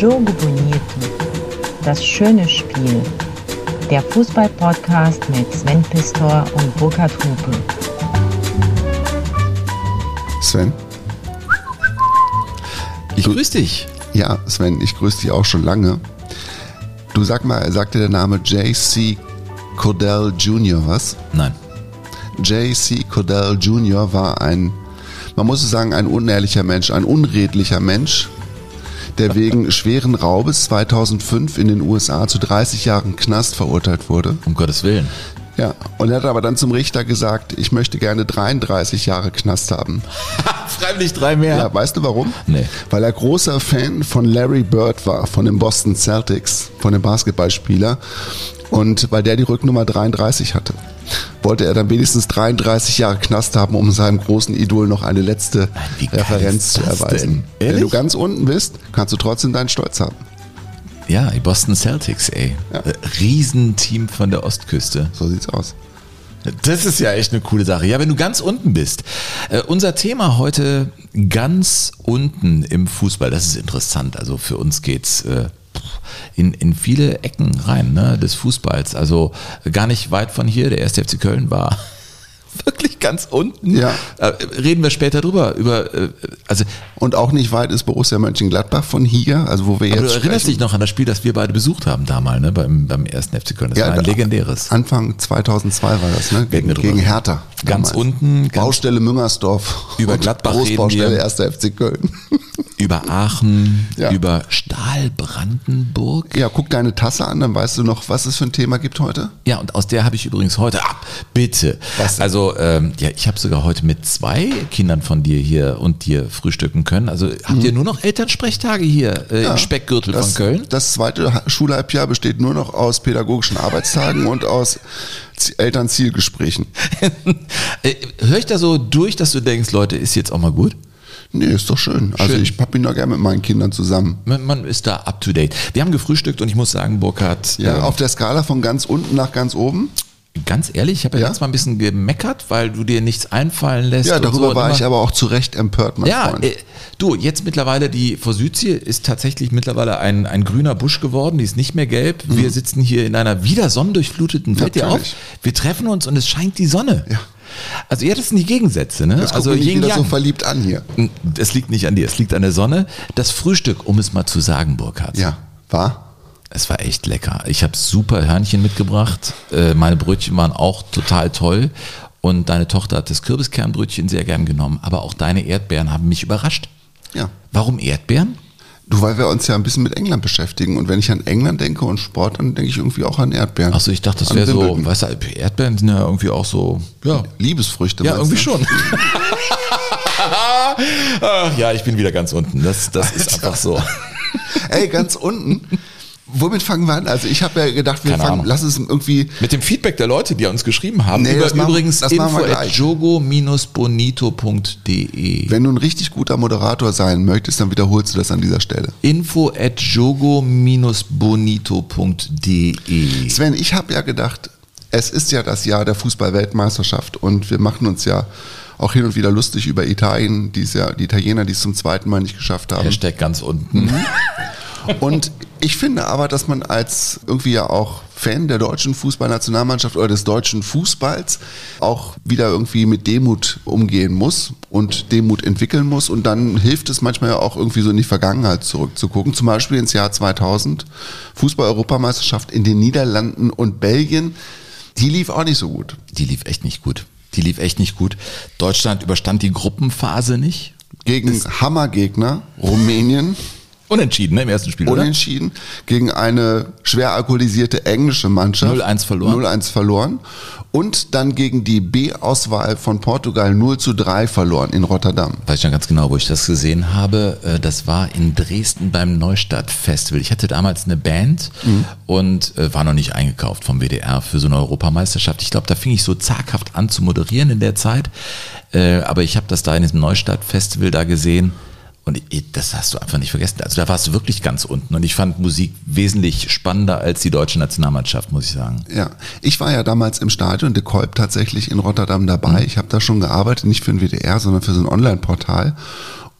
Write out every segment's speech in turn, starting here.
Jogo Bonito. Das schöne Spiel. Der Fußball-Podcast mit Sven Pistor und Burkhard Hupe. Sven? Ich grüße dich. Ja, Sven, ich grüße dich auch schon lange. Du sag mal, sagte der Name J.C. Cordell Jr. was? Nein. J.C. Cordell Jr. war ein, man muss sagen, ein unehrlicher Mensch, ein unredlicher Mensch, der wegen schweren Raubes 2005 in den USA zu 30 Jahren Knast verurteilt wurde. Um Gottes Willen. Ja, und er hat aber dann zum Richter gesagt, ich möchte gerne 33 Jahre Knast haben. Freiwillig drei mehr. Ja, weißt du warum? Nee. Weil er großer Fan von Larry Bird war, von den Boston Celtics, von dem Basketballspieler. Und weil der die Rücknummer 33 hatte, wollte er dann wenigstens 33 Jahre Knast haben, um seinem großen Idol noch eine letzte geil Referenz zu erweisen. Wenn du ganz unten bist, kannst du trotzdem deinen Stolz haben. Ja, die Boston Celtics, ey. Äh, Riesenteam von der Ostküste. So sieht's aus. Das ist ja echt eine coole Sache. Ja, wenn du ganz unten bist. Äh, unser Thema heute ganz unten im Fußball. Das ist interessant. Also für uns geht's äh, in, in viele Ecken rein ne, des Fußballs. Also gar nicht weit von hier. Der erste FC Köln war wirklich ganz unten. Ja. Äh, reden wir später drüber. Über, äh, also, Und auch nicht weit ist Borussia Mönchengladbach von hier, also wo wir aber du jetzt erinnerst sprechen. dich noch an das Spiel, das wir beide besucht haben damals, ne, beim, beim ersten FC Köln. Das war ein legendäres. Anfang 2002 war das, ne? Gegen, gegen Hertha. Ganz damals. unten, ganz- Baustelle Müngersdorf. Über Gladbach reden Großbaustelle wir. 1. FC Köln. über Aachen, Ja. über Stahlbrandenburg. Ja, guck deine Tasse an, dann weißt du noch, was es für ein Thema gibt heute. Ja, und aus der habe ich übrigens heute, ah, bitte. Was denn? Also, ähm, ja, ich habe sogar heute mit zwei Kindern von dir hier und dir frühstücken können. Also habt ihr nur noch Elternsprechtage hier äh, im Speckgürtel Das, von Köln? das zweite Ha- Schulhalbjahr besteht nur noch aus pädagogischen Arbeitstagen und aus Elternzielgesprächen. äh, Hör ich da so durch, dass du denkst, Leute, ist jetzt auch mal gut? Nee, ist doch schön. Also Schön. ich bin da gerne mit meinen Kindern zusammen. Man, man ist da up to date. Wir haben gefrühstückt und ich muss sagen, Burkhard, Ja, ähm, auf der Skala von ganz unten nach ganz oben. Ganz ehrlich, ich habe ja, Ja? letztes Mal ein bisschen gemeckert, weil du dir nichts einfallen lässt. Ja, darüber so. war Und ich aber auch zu Recht empört, mein Ja, Freund. äh, du, jetzt mittlerweile die Forsythie ist tatsächlich mittlerweile ein, ein grüner Busch geworden, die ist nicht mehr gelb. Wir sitzen hier in einer wieder sonnendurchfluteten, fällt dir auf? Mhm. Natürlich. Wir treffen uns und es scheint die Sonne. Ja. Also ja, das sind die Gegensätze, ne? Jetzt also Yin wieder so verliebt an hier. Es liegt nicht an dir, es liegt an der Sonne. Das Frühstück, um es mal zu sagen, Burkhard. Ja, war? Es war echt lecker. Ich habe super Hörnchen mitgebracht. Äh, meine Brötchen waren auch total toll. Und deine Tochter hat das Kürbiskernbrötchen sehr gern genommen. Aber auch deine Erdbeeren haben mich überrascht. Ja. Warum Erdbeeren? Du, weil wir uns ja ein bisschen mit England beschäftigen. Und wenn ich an England denke und Sport, dann denke ich irgendwie auch an Erdbeeren. Achso, ich dachte, das wäre so, weißt du, Erdbeeren sind ja irgendwie auch so, ja. Liebesfrüchte. Ja, irgendwie du? schon. Ach, ja, ich bin wieder ganz unten. Das, das ist einfach so. Ey, ganz unten. Womit fangen wir an? Also ich habe ja gedacht, wir fangen, lass es irgendwie. Mit dem Feedback der Leute, die uns geschrieben haben, Nee, über übrigens das machen info at jogo-bonito.de. Wenn du ein richtig guter Moderator sein möchtest, dann wiederholst du das an dieser Stelle. Info at jogo-bonito.de. Sven, ich habe ja gedacht, es ist ja das Jahr der Fußball-Weltmeisterschaft und wir machen uns ja auch hin und wieder lustig über Italien, die, es ja, die Italiener, die es zum zweiten Mal nicht geschafft haben. Hashtag ganz unten. Und ich finde aber, dass man als irgendwie ja auch Fan der deutschen Fußballnationalmannschaft oder des deutschen Fußballs auch wieder irgendwie mit Demut umgehen muss und Demut entwickeln muss. Und dann hilft es manchmal ja auch irgendwie so in die Vergangenheit zurückzugucken. Zum Beispiel ins Jahr 2000, Fußball-Europameisterschaft in den Niederlanden und Belgien. Die lief auch nicht so gut. Die lief echt nicht gut. Die lief echt nicht gut. Deutschland überstand die Gruppenphase nicht. Gegen Hammergegner, Rumänien. Unentschieden ne, im ersten Spiel, oder? Unentschieden gegen eine schwer alkoholisierte englische Mannschaft. 0-1 verloren. 0-1 verloren. Und dann gegen die B-Auswahl von Portugal 0 zu 3 verloren in Rotterdam. Weiß ich noch ganz genau, wo ich das gesehen habe. Äh, Das war in Dresden beim Neustadt Festival. Ich hatte damals eine Band und äh, war noch nicht eingekauft vom WDR für so eine Europameisterschaft. Ich glaube, da fing ich so zaghaft an zu moderieren in der Zeit. Äh, Aber ich habe das da in diesem Neustadt Festival da gesehen Und das hast du einfach nicht vergessen. Also da warst du wirklich ganz unten. Und ich fand Musik wesentlich spannender als die deutsche Nationalmannschaft, muss ich sagen. Ja, ich war ja damals im Stadion De Kolb tatsächlich in Rotterdam dabei. Mhm. Ich habe da schon gearbeitet, nicht für den WDR, sondern für so ein Online-Portal.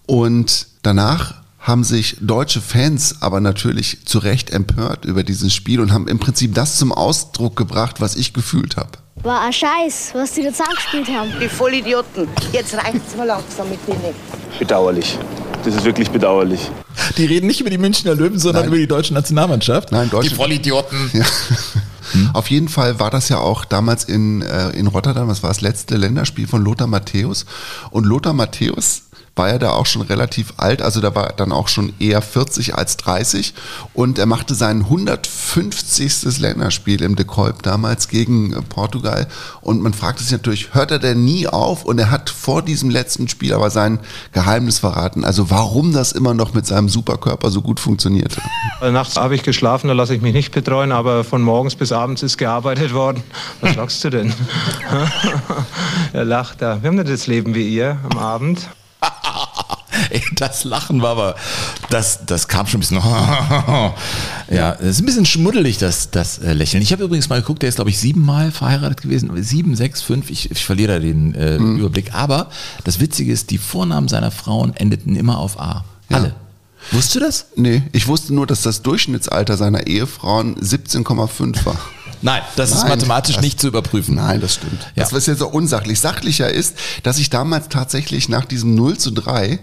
Und danach haben sich deutsche Fans aber natürlich zu Recht empört über dieses Spiel und haben im Prinzip das zum Ausdruck gebracht, was ich gefühlt habe. War ein Scheiß, was die jetzt angespielt haben. Die Vollidioten. Jetzt reicht's mal langsam mit denen. Bedauerlich. Das ist wirklich bedauerlich. Die reden nicht über die Münchner Löwen, sondern Nein. über die deutsche Nationalmannschaft. Nein, Deutsche. Die Vollidioten. Ja. Hm. Auf jeden Fall war das ja auch damals in, äh, in Rotterdam, das war das letzte Länderspiel von Lothar Matthäus. Und Lothar Matthäus war er da auch schon relativ alt, also da war dann auch schon eher 40 als 30 und er machte sein 150. Länderspiel im De Kolb damals gegen äh, Portugal und man fragte sich natürlich, hört er denn nie auf? Und er hat vor diesem letzten Spiel aber sein Geheimnis verraten, also warum das immer noch mit seinem Superkörper so gut funktionierte. Also nachts habe ich geschlafen, da lasse ich mich nicht betreuen, aber von morgens bis abends ist gearbeitet worden. Was sagst du denn? er lacht da. Wir haben nicht das Leben wie ihr am Abend. Das Lachen war aber, das, das kam schon ein bisschen. ja, es ist ein bisschen schmuddelig, das, das äh, Lächeln. Ich habe übrigens mal geguckt, der ist, glaube ich, siebenmal verheiratet gewesen. Sieben, sechs, fünf, ich, ich verliere da den äh, mhm. Überblick. Aber das Witzige ist, die Vornamen seiner Frauen endeten immer auf A. Alle. Ja. Wusstest du das? Nee, ich wusste nur, dass das Durchschnittsalter seiner Ehefrauen 17,5 war. Nein, das Nein, ist mathematisch das, nicht zu überprüfen. Nein, das stimmt. Ja. Das, was jetzt so unsachlich. Sachlicher ist, dass ich damals tatsächlich nach diesem 0 zu 3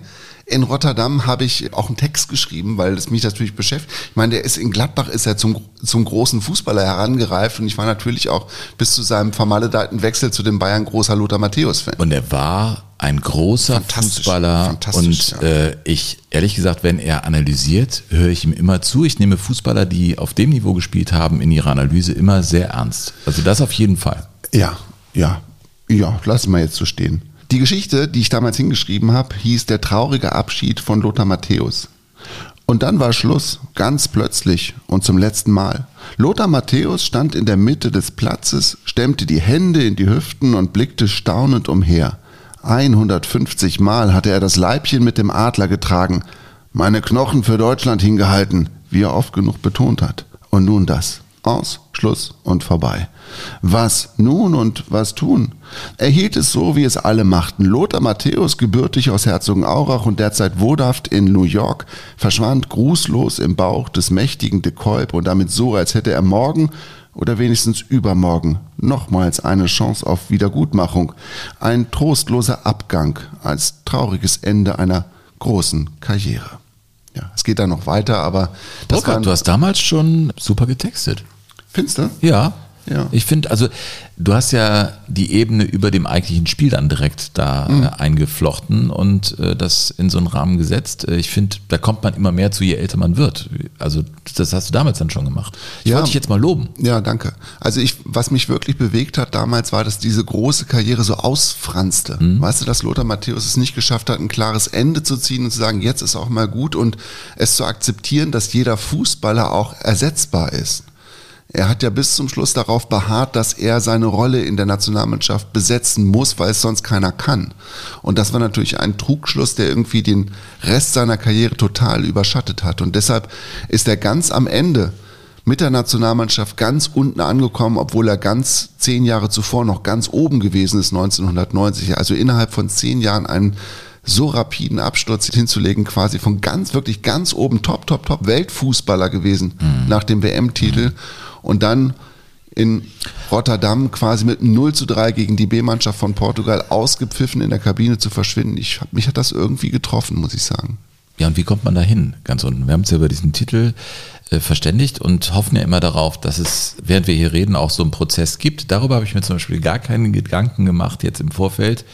in Rotterdam habe ich auch einen Text geschrieben, weil es mich natürlich beschäftigt. Ich meine, der ist in Gladbach ist er zum, zum großen Fußballer herangereift und ich war natürlich auch bis zu seinem vermaledeiten Wechsel zu dem Bayern großer Lothar Matthäus-Fan. Und er war ein großer Fußballer und ja. äh, ich ehrlich gesagt, wenn er analysiert, höre ich ihm immer zu. Ich nehme Fußballer, die auf dem Niveau gespielt haben, in ihrer Analyse immer sehr ernst. Also das auf jeden Fall. Ja, ja, ja, lassen wir jetzt so stehen. Die Geschichte, die ich damals hingeschrieben habe, hieß Der traurige Abschied von Lothar Matthäus. Und dann war Schluss, ganz plötzlich und zum letzten Mal. Lothar Matthäus stand in der Mitte des Platzes, stemmte die Hände in die Hüften und blickte staunend umher. 150 Mal hatte er das Leibchen mit dem Adler getragen, meine Knochen für Deutschland hingehalten, wie er oft genug betont hat. Und nun das. Aus, Schluss und vorbei. Was nun und was tun? Er hielt es so, wie es alle machten. Lothar Matthäus, gebürtig aus Herzogenaurach und derzeit wohnhaft in New York, verschwand grußlos im Bauch des mächtigen de Kolb und damit so, als hätte er morgen oder wenigstens übermorgen nochmals eine Chance auf Wiedergutmachung. Ein trostloser Abgang als trauriges Ende einer großen Karriere. Ja, es geht dann noch weiter, aber das Burkhard, du hast damals schon super getextet. Findest du? Ja. Ja. Ich finde, also du hast ja die Ebene über dem eigentlichen Spiel dann direkt da mhm. äh, eingeflochten und äh, das in so einen Rahmen gesetzt. Äh, ich finde, da kommt man immer mehr zu, je älter man wird. Also das hast du damals dann schon gemacht. Ich ja. wollte dich jetzt mal loben. Ja, danke. Also ich, was mich wirklich bewegt hat damals, war, dass diese große Karriere so ausfranste. Mhm. Weißt du, dass Lothar Matthäus es nicht geschafft hat, ein klares Ende zu ziehen und zu sagen, jetzt ist auch mal gut und es zu akzeptieren, dass jeder Fußballer auch ersetzbar ist. Er hat ja bis zum Schluss darauf beharrt, dass er seine Rolle in der Nationalmannschaft besetzen muss, weil es sonst keiner kann. Und das war natürlich ein Trugschluss, der irgendwie den Rest seiner Karriere total überschattet hat. Und deshalb ist er ganz am Ende mit der Nationalmannschaft ganz unten angekommen, obwohl er ganz zehn Jahre zuvor noch ganz oben gewesen ist, 1990. Also innerhalb von zehn Jahren einen so rapiden Absturz hinzulegen, quasi von ganz, wirklich ganz oben, top, top, top Weltfußballer gewesen mhm. nach dem WM-Titel. Mhm und dann in Rotterdam quasi mit 0 zu 3 gegen die B-Mannschaft von Portugal ausgepfiffen in der Kabine zu verschwinden. Ich, mich hat das irgendwie getroffen, muss ich sagen. Ja, und wie kommt man da hin, ganz unten? Wir haben uns ja über diesen Titel äh, verständigt und hoffen ja immer darauf, dass es, während wir hier reden, auch so einen Prozess gibt. Darüber habe ich mir zum Beispiel gar keinen Gedanken gemacht jetzt im Vorfeld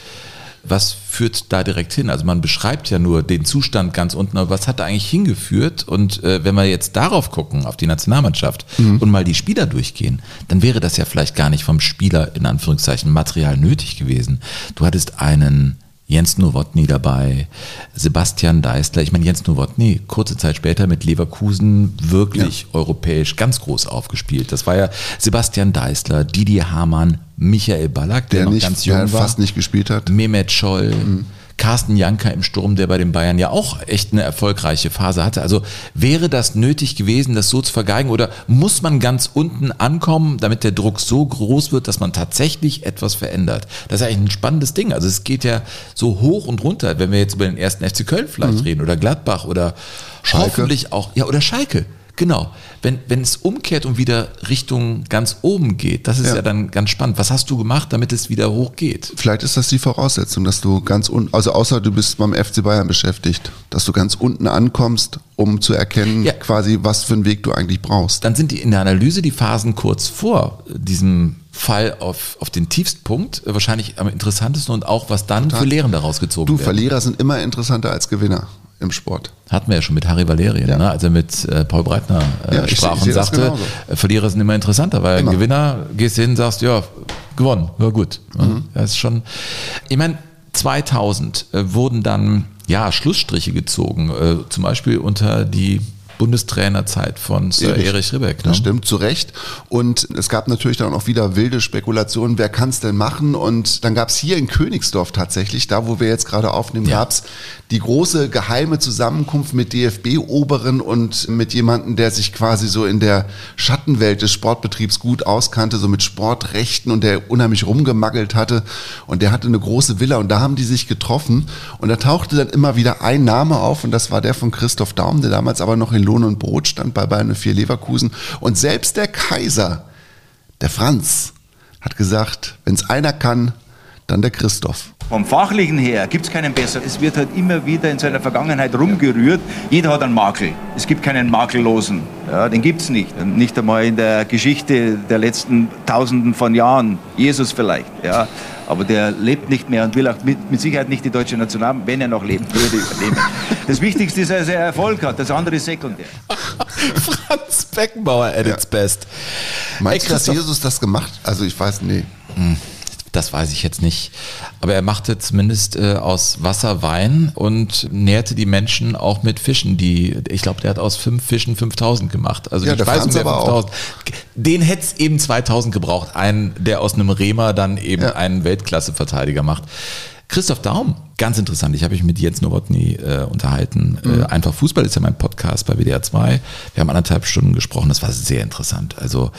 was führt da direkt hin? Also man beschreibt ja nur den Zustand ganz unten, aber was hat da eigentlich hingeführt? Und äh, wenn wir jetzt darauf gucken, auf die Nationalmannschaft mhm. und mal die Spieler durchgehen, dann wäre das ja vielleicht gar nicht vom Spieler in Anführungszeichen Material nötig gewesen. Du hattest einen Jens Nowotny dabei, Sebastian Deißler. Ich meine, Jens Nowotny, kurze Zeit später mit Leverkusen wirklich ja. europäisch ganz groß aufgespielt. Das war ja Sebastian Deißler, Didier Hamann, Michael Ballack, der, der noch nicht, ganz jung der war. fast nicht gespielt hat. Mehmet Scholl. Mhm. Carsten Janker im Sturm, der bei den Bayern ja auch echt eine erfolgreiche Phase hatte. Also wäre das nötig gewesen, das so zu vergeigen oder muss man ganz unten ankommen, damit der Druck so groß wird, dass man tatsächlich etwas verändert? Das ist eigentlich ein spannendes Ding. Also es geht ja so hoch und runter, wenn wir jetzt über den ersten FC Köln vielleicht mhm. reden oder Gladbach oder Schalke. hoffentlich auch, ja, oder Schalke. Genau. Wenn, wenn es umkehrt und wieder Richtung ganz oben geht, das ist ja. ja. dann ganz spannend. Was hast du gemacht, damit es wieder hochgeht? Vielleicht ist das die Voraussetzung, dass du ganz unten, also außer du bist beim FC Bayern beschäftigt, dass du ganz unten ankommst, um zu erkennen, ja. quasi, was für einen Weg du eigentlich brauchst. Dann sind die in der Analyse die Phasen kurz vor diesem Fall auf, auf den Tiefstpunkt wahrscheinlich am interessantesten und auch, was dann Total. für Lehren daraus gezogen du, werden. Du, Verlierer sind immer interessanter als Gewinner im Sport. Hatten wir ja schon mit Harry Valerien, ja. ne? als er mit äh, Paul Breitner äh, ja, sprach und sagte, äh, Verlierer sind immer interessanter, weil immer. ein Gewinner gehst du hin und sagst, ja, gewonnen, war gut. Mhm. Das ist schon, ich meine, 2000 äh, wurden dann ja Schlussstriche gezogen, äh, zum Beispiel unter die Bundestrainerzeit von Sir Erich, Erich Ribbeck. Ne? Das stimmt, zu Recht. Und es gab natürlich dann auch wieder wilde Spekulationen, wer kann es denn machen? Und dann gab es hier in Königsdorf tatsächlich, da wo wir jetzt gerade aufnehmen, ja. gab es die große geheime Zusammenkunft mit DFB-Oberen und mit jemandem, der sich quasi so in der Schattenwelt des Sportbetriebs gut auskannte, so mit Sportrechten und der unheimlich rumgemaggelt hatte. Und der hatte eine große Villa und da haben die sich getroffen. Und da tauchte dann immer wieder ein Name auf und das war der von Christoph Daum, der damals aber noch in Lohn und Brot stand bei Bayern 4 Leverkusen. Und selbst der Kaiser, der Franz, hat gesagt, wenn es einer kann, dann der Christoph. Vom Fachlichen her gibt es keinen besseren. Es wird halt immer wieder in seiner Vergangenheit rumgerührt. Jeder hat einen Makel. Es gibt keinen Makellosen. Ja, den gibt es nicht. Nicht einmal in der Geschichte der letzten Tausenden von Jahren. Jesus vielleicht. Ja. Aber der lebt nicht mehr und will auch mit, mit Sicherheit nicht die deutsche Nationalmannschaft, wenn er noch leben würde, übernehmen. Das Wichtigste ist, dass er Erfolg hat. Das andere ist sekundär. Franz Beckenbauer at its best. Meinst du, dass Jesus das gemacht? Also ich weiß, nee. Hm. Das weiß ich jetzt nicht. Aber er machte zumindest äh, aus Wasser Wein und nährte die Menschen auch mit Fischen, die, ich glaube, der hat aus fünf Fischen 5000 gemacht. Also ja, ich weiß nicht, 5000. Den hätte es eben 2000 gebraucht. Einen, der aus einem Rema dann eben ja. einen Weltklasse-Verteidiger macht. Christoph Daum, ganz interessant. Ich habe mich mit Jens Nowotny äh, unterhalten. Äh, mhm. Äh, Einfach Fußball ist ja mein Podcast bei WDR 2. Wir haben anderthalb Stunden gesprochen. Das war sehr interessant. Also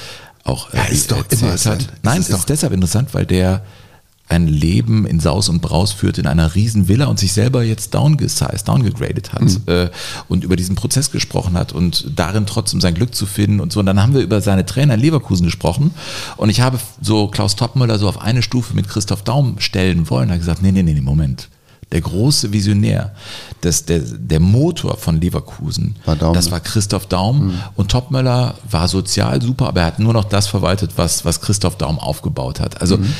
auch ja, ist doch interessant. Nein, es ist, ist deshalb interessant, weil der ein Leben in Saus und Braus führt in einer riesen Villa und sich selber jetzt downgesized, downgegradet hat mhm. äh, und über diesen Prozess gesprochen hat und darin trotzdem sein Glück zu finden und so. Und dann haben wir über seine Trainer in Leverkusen gesprochen und ich habe so Klaus Toppmöller so auf eine Stufe mit Christoph Daum stellen wollen. Er hat gesagt, nee, nee, nee, Moment der große Visionär, das, der, der Motor von Leverkusen, war das war Christoph Daum. Mhm. Und Topmöller war sozial super, aber er hat nur noch das verwaltet, was, was Christoph Daum aufgebaut hat. Also mhm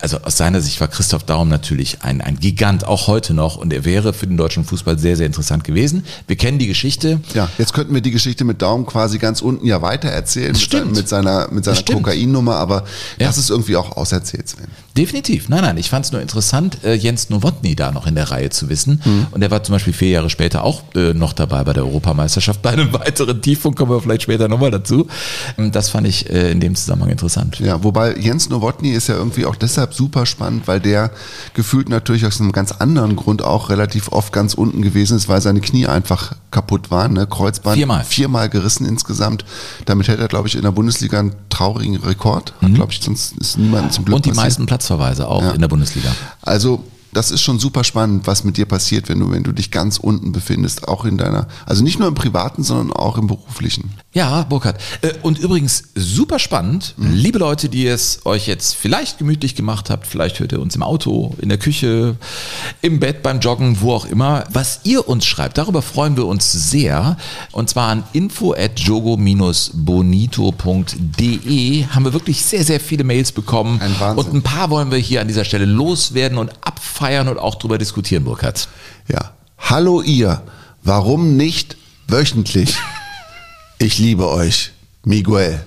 also aus seiner Sicht war Christoph Daum natürlich ein, ein Gigant, auch heute noch. Und er wäre für den deutschen Fußball sehr, sehr interessant gewesen. Wir kennen die Geschichte. Ja, jetzt könnten wir die Geschichte mit Daum quasi ganz unten ja weiter erzählen. Das stimmt. Mit, seiner, mit seiner Kokainnummer, aber ja. das ist irgendwie auch auserzählt. Definitiv. Nein, nein, ich fand es nur interessant, äh, Jens Nowotny da noch in der Reihe zu wissen. Mhm. Und er war zum Beispiel vier Jahre später auch äh, noch dabei bei der Europameisterschaft. Bei einem weiteren Tiefpunkt kommen wir vielleicht später nochmal dazu. Ähm, das fand ich äh, in dem Zusammenhang interessant. Ja, wobei Jens Nowotny ist ja irgendwie auch deshalb super spannend, weil der gefühlt natürlich aus einem ganz anderen Grund auch relativ oft ganz unten gewesen ist, weil seine Knie einfach kaputt waren. Ne? Kreuzband viermal. viermal gerissen insgesamt. Damit hätte er, glaube ich, in der Bundesliga einen traurigen Rekord. Mhm. Glaube ich, sonst ist niemand zum Glück Und die passiert. meisten Platzverweise auch ja. in der Bundesliga. Also das ist schon super spannend, was mit dir passiert, wenn du, wenn du dich ganz unten befindest, auch in deiner, also nicht nur im privaten, sondern auch im beruflichen. Ja, Burkhard. Äh, und übrigens super spannend, mhm. liebe Leute, die es euch jetzt vielleicht gemütlich gemacht habt, vielleicht hört ihr uns im Auto, in der Küche, im Bett, beim Joggen, wo auch immer, was ihr uns schreibt, darüber freuen wir uns sehr. Und zwar an info at jogo-bonito.de haben wir wirklich sehr, sehr viele Mails bekommen. Ein Wahnsinn. Und ein paar wollen wir hier an dieser Stelle loswerden und abfangen feiern und auch darüber diskutieren, Burkhard. Ja. Hallo ihr, warum nicht wöchentlich? Ich liebe euch, Miguel.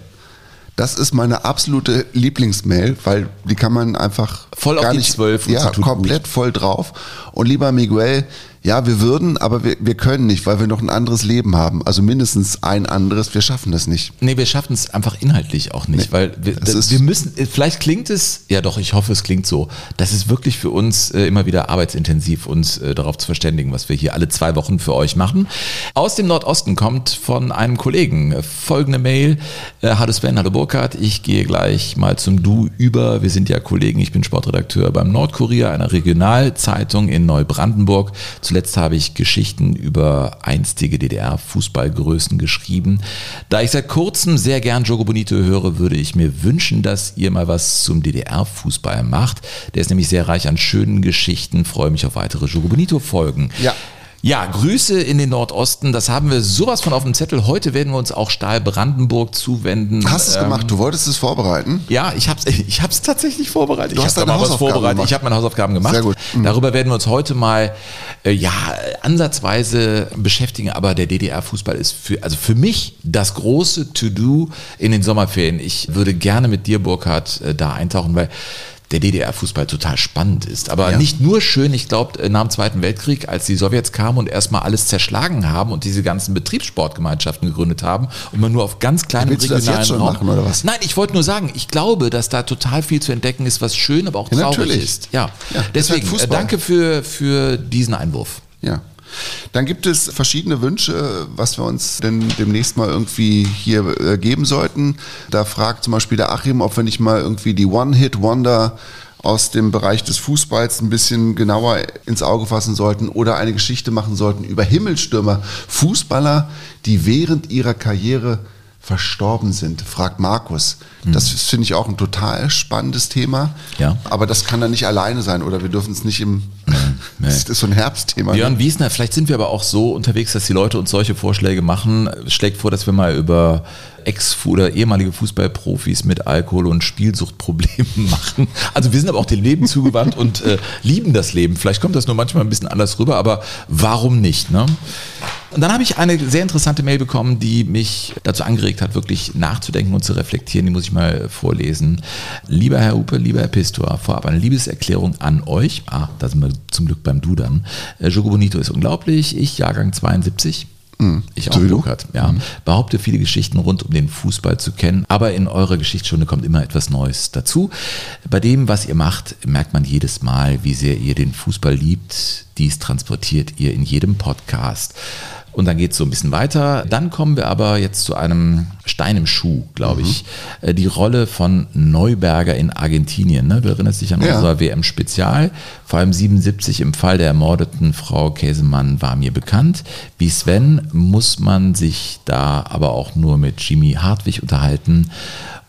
Das ist meine absolute Lieblingsmail, weil die kann man einfach Voll auf gar die nicht, 12 und ja, komplett voll drauf. Und lieber Miguel, ja, wir würden, aber wir, wir können nicht, weil wir noch ein anderes Leben haben. Also mindestens ein anderes. Wir schaffen das nicht. Nee, wir schaffen es einfach inhaltlich auch nicht, Nee, weil wir, wir müssen, vielleicht klingt es, ja doch, ich hoffe, es klingt so, das ist wirklich für uns äh, immer wieder arbeitsintensiv, uns äh, darauf zu verständigen, was wir hier alle zwei Wochen für euch machen. Aus dem Nordosten kommt von einem Kollegen äh, folgende Mail. Äh, hallo Sven, hallo Burkhard, ich gehe gleich mal zum Du über. Wir sind ja Kollegen, ich bin Sportredakteur beim Nordkurier, einer Regionalzeitung in Neubrandenburg. Zuletzt habe ich Geschichten über einstige DDR-Fußballgrößen geschrieben. Da ich seit kurzem sehr gern Jogo Bonito höre, würde ich mir wünschen, dass ihr mal was zum DDR-Fußball macht. Der ist nämlich sehr reich an schönen Geschichten. Freue mich auf weitere Jogo Bonito-Folgen. Ja. Ja, Grüße in den Nordosten, das haben wir sowas von auf dem Zettel. Heute werden wir uns auch Stahl Brandenburg zuwenden. Hast du es Ähm, gemacht? Du wolltest es vorbereiten? ja, ich hab's, ich hab's tatsächlich vorbereitet. Du ich hast deine Hausaufgaben vorbereitet. gemacht. Ich habe meine Hausaufgaben gemacht. Sehr gut. Mhm. Darüber werden wir uns heute mal äh, ja ansatzweise beschäftigen. Aber der DDR-Fußball ist für also für mich das große To-Do in den Sommerferien. Ich würde gerne mit dir, Burkhard, äh, da eintauchen, weil der DDR-Fußball total spannend ist. Aber Ja. nicht nur schön, ich glaube, nach dem Zweiten Weltkrieg, als die Sowjets kamen und erstmal alles zerschlagen haben und diese ganzen Betriebssportgemeinschaften gegründet haben und man nur auf ganz das regionalen Raum. machen, oder was? Nein, ich wollte nur sagen, ich glaube, dass da total viel zu entdecken ist, was schön, aber auch Ja, traurig natürlich. ist. Ja, Ja, halt deswegen Fußball. danke für, für diesen Einwurf. Ja. Dann gibt es verschiedene Wünsche, was wir uns denn demnächst mal irgendwie hier äh, geben sollten. Da fragt zum Beispiel der Achim, ob wir nicht mal irgendwie die One-Hit-Wonder aus dem Bereich des Fußballs ein bisschen genauer ins Auge fassen sollten oder eine Geschichte machen sollten über Himmelstürmer, Fußballer, die während ihrer Karriere verstorben sind, fragt Markus. Das finde ich auch ein total spannendes Thema. Ja. Aber das kann dann nicht alleine sein oder wir dürfen es nicht im. nee. Das ist so ein Herbstthema. ne? Björn Wiesner, vielleicht sind wir aber auch so unterwegs, dass die Leute uns solche Vorschläge machen. Schlägt vor, dass wir mal über Ex- oder ehemalige Fußballprofis mit Alkohol- und Spielsuchtproblemen machen. Also wir sind aber auch dem Leben zugewandt und äh, lieben das Leben. Vielleicht kommt das nur manchmal ein bisschen anders rüber, aber warum nicht? Ne? Und dann habe ich eine sehr interessante Mail bekommen, die mich dazu angeregt hat, wirklich nachzudenken und zu reflektieren. Die muss ich mal vorlesen. Lieber Herr Hupe, lieber Herr Pistor, vorab eine Liebeserklärung an euch. Ah, da sind wir zum Glück beim Du dann. Äh, Jogo Bonito ist unglaublich. Ich, Jahrgang 72. Ich auch, Sowieso. Burkhard, ja. Behaupte viele Geschichten rund um den Fußball zu kennen, aber in eurer Geschichtsstunde kommt immer etwas Neues dazu. Bei dem, was ihr macht, merkt man jedes Mal, wie sehr ihr den Fußball liebt. Dies transportiert ihr in jedem Podcast. Und dann geht es so ein bisschen weiter. Dann kommen wir aber jetzt zu einem Stein im Schuh, glaube ich. Äh, Die Rolle von Neuberger in Argentinien. Ne? Du erinnerst dich an Ja. unser WM-Spezial. Vor allem 77 im Fall der ermordeten Frau Käsemann war mir bekannt. Wie Sven muss man sich da aber auch nur mit Jimmy Hartwig unterhalten.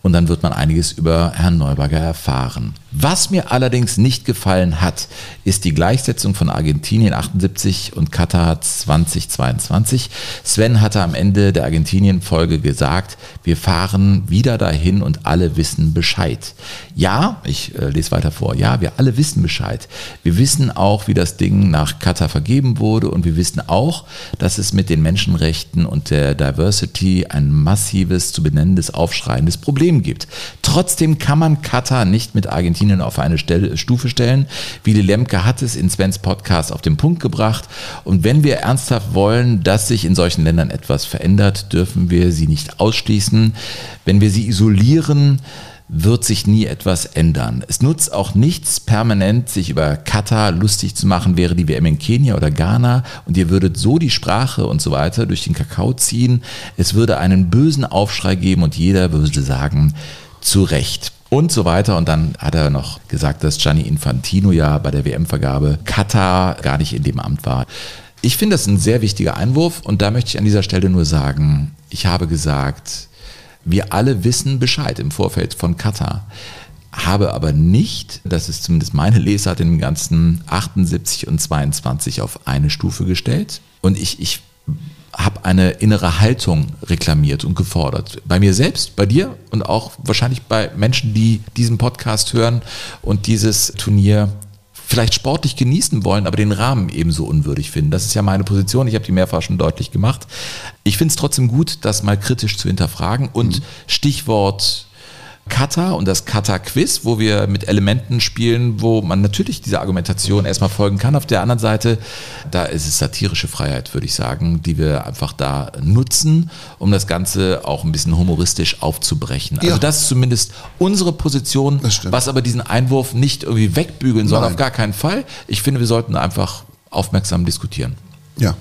Und dann wird man einiges über Herrn Neuberger erfahren. Was mir allerdings nicht gefallen hat, ist die Gleichsetzung von Argentinien 78 und Katar 2022. Sven hatte am Ende der Argentinien-Folge gesagt, wir fahren wieder dahin und alle wissen Bescheid. Ja, ich äh, lese weiter vor, ja, wir alle wissen Bescheid. Wir wissen auch, wie das Ding nach Katar vergeben wurde und wir wissen auch, dass es mit den Menschenrechten und der Diversity ein massives, zu benennendes, aufschreiendes Problem gibt. Trotzdem kann man Katar nicht mit Argentinien auf eine Stelle, Stufe stellen. Willy Lemke hat es in Svens Podcast auf den Punkt gebracht. Und wenn wir ernsthaft wollen, dass sich in solchen Ländern etwas verändert, dürfen wir sie nicht ausschließen. Wenn wir sie isolieren, wird sich nie etwas ändern. Es nutzt auch nichts, permanent sich über Katar lustig zu machen, wäre die WM in Kenia oder Ghana und ihr würdet so die Sprache und so weiter durch den Kakao ziehen. Es würde einen bösen Aufschrei geben und jeder würde sagen, zu Recht. Und so weiter. Und dann hat er noch gesagt, dass Gianni Infantino ja bei der WM-Vergabe Katar gar nicht in dem Amt war. Ich finde das ein sehr wichtiger Einwurf und da möchte ich an dieser Stelle nur sagen, ich habe gesagt, wir alle wissen Bescheid im Vorfeld von Katar. Habe aber nicht, das ist zumindest meine Lesart dem ganzen 78 und 22 auf eine Stufe gestellt. Und ich, ich habe eine innere Haltung reklamiert und gefordert. Bei mir selbst, bei dir und auch wahrscheinlich bei Menschen, die diesen Podcast hören und dieses Turnier vielleicht sportlich genießen wollen, aber den Rahmen ebenso unwürdig finden. Das ist ja meine Position. Ich habe die mehrfach schon deutlich gemacht. Ich finde es trotzdem gut, das mal kritisch zu hinterfragen und Stichwort Kata und das Kata-Quiz, wo wir mit Elementen spielen, wo man natürlich dieser Argumentation erstmal folgen kann. Auf der anderen Seite, da ist es satirische Freiheit, würde ich sagen, die wir einfach da nutzen, um das Ganze auch ein bisschen humoristisch aufzubrechen. Also Ja. das ist zumindest unsere Position, was aber diesen Einwurf nicht irgendwie wegbügeln soll, auf gar keinen Fall. Ich finde, wir sollten einfach aufmerksam diskutieren. Ja,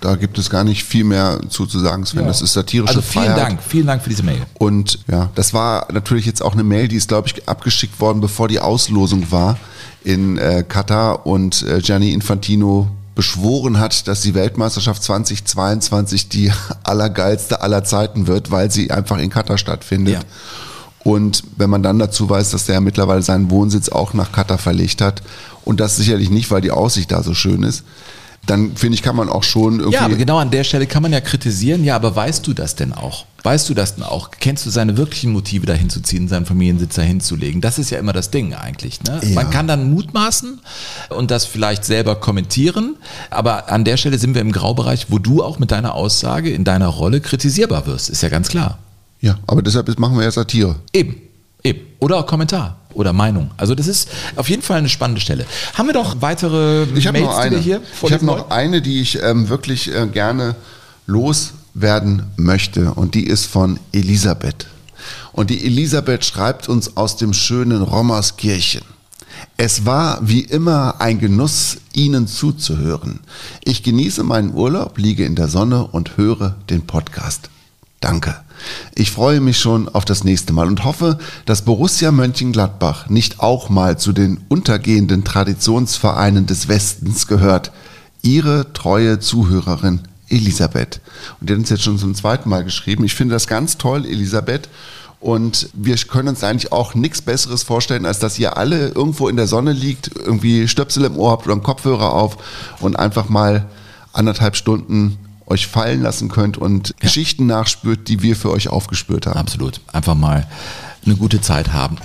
da gibt es gar nicht viel mehr zu, zu sagen, Sven. Das ist satirische Also vielen Freiheit. Dank, vielen Dank für diese Mail. Und ja, das war natürlich jetzt auch eine Mail, die ist, glaube ich, abgeschickt worden, bevor die Auslosung war in äh, Katar und äh, Gianni Infantino beschworen hat, dass die Weltmeisterschaft 2022 die allergeilste aller Zeiten wird, weil sie einfach in Katar stattfindet. Ja. Und wenn man dann dazu weiß, dass der ja mittlerweile seinen Wohnsitz auch nach Katar verlegt hat und das sicherlich nicht, weil die Aussicht da so schön ist, dann finde ich, kann man auch schon irgendwie. Ja, aber genau an der Stelle kann man ja kritisieren, ja, aber weißt du das denn auch? Weißt du das denn auch? Kennst du seine wirklichen Motive dahin zu ziehen, seinen Familiensitz dahin zu legen? Das ist ja immer das Ding eigentlich. Ne? Ja. Man kann dann mutmaßen und das vielleicht selber kommentieren, aber an der Stelle sind wir im Graubereich, wo du auch mit deiner Aussage in deiner Rolle kritisierbar wirst, ist ja ganz klar. ja, aber deshalb machen wir ja Satire. Eben, eben. Oder auch Kommentar oder Meinung. Also das ist auf jeden Fall eine spannende Stelle. Haben wir noch weitere Ich habe Mails, noch eine. die wir hier ich habe noch eine, die ich ähm, wirklich äh, gerne loswerden möchte. Und die ist von Elisabeth. Und die Elisabeth schreibt uns aus dem schönen Rommerskirchen. Es war wie immer ein Genuss, Ihnen zuzuhören. Ich genieße meinen Urlaub, liege in der Sonne und höre den Podcast. Danke. Ich freue mich schon auf das nächste Mal und hoffe, dass Borussia Mönchengladbach nicht auch mal zu den untergehenden Traditionsvereinen des Westens gehört. Ihre treue Zuhörerin Elisabeth. Und die hat uns jetzt schon zum zweiten Mal geschrieben. Ich finde das ganz toll, Elisabeth. Und wir können uns eigentlich auch nichts Besseres vorstellen, als dass ihr alle irgendwo in der Sonne liegt, irgendwie Stöpsel im Ohr habt oder einen Kopfhörer auf und einfach mal anderthalb Stunden euch fallen lassen könnt und Geschichten nachspürt, die wir für euch aufgespürt haben. Absolut. Einfach mal eine gute Zeit haben.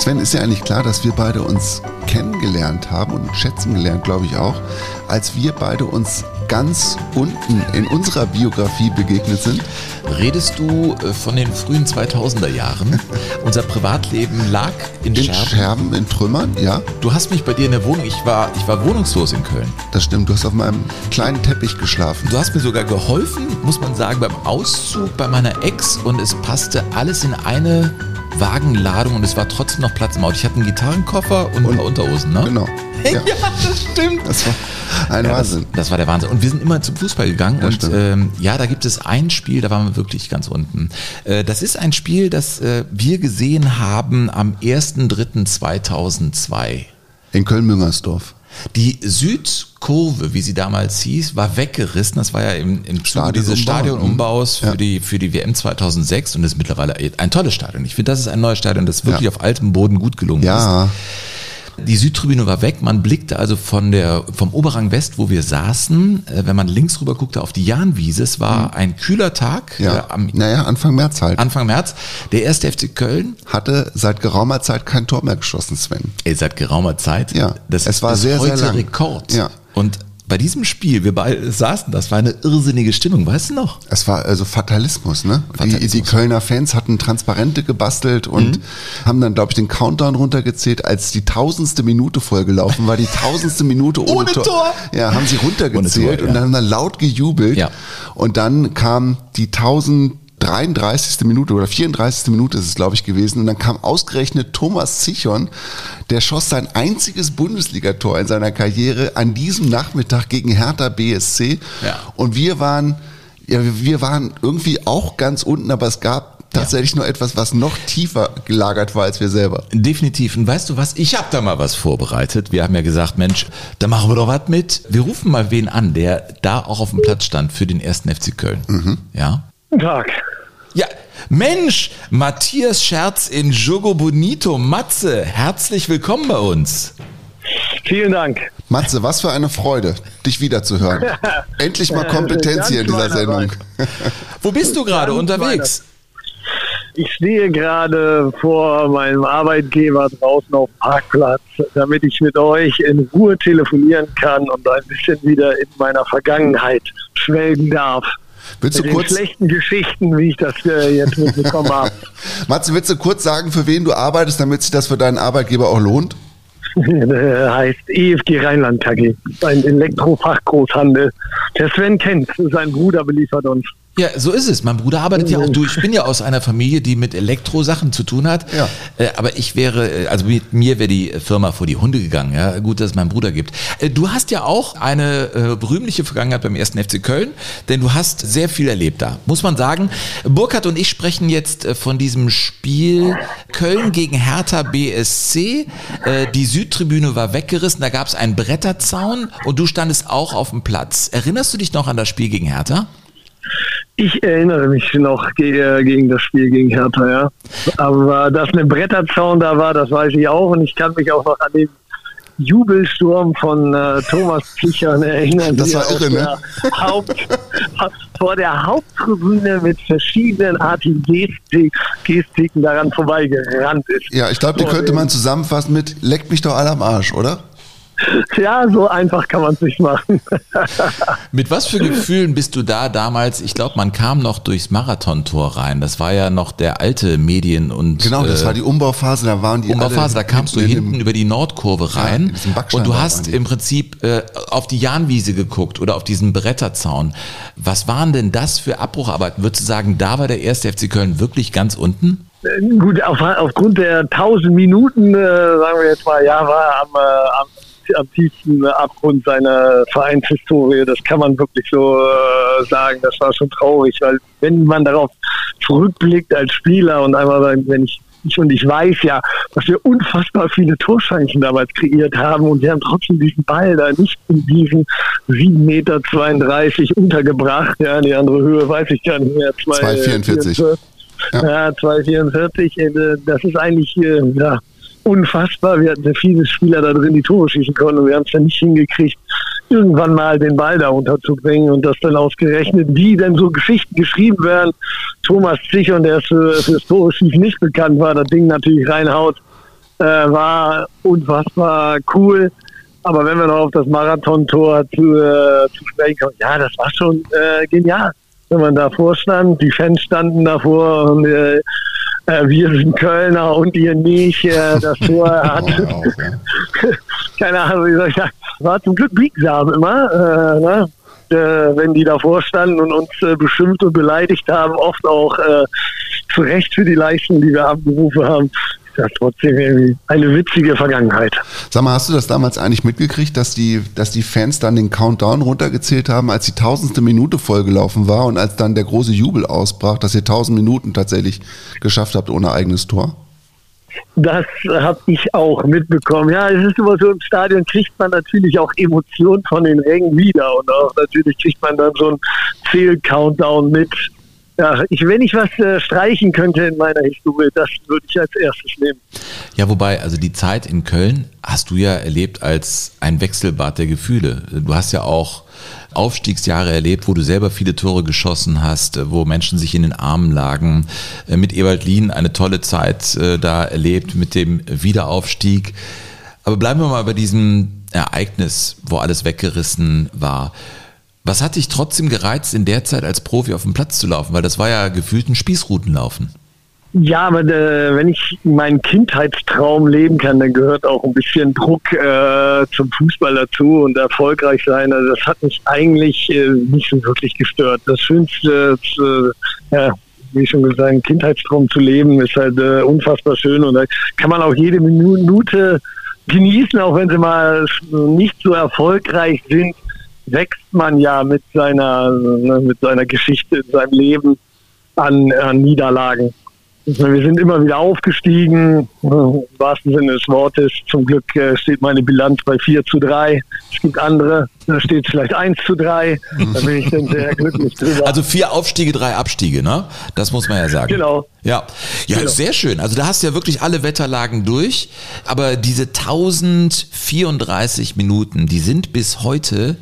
Sven, ist ja eigentlich klar, dass wir beide uns kennengelernt haben und schätzen gelernt, glaube ich auch, als wir beide uns ganz unten in unserer Biografie begegnet sind. Redest du äh, von den frühen 2000er Jahren? Unser Privatleben lag in, In Scherben. Scherben, in Trümmern, ja, Du hast mich bei dir in der Wohnung, ich war, ich war wohnungslos in Köln. das stimmt. Du hast auf meinem kleinen Teppich geschlafen. Du hast mir sogar geholfen, muss man sagen, beim Auszug bei meiner Ex und es passte alles in eine Wagenladung und es war trotzdem noch Platz im Auto. Ich hatte einen Gitarrenkoffer und, ein paar Unterhosen, ne? Genau. Ja, das stimmt. das war ein Ja, das, Wahnsinn. das war der Wahnsinn. Und wir sind immer zum Fußball gegangen und stimmt. ähm, ja, da gibt es ein Spiel, da waren wir wirklich ganz unten. Äh, das ist ein Spiel, das äh, wir gesehen haben am 1.3.2002. In Köln-Müngersdorf. Die Südkurve, wie sie damals hieß, war weggerissen. Das war ja im, im Zuge dieses Stadionumbau. Stadionumbaus für, Ja. die, für die WM 2006 und ist mittlerweile ein tolles Stadion. Ich finde, das ist ein neues Stadion, das wirklich Ja. auf altem Boden gut gelungen ist. Die Südtribüne war weg. Man blickte also von der, vom Oberrang West, wo wir saßen, äh, wenn man links rüber guckte, auf die Jahnwiese. Es war ein kühler Tag Mhm. ja. äh, am naja, Anfang März halt. Anfang März. Der erste FC Köln, Hatte seit geraumer Zeit kein Tor mehr geschossen, Sven. ey, seit geraumer Zeit. Ja, das es war ist sehr, sehr lang. Rekord. Ja. Und bei diesem Spiel, wir beide saßen, das war eine irrsinnige Stimmung, weißt du noch? Es war also Fatalismus, ne? Die, Fatalismus. die Kölner Fans hatten Transparente gebastelt und Mhm. haben dann, glaube ich, den Countdown runtergezählt, als die tausendste Minute vollgelaufen war. Die tausendste Minute ohne, Ohne Tor. Ja, haben sie runtergezählt Tor, ja. und dann haben dann laut gejubelt. Ja. Und dann kam die 1033. Minute oder 34. Minute ist es, glaube ich, gewesen. Und dann kam ausgerechnet Thomas Zichon, der schoss sein einziges Bundesligator in seiner Karriere an diesem Nachmittag gegen Hertha BSC. Ja. Und wir waren, ja, wir waren irgendwie auch ganz unten, aber es gab tatsächlich nur etwas, was noch tiefer gelagert war als wir selber. Definitiv. Und weißt du was? Ich habe da mal was vorbereitet. Wir haben ja gesagt, Mensch, da machen wir doch was mit. Wir rufen mal wen an, der da auch auf dem Platz stand für den ersten FC Köln. Mhm. Ja. Guten Tag. Ja, Mensch, Matthias Scherz in Jogo Bonito. Matze, herzlich willkommen bei uns. Vielen Dank. Matze, was für eine Freude, dich wiederzuhören. Endlich mal Kompetenz hier in dieser. Sendung. Wo bist du gerade unterwegs? Ich stehe gerade vor meinem Arbeitgeber draußen auf dem Parkplatz, damit ich mit euch in Ruhe telefonieren kann und ein bisschen wieder in meiner Vergangenheit schwelgen darf. Willst du Mit den kurz, schlechten Geschichten, wie ich das äh, jetzt mitbekommen habe. Matze, willst du kurz sagen, für wen du arbeitest, damit sich das für deinen Arbeitgeber auch lohnt? Der heißt EFG Rheinland KG. Ein Elektrofachgroßhandel. Der Sven kennt, sein Bruder beliefert uns. Ja, so ist es. Mein Bruder arbeitet ja auch durch. Ich bin ja aus einer Familie, die mit Elektrosachen zu tun hat. Ja. Äh, aber ich wäre, äh, also mit mir wäre die Firma vor die Hunde gegangen. Ja, gut, dass es meinen Bruder gibt. Äh, Du hast ja auch eine berühmliche Vergangenheit beim ersten FC Köln, denn du hast sehr viel erlebt da. Muss man sagen. Burkhard und ich sprechen jetzt von diesem Spiel Köln gegen Hertha BSC. Die Südtribüne war weggerissen, da gab es einen Bretterzaun und du standest auch auf dem Platz. Erinnerst du dich noch an das Spiel gegen Hertha? Ich erinnere mich noch äh, gegen das Spiel gegen Hertha, ja. Aber dass eine Bretterzaun da war, das weiß ich auch. Und ich kann mich auch noch an den Jubelsturm von äh, Thomas Pichern erinnern. Das war er irre, ne? Haupt, vor der Haupttribüne mit verschiedenen artigen Gestik, Gestiken daran vorbeigerannt ist. Ja, ich glaube, die könnte man zusammenfassen mit leckt mich doch alle am Arsch, oder? Ja, so einfach kann man es nicht machen. Mit was für Gefühlen bist du da damals? Ich glaube, man kam noch durchs Marathontor rein. Das war ja noch der alte Medien- und Genau, das äh, war die Umbauphase, da waren die Umbauphase. Da kamst du in hinten dem- über die Nordkurve Ja, rein Backstein und du hast im Prinzip äh, auf die Jahnwiese geguckt oder auf diesen Bretterzaun. Was waren denn das für Abbrucharbeiten? Würdest du sagen, da war der erste FC Köln wirklich ganz unten? Äh, Gut, auf, aufgrund der 1000 Minuten, äh, sagen wir jetzt mal, ja, war er am, äh, am, am tiefsten Abgrund seiner Vereinshistorie. Das kann man wirklich so äh, sagen. Das war schon traurig, weil wenn man darauf zurückblickt als Spieler und einmal, wenn- ich ich und ich weiß ja, dass wir unfassbar viele Torchancen damals kreiert haben und wir haben trotzdem diesen Ball da nicht in diesen 7,32 Meter untergebracht. Ja, die andere Höhe weiß ich gar nicht mehr. 2,44. Ja, 2,44. äh, Das ist eigentlich äh, ja, unfassbar. Wir hatten sehr viele Spieler da drin, die Tore schießen konnten und wir haben es dann nicht hingekriegt, irgendwann mal den Ball da unterzubringen und das dann ausgerechnet, wie denn so Geschichten geschrieben werden. Thomas Zichon, der für, fürs Tore schießen nicht bekannt war, das Ding natürlich reinhaut, äh, war unfassbar cool. Aber wenn wir noch auf das Marathontor zu, äh, zu sprechen kommen, ja, das war schon äh, genial. Wenn man davor stand, die Fans standen davor und äh, wir sind Kölner und ihr nicht. Äh, das Tor hat, keine Ahnung, wie soll ich sagen, war zum Glück biegsam immer. Äh, ne? äh, wenn die davor standen und uns äh, beschimpft und beleidigt haben, oft auch äh, zu Recht für die Leistung, die wir abgerufen haben. Das trotzdem irgendwie eine witzige Vergangenheit. Sag mal, hast du das damals eigentlich mitgekriegt, dass die, dass die Fans dann den Countdown runtergezählt haben, als die tausendste Minute vollgelaufen war und als dann der große Jubel ausbrach, dass ihr tausend Minuten tatsächlich geschafft habt ohne eigenes Tor? Das habe ich auch mitbekommen. Ja, es ist immer so, im Stadion kriegt man natürlich auch Emotionen von den Rängen wieder und auch natürlich kriegt man dann so einen Zähl-Countdown mit. Ja, ich, wenn ich was äh, streichen könnte in meiner Historie, das würde ich als erstes nehmen. Ja, wobei, also die Zeit in Köln hast du ja erlebt als ein Wechselbad der Gefühle. Du hast ja auch Aufstiegsjahre erlebt, wo du selber viele Tore geschossen hast, wo Menschen sich in den Armen lagen. Äh, Mit Ewald Lien eine tolle Zeit äh, da erlebt mit dem Wiederaufstieg. Aber bleiben wir mal bei diesem Ereignis, wo alles weggerissen war. Was hat dich trotzdem gereizt, in der Zeit als Profi auf dem Platz zu laufen? Weil das war ja gefühlt ein Spießrutenlaufen. Ja, aber äh, wenn ich meinen Kindheitstraum leben kann, dann gehört auch ein bisschen Druck äh, zum Fußball dazu und erfolgreich sein. Also das hat mich eigentlich äh, nicht so wirklich gestört. Das Schönste, äh, ja, wie schon gesagt, einen Kindheitstraum zu leben, ist halt äh, unfassbar schön und da kann man auch jede Minute genießen, auch wenn sie mal nicht so erfolgreich sind, wächst man ja mit seiner, ne, mit seiner Geschichte in seinem Leben an, an Niederlagen. Wir sind immer wieder aufgestiegen, im wahrsten Sinne des Wortes. Zum Glück äh, steht meine Bilanz bei 4 zu 3. Es gibt andere, da steht vielleicht 1 zu 3. Da bin ich dann sehr glücklich drüber. Also vier Aufstiege, drei Abstiege, ne? Das muss man ja sagen. Genau. Ja, ja, Genau. sehr schön. Also da hast du ja wirklich alle Wetterlagen durch. Aber diese 1034 Minuten, die sind bis heute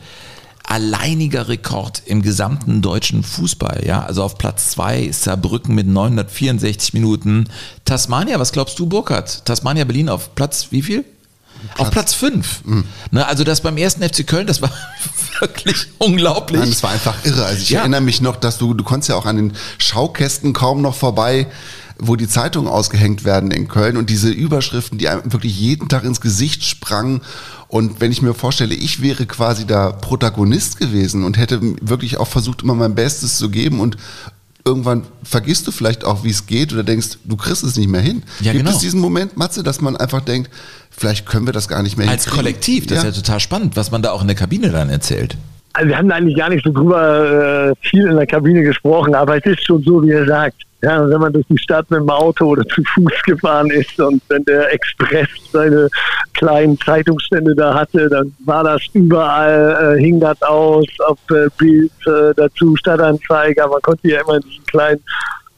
alleiniger Rekord im gesamten deutschen Fußball. Ja, also auf Platz zwei ist Saarbrücken mit 964 Minuten. Tasmania, was glaubst du, Burkhard? Tasmania Berlin auf Platz wie viel? auf Platz fünf. Ne, also das beim ersten FC Köln, das war wirklich unglaublich. Nein, es war einfach irre. Also ich Ja. erinnere mich noch, dass du, du konntest ja auch an den Schaukästen kaum noch vorbei, wo die Zeitungen ausgehängt werden in Köln und diese Überschriften, die einem wirklich jeden Tag ins Gesicht sprangen. Und wenn ich mir vorstelle, ich wäre quasi da Protagonist gewesen und hätte wirklich auch versucht, immer mein Bestes zu geben und irgendwann vergisst du vielleicht auch, wie es geht oder denkst, du kriegst es nicht mehr hin. Ja, Gibt genau. es diesen Moment, Matze, dass man einfach denkt, vielleicht können wir das gar nicht mehr Als hinkriegen? Kollektiv, das Ja. ist ja total spannend, was man da auch in der Kabine dann erzählt. Also wir haben da eigentlich gar nicht so drüber äh, viel in der Kabine gesprochen, aber es ist schon so, wie er sagt. Ja, wenn man durch die Stadt mit dem Auto oder zu Fuß gefahren ist und wenn der Express seine kleinen Zeitungsstände da hatte, dann war das überall, äh, hing das aus, auf äh, Bild äh, dazu, Stadtanzeiger, man konnte ja immer diesen kleinen,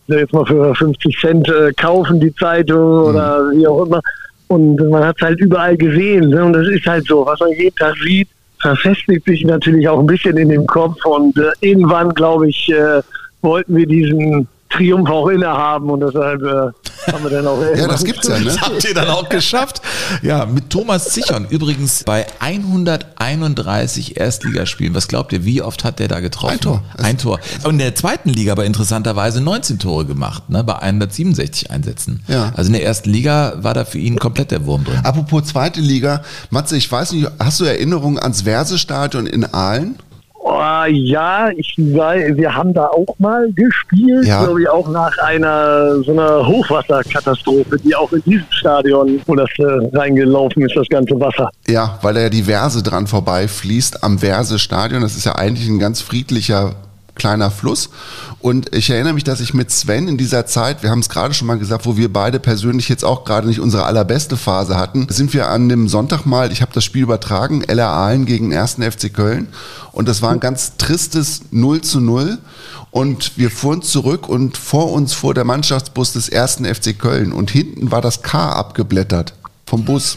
jetzt mal für 50 Cent äh, kaufen, die Zeitung oder wie auch immer. Und man hat es halt überall gesehen. Ne? Und das ist halt so, was man jeden Tag sieht, verfestigt sich natürlich auch ein bisschen in dem Kopf. Und äh, irgendwann, glaube ich, äh, wollten wir diesen Triumph auch innehaben. Und deshalb äh, haben wir dann auch Ja, das gibt's ja, ne? Das habt ihr dann auch geschafft. Ja, mit Thomas Zichon. Übrigens bei 131 Erstligaspielen. Was glaubt ihr, wie oft hat der da getroffen? Ein Tor. Ein Tor. Und in der zweiten Liga aber interessanterweise 19 Tore gemacht, ne, bei 167 Einsätzen. Ja. Also in der ersten Liga war da für ihn komplett der Wurm drin. Apropos zweite Liga, Matze, ich weiß nicht, hast du Erinnerungen ans Versestadion in Aalen? Oh, ja, ich weiß, wir haben da auch mal gespielt, Ja. glaube ich, auch nach einer so einer Hochwasserkatastrophe, die auch in diesem Stadion, wo das äh, reingelaufen ist, das ganze Wasser. Ja, weil da ja die Verse dran vorbeifließt am Verse-Stadion. Das ist ja eigentlich ein ganz friedlicher kleiner Fluss. Und ich erinnere mich, dass ich mit Sven in dieser Zeit, wir haben es gerade schon mal gesagt, wo wir beide persönlich jetzt auch gerade nicht unsere allerbeste Phase hatten, sind wir an dem Sonntag mal, ich habe das Spiel übertragen, LR Aalen gegen 1. FC Köln. Und das war ein ganz tristes 0 zu 0. Und wir fuhren zurück und vor uns fuhr der Mannschaftsbus des 1. FC Köln. Und hinten war das K abgeblättert vom Bus.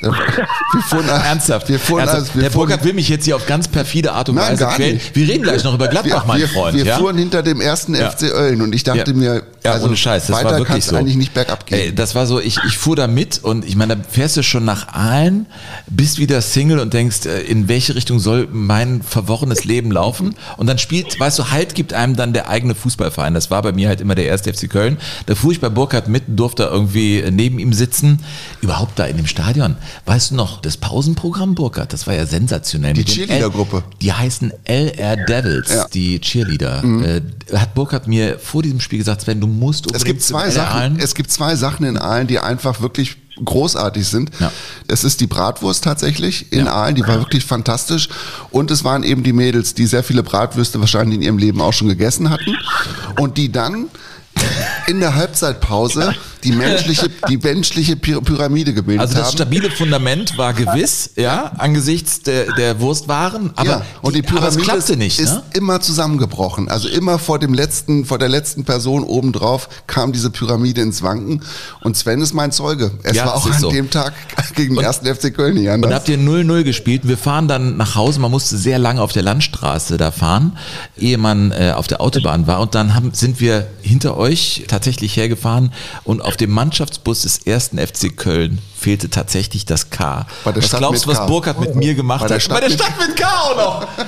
Wir fuhren, Ernsthaft. Wir fuhren, Ernsthaft. wir der fuhren, Burkhard will mich jetzt hier auf ganz perfide Art und Nein, Weise gar quälen. nicht. Wir reden gleich noch über Gladbach, wir, mein wir, Freund. Wir ja? fuhren hinter dem ersten Ja. FC Ölln und ich dachte Ja. mir, Ja, also ohne Scheiß, das weiter war wirklich so. eigentlich nicht bergab gehen. Ey, das war so, ich, ich fuhr da mit und ich meine, da fährst du schon nach Aalen, bist wieder Single und denkst, äh, in welche Richtung soll mein verworrenes Leben laufen? Und dann spielt, weißt du, Halt gibt einem dann der eigene Fußballverein. Das war bei mir halt immer der erste FC Köln. Da fuhr ich bei Burkhard mit, durfte irgendwie neben ihm sitzen. Überhaupt da in dem Stadion. Weißt du noch, das Pausenprogramm Burkhard, das war ja sensationell. Die Cheerleader-Gruppe. Die heißen LR Devils, Ja. die Cheerleader. Äh, hat Burkhard mir vor diesem Spiel gesagt, Sven, du musst Es unbedingt gibt zum zwei Sachen, Aalen. es gibt zwei Sachen in Aalen, die einfach wirklich großartig sind. Ja. Es ist die Bratwurst tatsächlich in Ja. Aalen, die war wirklich fantastisch. Und es waren eben die Mädels, die sehr viele Bratwürste wahrscheinlich in ihrem Leben auch schon gegessen hatten. Und die dann in der Halbzeitpause die menschliche, die menschliche Py- Pyramide gebildet Also das haben. stabile Fundament war gewiss, ja, angesichts der, der Wurstwaren, aber, ja, und die, es Pyramide ist, nicht. ist Ne? immer zusammengebrochen. Also immer vor dem letzten, vor der letzten Person obendrauf kam diese Pyramide ins Wanken. Und Sven ist mein Zeuge. Es Ja, war auch an so. dem Tag gegen den ersten FC Köln nicht Und habt ihr 0-0 gespielt. Wir fahren dann nach Hause. Man musste sehr lange auf der Landstraße da fahren, ehe man äh, auf der Autobahn war. Und dann haben, sind wir hinter euch tatsächlich hergefahren und auf dem Mannschaftsbus des ersten FC Köln fehlte tatsächlich das K. Bei der was Stadt glaubst du, was K. Burkhardt mit mir gemacht Bei der hat? Stadt Bei der Stadt mit K auch noch.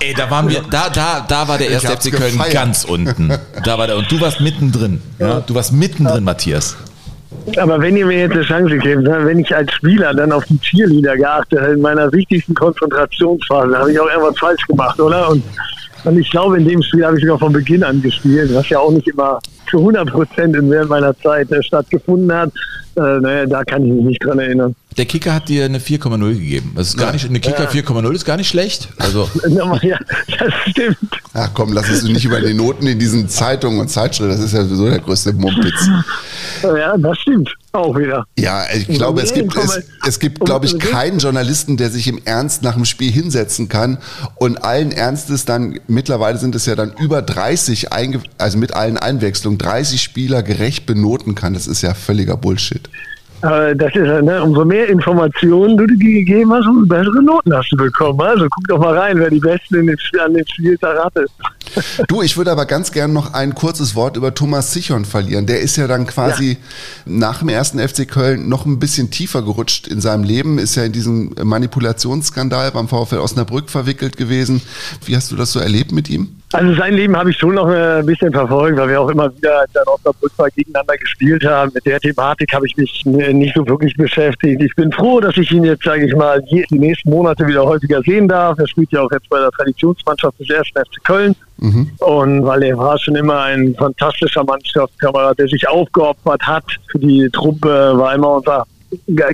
Ey, da waren wir, da, da, da war der erste FC Köln gefeiert. ganz unten. Da war der, und du warst mittendrin. Ja, du warst mittendrin, Matthias. Aber wenn ihr mir jetzt eine Chance gebt, ne, wenn ich als Spieler dann auf die Cheerleader geachtet hätte, in meiner wichtigsten Konzentrationsphase, habe ich auch irgendwas falsch gemacht, oder? Und, und ich glaube, in dem Spiel habe ich sogar von Beginn an gespielt, was ja auch nicht immer zu 100 Prozent während meiner Zeit äh, stattgefunden hat. Äh, naja, da kann ich mich nicht dran erinnern. Der Kicker hat dir eine 4,0 gegeben. Das ist gar nicht, eine Kicker 4,0 ist gar nicht schlecht. Also, ja, das stimmt. Ach komm, lass es nicht über die Noten in diesen Zeitungen und Zeitschriften. Das ist ja sowieso der größte Mumpitz. Ja, das stimmt. Auch wieder. Ja, ich glaube, es gibt, es, es gibt, glaube ich, keinen Journalisten, der sich im Ernst nach dem Spiel hinsetzen kann und allen Ernstes dann, mittlerweile sind es ja dann über 30, einge, also mit allen Einwechslungen, 30 Spieler gerecht benoten kann. Das ist ja völliger Bullshit. Aber das ist ja, ne, umso mehr Informationen du dir gegeben hast, umso bessere Noten hast du bekommen. Also guck doch mal rein, wer die Besten in den, an dem Spieltag hatte. Du, ich würde aber ganz gern noch ein kurzes Wort über Thomas Sichon verlieren. Der ist ja dann quasi ja. nach dem ersten FC Köln noch ein bisschen tiefer gerutscht in seinem Leben, ist ja in diesem Manipulationsskandal beim VfL Osnabrück verwickelt gewesen. Wie hast du das so erlebt mit ihm? Also sein Leben habe ich schon noch ein bisschen verfolgt, weil wir auch immer wieder, als er in Osnabrück war, gegeneinander gespielt haben. Mit der Thematik habe ich mich nicht so wirklich beschäftigt. Ich bin froh, dass ich ihn jetzt, sage ich mal, die nächsten Monate wieder häufiger sehen darf. Er spielt ja auch jetzt bei der Traditionsmannschaft des 1. FC Köln. Mhm. Und weil er war schon immer ein fantastischer Mannschaftskamerad, der sich aufgeopfert hat für die Truppe, war immer unser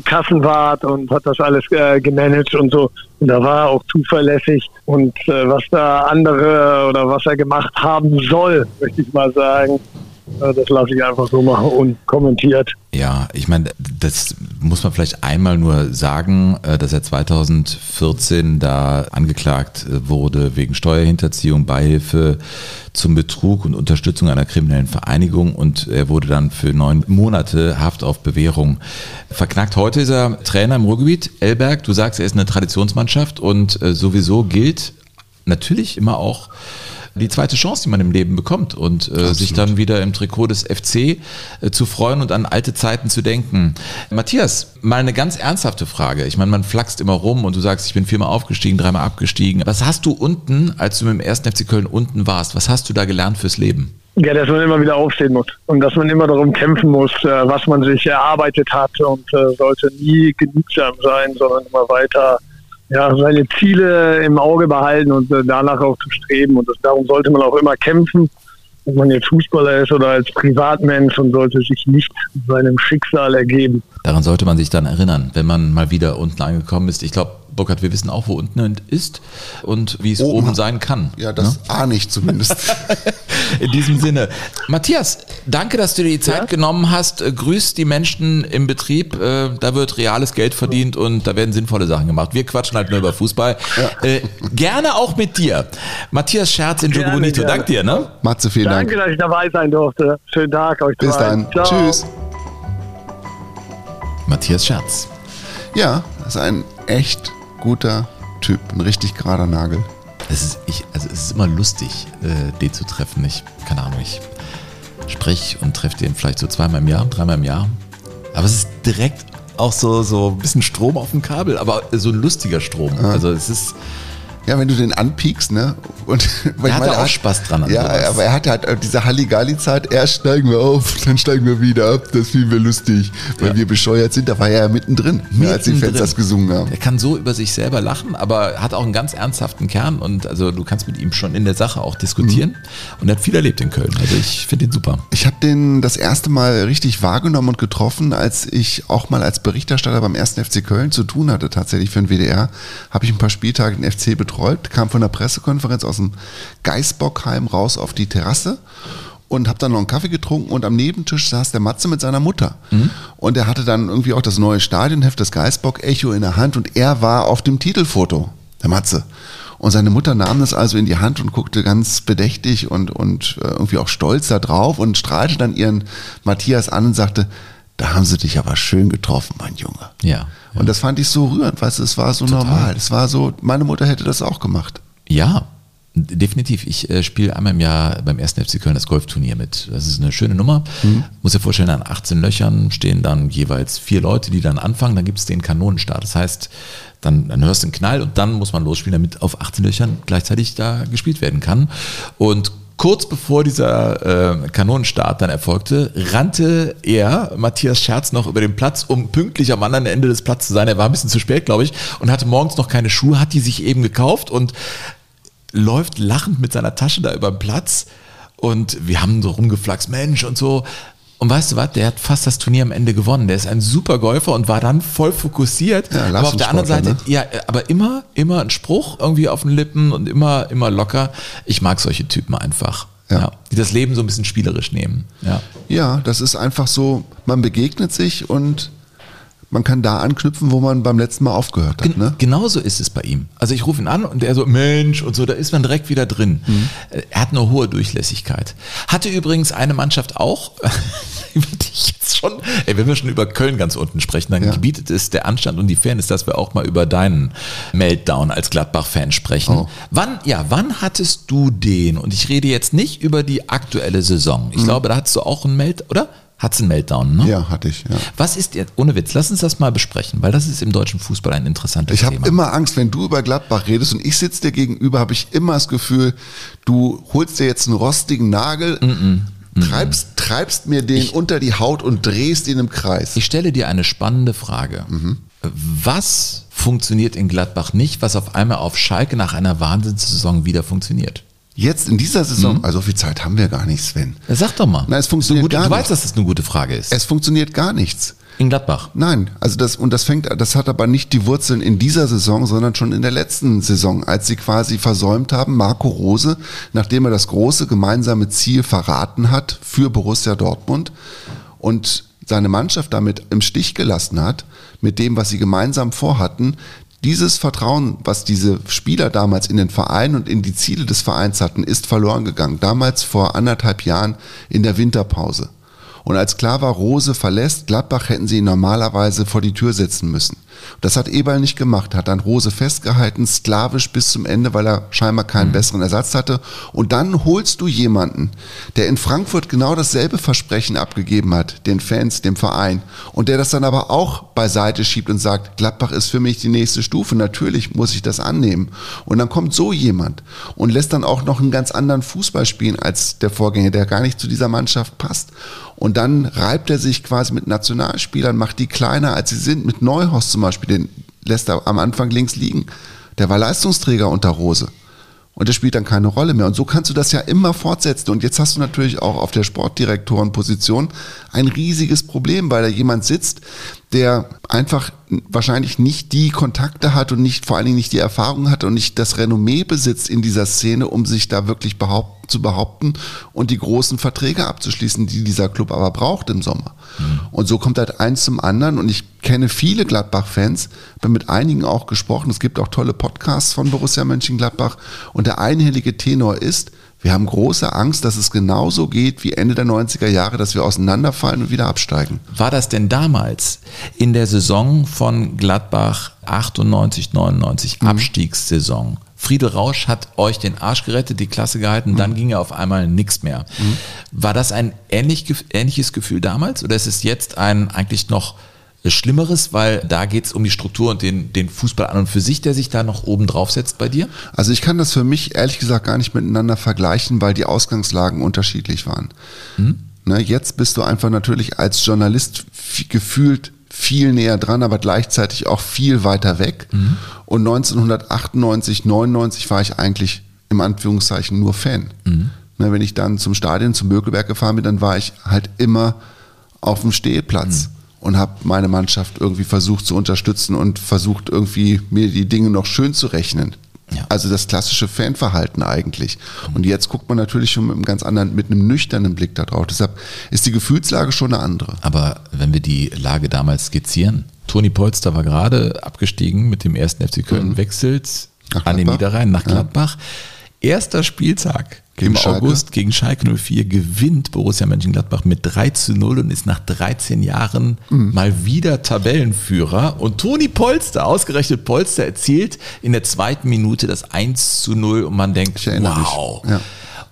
Kassenwart und hat das alles äh, gemanagt und so. Da war er auch zuverlässig. Und äh, was da andere oder was er gemacht haben soll, möchte ich mal sagen, das lasse ich einfach so machen unkommentiert. Ja, ich meine, das muss man vielleicht einmal nur sagen, äh, dass er 2014 da angeklagt äh, wurde wegen Steuerhinterziehung, Beihilfe zum Betrug und Unterstützung einer kriminellen Vereinigung und er wurde dann für neun Monate Haft auf Bewährung verknackt. Heute ist er Trainer im Ruhrgebiet. Elberg, du sagst, er ist eine Traditionsmannschaft und äh, sowieso gilt natürlich immer auch die zweite Chance, die man im Leben bekommt und äh, sich dann wieder im Trikot des FC äh, zu freuen und an alte Zeiten zu denken. Matthias, mal eine ganz ernsthafte Frage. Ich meine, man flaxt immer rum und du sagst, ich bin viermal aufgestiegen, dreimal abgestiegen. Was hast du unten, als du mit dem ersten FC Köln unten warst, was hast du da gelernt fürs Leben? Ja, dass man immer wieder aufstehen muss und dass man immer darum kämpfen muss, äh, was man sich erarbeitet hat und äh, sollte nie genügsam sein, sondern immer weiter ja, seine Ziele im Auge behalten und äh, danach auch zu streben. Und das, darum sollte man auch immer kämpfen, ob man jetzt Fußballer ist oder als Privatmensch und sollte sich nicht seinem Schicksal ergeben. Daran sollte man sich dann erinnern, wenn man mal wieder unten angekommen ist. Ich glaube, Burkhard, wir wissen auch, wo unten ist und wie es oben, oben sein kann. Ja, das ne? ahne ich zumindest. In diesem Sinne. Matthias, danke, dass du dir die Zeit ja? genommen hast. Äh, grüß die Menschen im Betrieb. Äh, da wird reales Geld verdient und da werden sinnvolle Sachen gemacht. Wir quatschen halt nur über Fußball. Ja. Äh, gerne auch mit dir. Matthias Scherz in Jogo Bonito. Danke dir. Ne? Matze, vielen Dank. Danke, dass ich dabei sein durfte. Schönen Tag euch. Bis dann. Ciao. Tschüss. Matthias Scherz. Ja, das ist ein echt guter Typ, ein richtig gerader Nagel. Es ist, ich, also es ist immer lustig, äh, den zu treffen. Ich, keine Ahnung, ich spreche und treffe den vielleicht so zweimal im Jahr, dreimal im Jahr. Aber es ist direkt auch so, so ein bisschen Strom auf dem Kabel, aber so ein lustiger Strom. Ja. Also es ist, ja, wenn du den anpiekst, ne? Und, er hatte auch hat, Spaß dran. ja, sowas. aber er hatte halt diese Halligalli-Zeit, erst steigen wir auf, dann steigen wir wieder ab, das fiel mir lustig, weil ja. wir bescheuert sind. Da war er ja mittendrin, mittendrin. als die Fans das gesungen haben. Er kann so über sich selber lachen, aber hat auch einen ganz ernsthaften Kern und also du kannst mit ihm schon in der Sache auch diskutieren mhm. und er hat viel erlebt in Köln. Also ich finde ihn super. Ich habe den das erste Mal richtig wahrgenommen und getroffen, als ich auch mal als Berichterstatter beim ersten FC Köln zu tun hatte, tatsächlich für den WDR, habe ich ein paar Spieltage den FC betreut betreut, kam von der Pressekonferenz aus dem Geisbockheim raus auf die Terrasse und habe dann noch einen Kaffee getrunken und am Nebentisch saß der Matze mit seiner Mutter. Mhm. Und er hatte dann irgendwie auch das neue Stadionheft, das Geisbock Echo in der Hand und er war auf dem Titelfoto, der Matze. Und seine Mutter nahm das also in die Hand und guckte ganz bedächtig und, und äh, irgendwie auch stolz da drauf und strahlte dann ihren Matthias an und sagte, da haben sie dich aber schön getroffen, mein Junge. Ja. Und das fand ich so rührend, du, es war so Total. normal. Es war so, meine Mutter hätte das auch gemacht. Ja, Definitiv. Ich äh, spiele einmal im Jahr beim 1. FC Köln das Golfturnier mit. Das ist eine schöne Nummer. Mhm. Muss dir vorstellen, an 18 Löchern stehen dann jeweils vier Leute, die dann anfangen. Dann gibt es den Kanonenstart. Das heißt, dann, dann hörst du einen Knall und dann muss man losspielen, damit auf 18 Löchern gleichzeitig da gespielt werden kann. Und kurz bevor dieser äh, Kanonenstart dann erfolgte, rannte er, Matthias Scherz, noch über den Platz, um pünktlich am anderen Ende des Platzes zu sein. Er war ein bisschen zu spät, glaube ich, und hatte morgens noch keine Schuhe, hat die sich eben gekauft und läuft lachend mit seiner Tasche da über den Platz. Und wir haben so rumgeflaxt, Mensch und so. Und weißt du was, der hat fast das Turnier am Ende gewonnen. Der ist ein super Golfer und war dann voll fokussiert. Ja, aber auf der anderen Seite, ne? ja, aber immer, immer ein Spruch irgendwie auf den Lippen und immer, immer locker. Ich mag solche Typen einfach. Ja. ja. die das Leben so ein bisschen spielerisch nehmen. Ja. ja, das ist einfach so, man begegnet sich und man kann da anknüpfen, wo man beim letzten Mal aufgehört hat. Ne? Genauso ist es bei ihm. Also ich rufe ihn an und er so, Mensch und so, da ist man direkt wieder drin. Mhm. Er hat eine hohe Durchlässigkeit. Hatte übrigens eine Mannschaft auch, über die ich jetzt schon, ey, wenn wir schon über Köln ganz unten sprechen, dann Ja. gebietet es der Anstand und die Fairness, dass wir auch mal über deinen Meltdown als Gladbach-Fan sprechen. Oh. Wann, ja, wann hattest du den? Und ich rede jetzt nicht über die aktuelle Saison. Ich glaube, da hattest du auch einen Melt, oder? Hattest einen Meltdown, ne? Ja, hatte ich, ja. Was ist jetzt, ohne Witz, lass uns das mal besprechen, weil das ist im deutschen Fußball ein interessantes Ich habe Thema. immer Angst, wenn du über Gladbach redest und ich sitze dir gegenüber, habe ich immer das Gefühl, du holst dir jetzt einen rostigen Nagel, treibst, treibst mir den unter die Haut und drehst ihn im Kreis. Ich stelle dir eine spannende Frage. Was funktioniert in Gladbach nicht, was auf einmal auf Schalke nach einer Wahnsinnssaison wieder funktioniert? Jetzt in dieser Saison, also viel Zeit haben wir gar nicht, Sven. Ja, Sag doch mal. Nein, es funktioniert Gut, gar du nicht. weißt, dass das eine gute Frage ist. Es funktioniert gar nichts. in Gladbach. Nein, also das und das fängt, das hat aber nicht die Wurzeln in dieser Saison, sondern schon in der letzten Saison, als sie quasi versäumt haben, Marco Rose, nachdem er das große gemeinsame Ziel verraten hat für Borussia Dortmund und seine Mannschaft damit im Stich gelassen hat, mit dem, was sie gemeinsam vorhatten, dieses Vertrauen, was diese Spieler damals in den Verein und in die Ziele des Vereins hatten, ist verloren gegangen. Damals vor anderthalb Jahren in der Winterpause. Und als klar war, Rose verlässt Gladbach, hätten sie ihn normalerweise vor die Tür setzen müssen. Das hat Eberl nicht gemacht, hat dann Rose festgehalten, sklavisch bis zum Ende, weil er scheinbar keinen besseren Ersatz hatte. Und dann holst du jemanden, der in Frankfurt genau dasselbe Versprechen abgegeben hat, den Fans, dem Verein, und der das dann aber auch beiseite schiebt und sagt, Gladbach ist für mich die nächste Stufe, natürlich muss ich das annehmen. Und dann kommt so jemand und lässt dann auch noch einen ganz anderen Fußball spielen als der Vorgänger, der gar nicht zu dieser Mannschaft passt. Und dann reibt er sich quasi mit Nationalspielern, macht die kleiner als sie sind. Mit Neuhaus zum Beispiel, den lässt er am Anfang links liegen. Der war Leistungsträger unter Rose. Und der spielt dann keine Rolle mehr. Und so kannst du das ja immer fortsetzen. Und jetzt hast du natürlich auch auf der Sportdirektorenposition ein riesiges Problem, weil da jemand sitzt, der einfach wahrscheinlich nicht die Kontakte hat und nicht vor allen Dingen nicht die Erfahrung hat und nicht das Renommee besitzt in dieser Szene, um sich da wirklich behaupt, zu behaupten und die großen Verträge abzuschließen, die dieser Club aber braucht im Sommer. Und so kommt halt eins zum anderen und ich kenne viele Gladbach-Fans, habe mit einigen auch gesprochen. Es gibt auch tolle Podcasts von Borussia Mönchengladbach und der einhellige Tenor ist, wir haben große Angst, dass es genauso geht wie Ende der 90er Jahre, dass wir auseinanderfallen und wieder absteigen. War das denn damals in der Saison von Gladbach 98, 99, Mhm. Abstiegssaison? Friedel Rausch hat euch den Arsch gerettet, die Klasse gehalten, Mhm. dann ging ja auf einmal nichts mehr. War das ein ähnlich, ähnliches Gefühl damals oder ist es jetzt ein eigentlich noch Schlimmeres, weil da geht es um die Struktur und den, den Fußball an und für sich, der sich da noch oben drauf setzt bei dir? Also ich kann das für mich ehrlich gesagt gar nicht miteinander vergleichen, weil die Ausgangslagen unterschiedlich waren. Ne, jetzt bist du einfach natürlich als Journalist gefühlt viel näher dran, aber gleichzeitig auch viel weiter weg. Und 1998, 99 war ich eigentlich im Anführungszeichen nur Fan. Ne, wenn ich dann zum Stadion, zum Mökelberg gefahren bin, dann war ich halt immer auf dem Stehplatz und habe meine Mannschaft irgendwie versucht zu unterstützen und versucht irgendwie mir die Dinge noch schön zu rechnen. Ja. Also das klassische Fanverhalten eigentlich. Und jetzt guckt man natürlich schon mit einem ganz anderen, mit einem nüchternen Blick da drauf. Deshalb ist die Gefühlslage schon eine andere. Aber wenn wir die Lage damals skizzieren, Toni Polster war gerade abgestiegen mit dem ersten FC Köln, wechselt Nach an den. Niederrhein nach Ja. Gladbach. Erster Spieltag Gegen im Schalke. August gegen Schalke 04 gewinnt Borussia Mönchengladbach mit 3 zu 0 und ist nach 13 Jahren Mhm. mal wieder Tabellenführer. Und Toni Polster, ausgerechnet Polster, erzielt in der zweiten Minute das 1 zu 0 und man denkt, wow. Ja.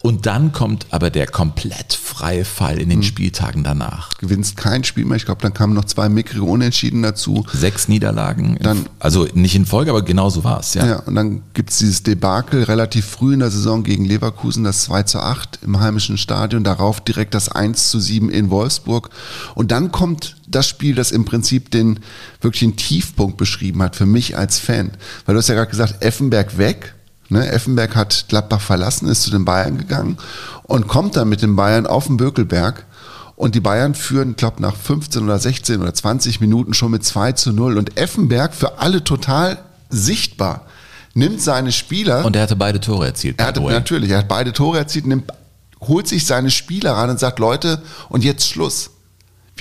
Und dann kommt aber der komplett freie Fall in den Mhm. Spieltagen danach. Gewinnst kein Spiel mehr. Ich glaube, dann kamen noch zwei mickrige Unentschieden dazu. Sechs Niederlagen. Dann- also nicht in Folge, aber genau so war es, ja. Ja, und dann gibt's dieses Debakel relativ früh in der Saison gegen Leverkusen, das 2 zu 8 im heimischen Stadion, darauf direkt das 1 zu 7 in Wolfsburg. Und dann kommt das Spiel, das im Prinzip den wirklichen Tiefpunkt beschrieben hat für mich als Fan. Weil du hast ja gerade gesagt, Effenberg weg. Ne? Effenberg hat Gladbach verlassen, ist zu den Bayern gegangen und kommt dann mit den Bayern auf den Bökelberg. Und die Bayern führen, glaube nach 15 oder 16 oder 20 Minuten schon mit 2 zu 0. Und Effenberg für alle total sichtbar nimmt seine Spieler. Und er hatte beide Tore erzielt. er hatte, natürlich, er hat beide Tore erzielt, nimmt, holt sich seine Spieler ran und sagt, Leute, und jetzt Schluss.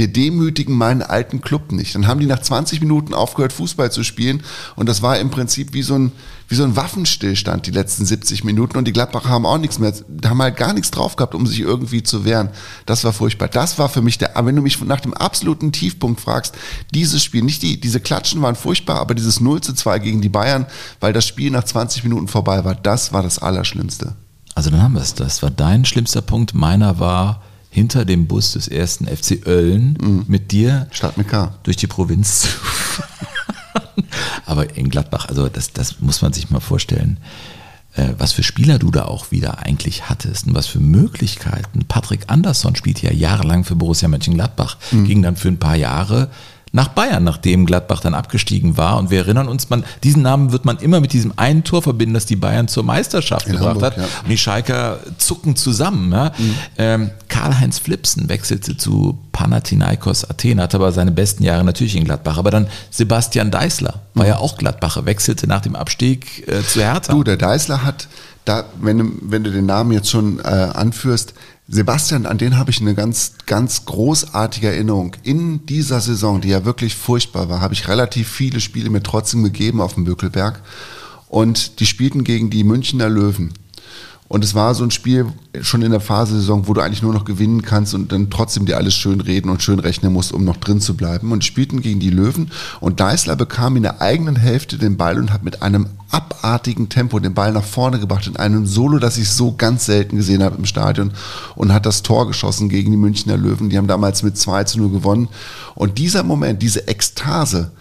Wir demütigen meinen alten Club nicht. Dann haben die nach 20 Minuten aufgehört, Fußball zu spielen und das war im Prinzip wie so ein, wie so ein Waffenstillstand die letzten 70 Minuten und die Gladbacher haben auch nichts mehr, haben halt gar nichts drauf gehabt, um sich irgendwie zu wehren. Das war furchtbar. Das war für mich der, wenn du mich nach dem absoluten Tiefpunkt fragst, dieses Spiel, nicht die, diese Klatschen waren furchtbar, aber dieses 0 zu 2 gegen die Bayern, weil das Spiel nach 20 Minuten vorbei war, das war das Allerschlimmste. Also dann haben wir es. Das war dein schlimmster Punkt. Meiner war hinter dem Bus des ersten FC Ölln Mhm. mit dir Stadt mit K. durch die Provinz zu Aber in Gladbach, also das, das muss man sich mal vorstellen, äh, was für Spieler du da auch wieder eigentlich hattest und was für Möglichkeiten. Patrick Andersson spielt ja jahrelang für Borussia Mönchengladbach, ging dann für ein paar Jahre nach Bayern, nachdem Gladbach dann abgestiegen war. Und wir erinnern uns, man, diesen Namen wird man immer mit diesem einen Tor verbinden, das die Bayern zur Meisterschaft In gebracht Hamburg, hat. ja. Und die Schalker zucken zusammen. Ja? Ähm, Karl-Heinz Flipsen wechselte zu Panathinaikos Athen, hatte aber seine besten Jahre natürlich in Gladbach. Aber dann Sebastian Deißler, war ja auch Gladbacher, wechselte nach dem Abstieg äh, zu Hertha. Du, der Deißler hat, da, wenn, du, wenn du den Namen jetzt schon äh, anführst, Sebastian, an den habe ich eine ganz, ganz großartige Erinnerung. In dieser Saison, die ja wirklich furchtbar war, habe ich relativ viele Spiele mir trotzdem gegeben auf dem Bökelberg. Und die spielten gegen die Münchner Löwen. Und es war so ein Spiel schon in der Phase-Saison, wo du eigentlich nur noch gewinnen kannst und dann trotzdem dir alles schön reden und schön rechnen musst, um noch drin zu bleiben. Und spielten gegen die Löwen und Deißler bekam in der eigenen Hälfte den Ball und hat mit einem abartigen Tempo den Ball nach vorne gebracht in einem Solo, das ich so ganz selten gesehen habe im Stadion und hat das Tor geschossen gegen die Münchner Löwen. Die haben damals mit 2 zu 0 gewonnen. Und dieser Moment, diese Ekstase,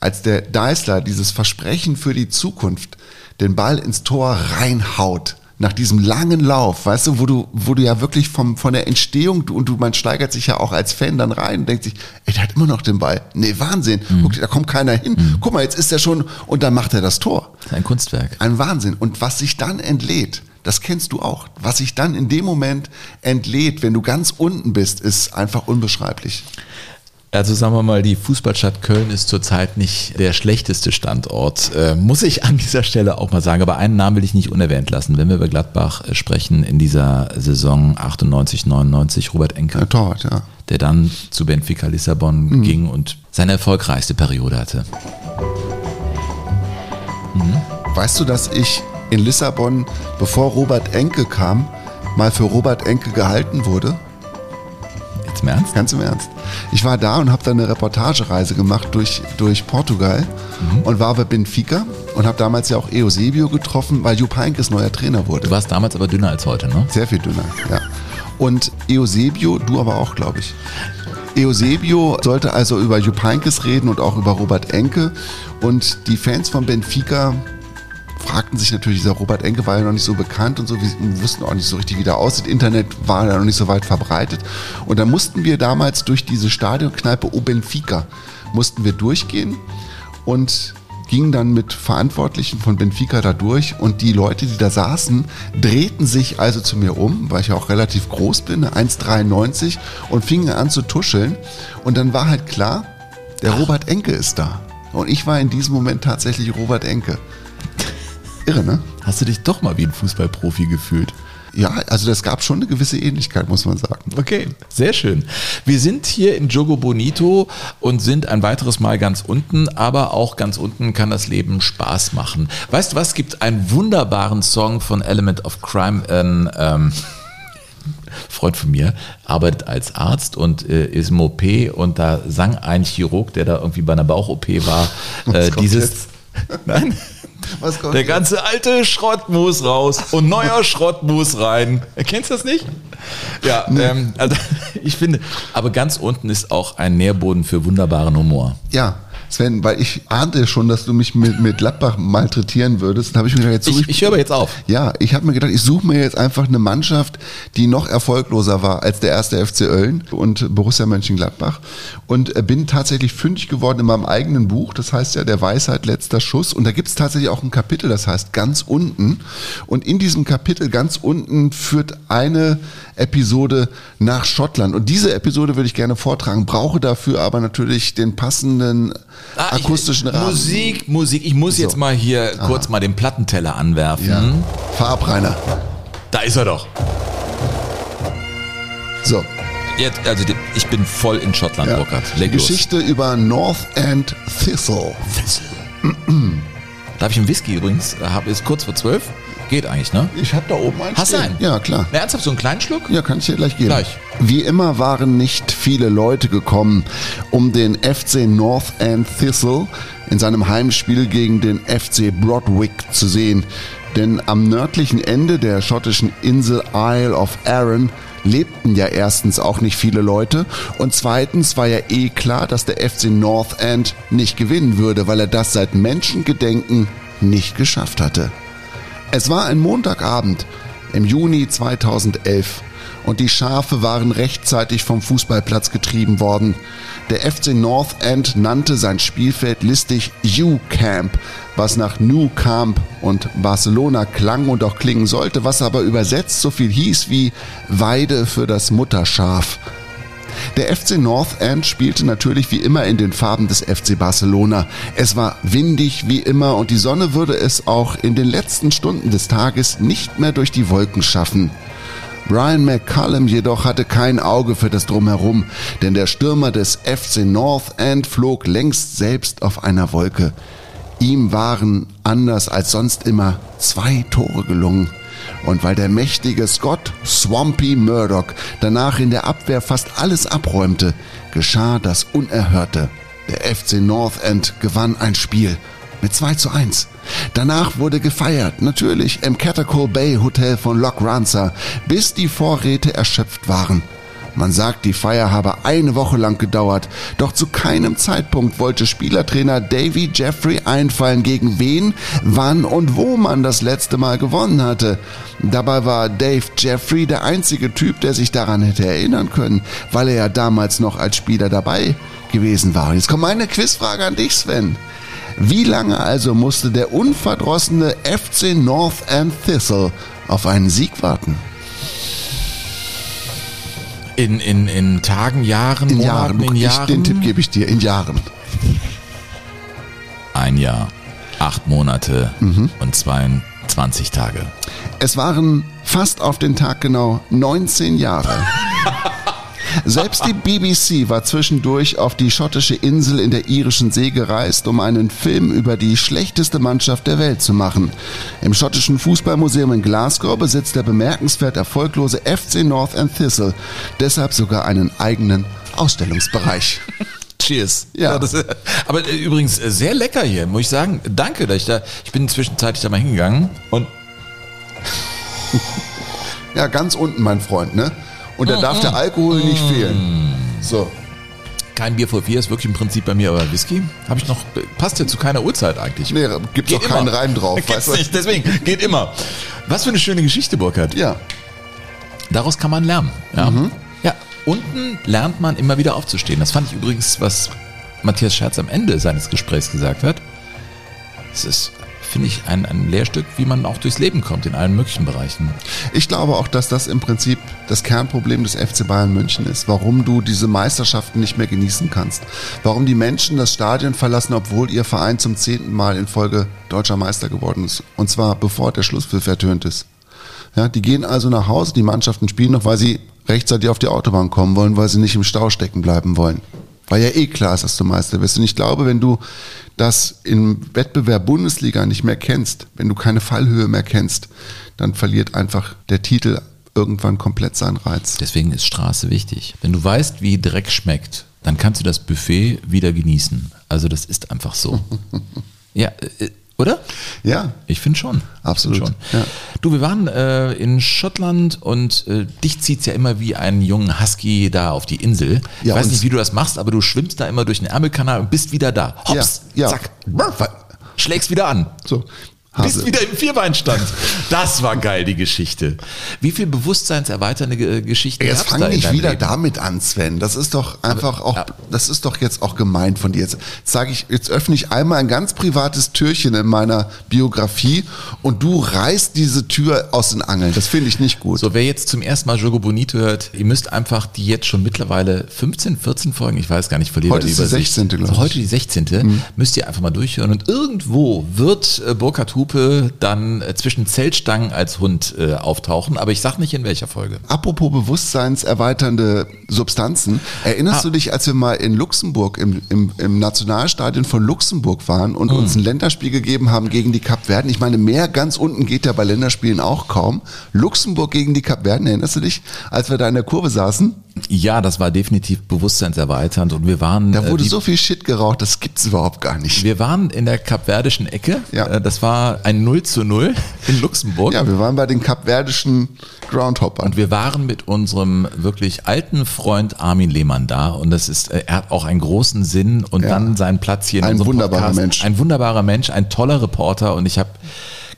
als der Deißler dieses Versprechen für die Zukunft den Ball ins Tor reinhaut, nach diesem langen Lauf, weißt du, wo du, wo du ja wirklich vom, von der Entstehung, du, und du, man steigert sich ja auch als Fan dann rein und denkt sich, ey, der hat immer noch den Ball. Nee, Wahnsinn. Guck, da kommt keiner hin. Guck mal, jetzt ist er schon, und dann macht er das Tor. Ein Kunstwerk. Ein Wahnsinn. Und was sich dann entlädt, das kennst du auch. Was sich dann in dem Moment entlädt, wenn du ganz unten bist, ist einfach unbeschreiblich. Also sagen wir mal, die Fußballstadt Köln ist zurzeit nicht der schlechteste Standort, äh, muss ich an dieser Stelle auch mal sagen. Aber einen Namen will ich nicht unerwähnt lassen, wenn wir über Gladbach äh, sprechen in dieser Saison 98, 99, Robert Enke, Der Torwart, ja. der dann zu Benfica Lissabon ging und seine erfolgreichste Periode hatte. Weißt du, dass ich in Lissabon, bevor Robert Enke kam, mal für Robert Enke gehalten wurde? Jetzt im Ernst? Ganz im Ernst. Ich war da und habe da eine Reportagereise gemacht durch, durch Portugal und war bei Benfica und habe damals ja auch Eusebio getroffen, weil Jupp Heynckes neuer Trainer wurde. Du warst damals aber dünner als heute, ne? Sehr viel dünner, ja. Und Eusebio, du aber auch, glaube ich. Eusebio sollte also über Jupp Heynckes reden und auch über Robert Enke. Und die Fans von Benfica fragten sich natürlich, dieser Robert Enke war ja noch nicht so bekannt und so, wir wussten auch nicht so richtig, wie der aussieht. Internet war ja noch nicht so weit verbreitet. Und da mussten wir damals durch diese Stadionkneipe O Benfica, mussten wir durchgehen und gingen dann mit Verantwortlichen von Benfica da durch und die Leute, die da saßen, drehten sich also zu mir um, weil ich ja auch relativ groß bin, 1,93 und fingen an zu tuscheln und dann war halt klar, der Robert Enke ist da. Und ich war in diesem Moment tatsächlich Robert Enke. Irre, ne? Hast du dich doch mal wie ein Fußballprofi gefühlt? Ja, also das gab schon eine gewisse Ähnlichkeit, muss man sagen. Okay, sehr schön. Wir sind hier in Jogo Bonito und sind ein weiteres Mal ganz unten, aber auch ganz unten kann das Leben Spaß machen. Weißt du was? Es gibt einen wunderbaren Song von Element of Crime. Ein ähm, Freund von mir arbeitet als Arzt und äh, ist im OP und da sang ein Chirurg, der da irgendwie bei einer Bauch-OP war, äh, dieses. jetzt? Nein. Was kommt Der jetzt? ganze alte Schrott muss raus und neuer Schrott muss rein. Erkennst du das nicht? Ja, ähm, also ich finde, aber ganz unten ist auch ein Nährboden für wunderbaren Humor. Ja, Sven, weil ich ahnte schon, dass du mich mit, mit Gladbach malträtieren würdest. Dann habe ich mir gedacht, jetzt suche Ich, ich höre jetzt auf. Ja, ich habe mir gedacht, ich suche mir jetzt einfach eine Mannschaft, die noch erfolgloser war als der erste FC Ölln und Borussia Mönchengladbach. Und äh, bin tatsächlich fündig geworden in meinem eigenen Buch, das heißt ja der Weisheit letzter Schuss. Und da gibt es tatsächlich auch ein Kapitel, das heißt ganz unten. Und in diesem Kapitel ganz unten führt eine Episode nach Schottland. Und diese Episode würde ich gerne vortragen, brauche dafür aber natürlich den passenden Ah, ich- akustischen Rahmen. Musik, Musik. Ich muss jetzt mal hier kurz mal den Plattenteller anwerfen. Ja. Fahr ab, Rainer. Da ist er doch. So, Jetzt, also ich bin voll in Schottland, Burkhard. Leg los. Geschichte über North End Thistle. Darf ich einen Whisky übrigens? Habe ist kurz vor zwölf. Geht eigentlich, ne? Ich hab da oben einen Hast du einen? Ja, klar. Na, ernsthaft, so einen kleinen Schluck? Ja, kann ich dir gleich geben. Gleich. Wie immer waren nicht viele Leute gekommen, um den FC North End Thistle in seinem Heimspiel gegen den FC Broadwick zu sehen. Denn am nördlichen Ende der schottischen Insel Isle of Arran lebten ja erstens auch nicht viele Leute und zweitens war ja eh klar, dass der FC North End nicht gewinnen würde, weil er das seit Menschengedenken nicht geschafft hatte. Es war ein Montagabend im Juni 2011 und die Schafe waren rechtzeitig vom Fußballplatz getrieben worden. Der FC North End nannte sein Spielfeld listig U-Camp, was nach New Camp und Barcelona klang und auch klingen sollte, was aber übersetzt so viel hieß wie Weide für das Mutterschaf. Der FC North End spielte natürlich wie immer in den Farben des FC Barcelona. Es war windig wie immer und die Sonne würde es auch in den letzten Stunden des Tages nicht mehr durch die Wolken schaffen. Brian McCallum jedoch hatte kein Auge für das Drumherum, denn der Stürmer des FC North End flog längst selbst auf einer Wolke. Ihm waren, anders als sonst immer, zwei Tore gelungen. Und weil der mächtige Scott Swampy Murdoch danach in der Abwehr fast alles abräumte, geschah das Unerhörte. Der FC North End gewann ein Spiel mit 2 zu 1. Danach wurde gefeiert, natürlich im Catacomb Bay Hotel von Loch Rancer, bis die Vorräte erschöpft waren. Man sagt, die Feier habe eine Woche lang gedauert, doch zu keinem Zeitpunkt wollte Spielertrainer Davy Jeffrey einfallen, gegen wen, wann und wo man das letzte Mal gewonnen hatte. Dabei war Dave Jeffrey der einzige Typ, der sich daran hätte erinnern können, weil er ja damals noch als Spieler dabei gewesen war. Jetzt kommt meine Quizfrage an dich, Sven. Wie lange also musste der unverdrossene FC North End Thistle auf einen Sieg warten? In, in, in Tagen, Jahren, In Monaten, Jahren. in Ich, Jahren. den Tipp gebe ich dir. In Jahren. Ein Jahr, acht Monate Mhm. und 22 Tage. Es waren fast auf den Tag genau 19 Jahre. Selbst die BBC war zwischendurch auf die schottische Insel in der irischen See gereist, um einen Film über die schlechteste Mannschaft der Welt zu machen. Im schottischen Fußballmuseum in Glasgow besitzt der bemerkenswert erfolglose FC North End Thistle deshalb sogar einen eigenen Ausstellungsbereich. Cheers. Ja. das, äh, aber äh, übrigens äh, sehr lecker hier, muss ich sagen. Danke, dass ich da. Ich bin zwischenzeitlich da mal hingegangen und Ja, ganz unten, mein Freund, ne? Und da darf der Alkohol nicht fehlen. So. kein Bier vor vier ist wirklich im Prinzip bei mir, aber Whisky habe ich noch. Passt ja zu keiner Uhrzeit eigentlich. Nee, gibt's auch keinen Reim drauf, Gibt's weißt du? nicht, deswegen geht immer. Was für eine schöne Geschichte, Burkhard. Ja. Daraus kann man lernen. Ja. ja, unten lernt man immer wieder aufzustehen. Das fand ich übrigens, was Matthias Scherz am Ende seines Gesprächs gesagt hat. Es ist, finde ich, ein, ein Lehrstück, wie man auch durchs Leben kommt, in allen möglichen Bereichen. Ich glaube auch, dass das im Prinzip das Kernproblem des FC Bayern München ist, warum du diese Meisterschaften nicht mehr genießen kannst. Warum die Menschen das Stadion verlassen, obwohl ihr Verein zum zehnten Mal in Folge deutscher Meister geworden ist. Und zwar bevor der Schlusspfiff ertönt ist. Ja, die gehen also nach Hause, die Mannschaften spielen noch, weil sie rechtzeitig auf die Autobahn kommen wollen, weil sie nicht im Stau stecken bleiben wollen. Weil ja eh klar ist, dass du Meister wirst. Und ich glaube, wenn du das im Wettbewerb Bundesliga nicht mehr kennst, wenn du keine Fallhöhe mehr kennst, dann verliert einfach der Titel irgendwann komplett seinen Reiz. Deswegen ist Straße wichtig. Wenn du weißt, wie Dreck schmeckt, dann kannst du das Buffet wieder genießen. Also das ist einfach so. ja, äh, oder? Ja, Ich finde schon. Absolut, find ja. Du, wir waren äh, in Schottland und äh, dich zieht's ja immer wie einen jungen Husky da auf die Insel. Ja, ich weiß nicht, wie du das machst, aber du schwimmst da immer durch den Ärmelkanal und bist wieder da. Hops, Ja, ja. zack, schlägst wieder an. so. Bist wieder im Vierbeinstand. Das war geil, die Geschichte. Wie viel bewusstseinserweiternde Ge- Geschichten Jetzt gab's fang da in nicht deinem wieder Leben? damit an, Sven. Das ist doch einfach auch, das ist doch jetzt auch gemein von dir. Jetzt sage ich, jetzt öffne ich einmal ein ganz privates Türchen in meiner Biografie und du reißt diese Tür aus den Angeln. Das finde ich nicht gut. So, wer jetzt zum ersten Mal Jogo Bonito hört, ihr müsst einfach die jetzt schon mittlerweile 15, 14 Folgen, ich weiß gar nicht, verliere Heute die ist die Übersicht. 16., glaub Also ich. Mhm. heute die 16. Müsst ihr einfach mal durchhören und irgendwo wird äh, Burkhard Hupe Zeitlupe dann äh, zwischen Zeltstangen als Hund äh, auftauchen, aber ich sag nicht in welcher Folge. Apropos bewusstseinserweiternde Substanzen, erinnerst Ah. du dich, als wir mal in Luxemburg im, im, im Nationalstadion von Luxemburg waren und uns Hm. ein Länderspiel gegeben haben gegen die Kapverden? Ich meine, mehr ganz unten geht ja bei Länderspielen auch kaum. Luxemburg gegen die Kapverden, erinnerst du dich, als wir da in der Kurve saßen? Ja, das war definitiv bewusstseinserweiternd und wir waren. Da wurde äh, die, so viel Shit geraucht, das gibt's überhaupt gar nicht. wir waren in der kapverdischen Ecke. Ja. Äh, Das war ein 0 zu 0 in Luxemburg. Ja, wir waren bei den kapverdischen Groundhoppern. Und wir waren mit unserem wirklich alten Freund Armin Lehmann da und das ist, äh, er hat auch einen großen Sinn und Ja. dann seinen Platz hier in Ein unserem wunderbarer Podcast. Mensch. Ein wunderbarer Mensch, ein toller Reporter und ich habe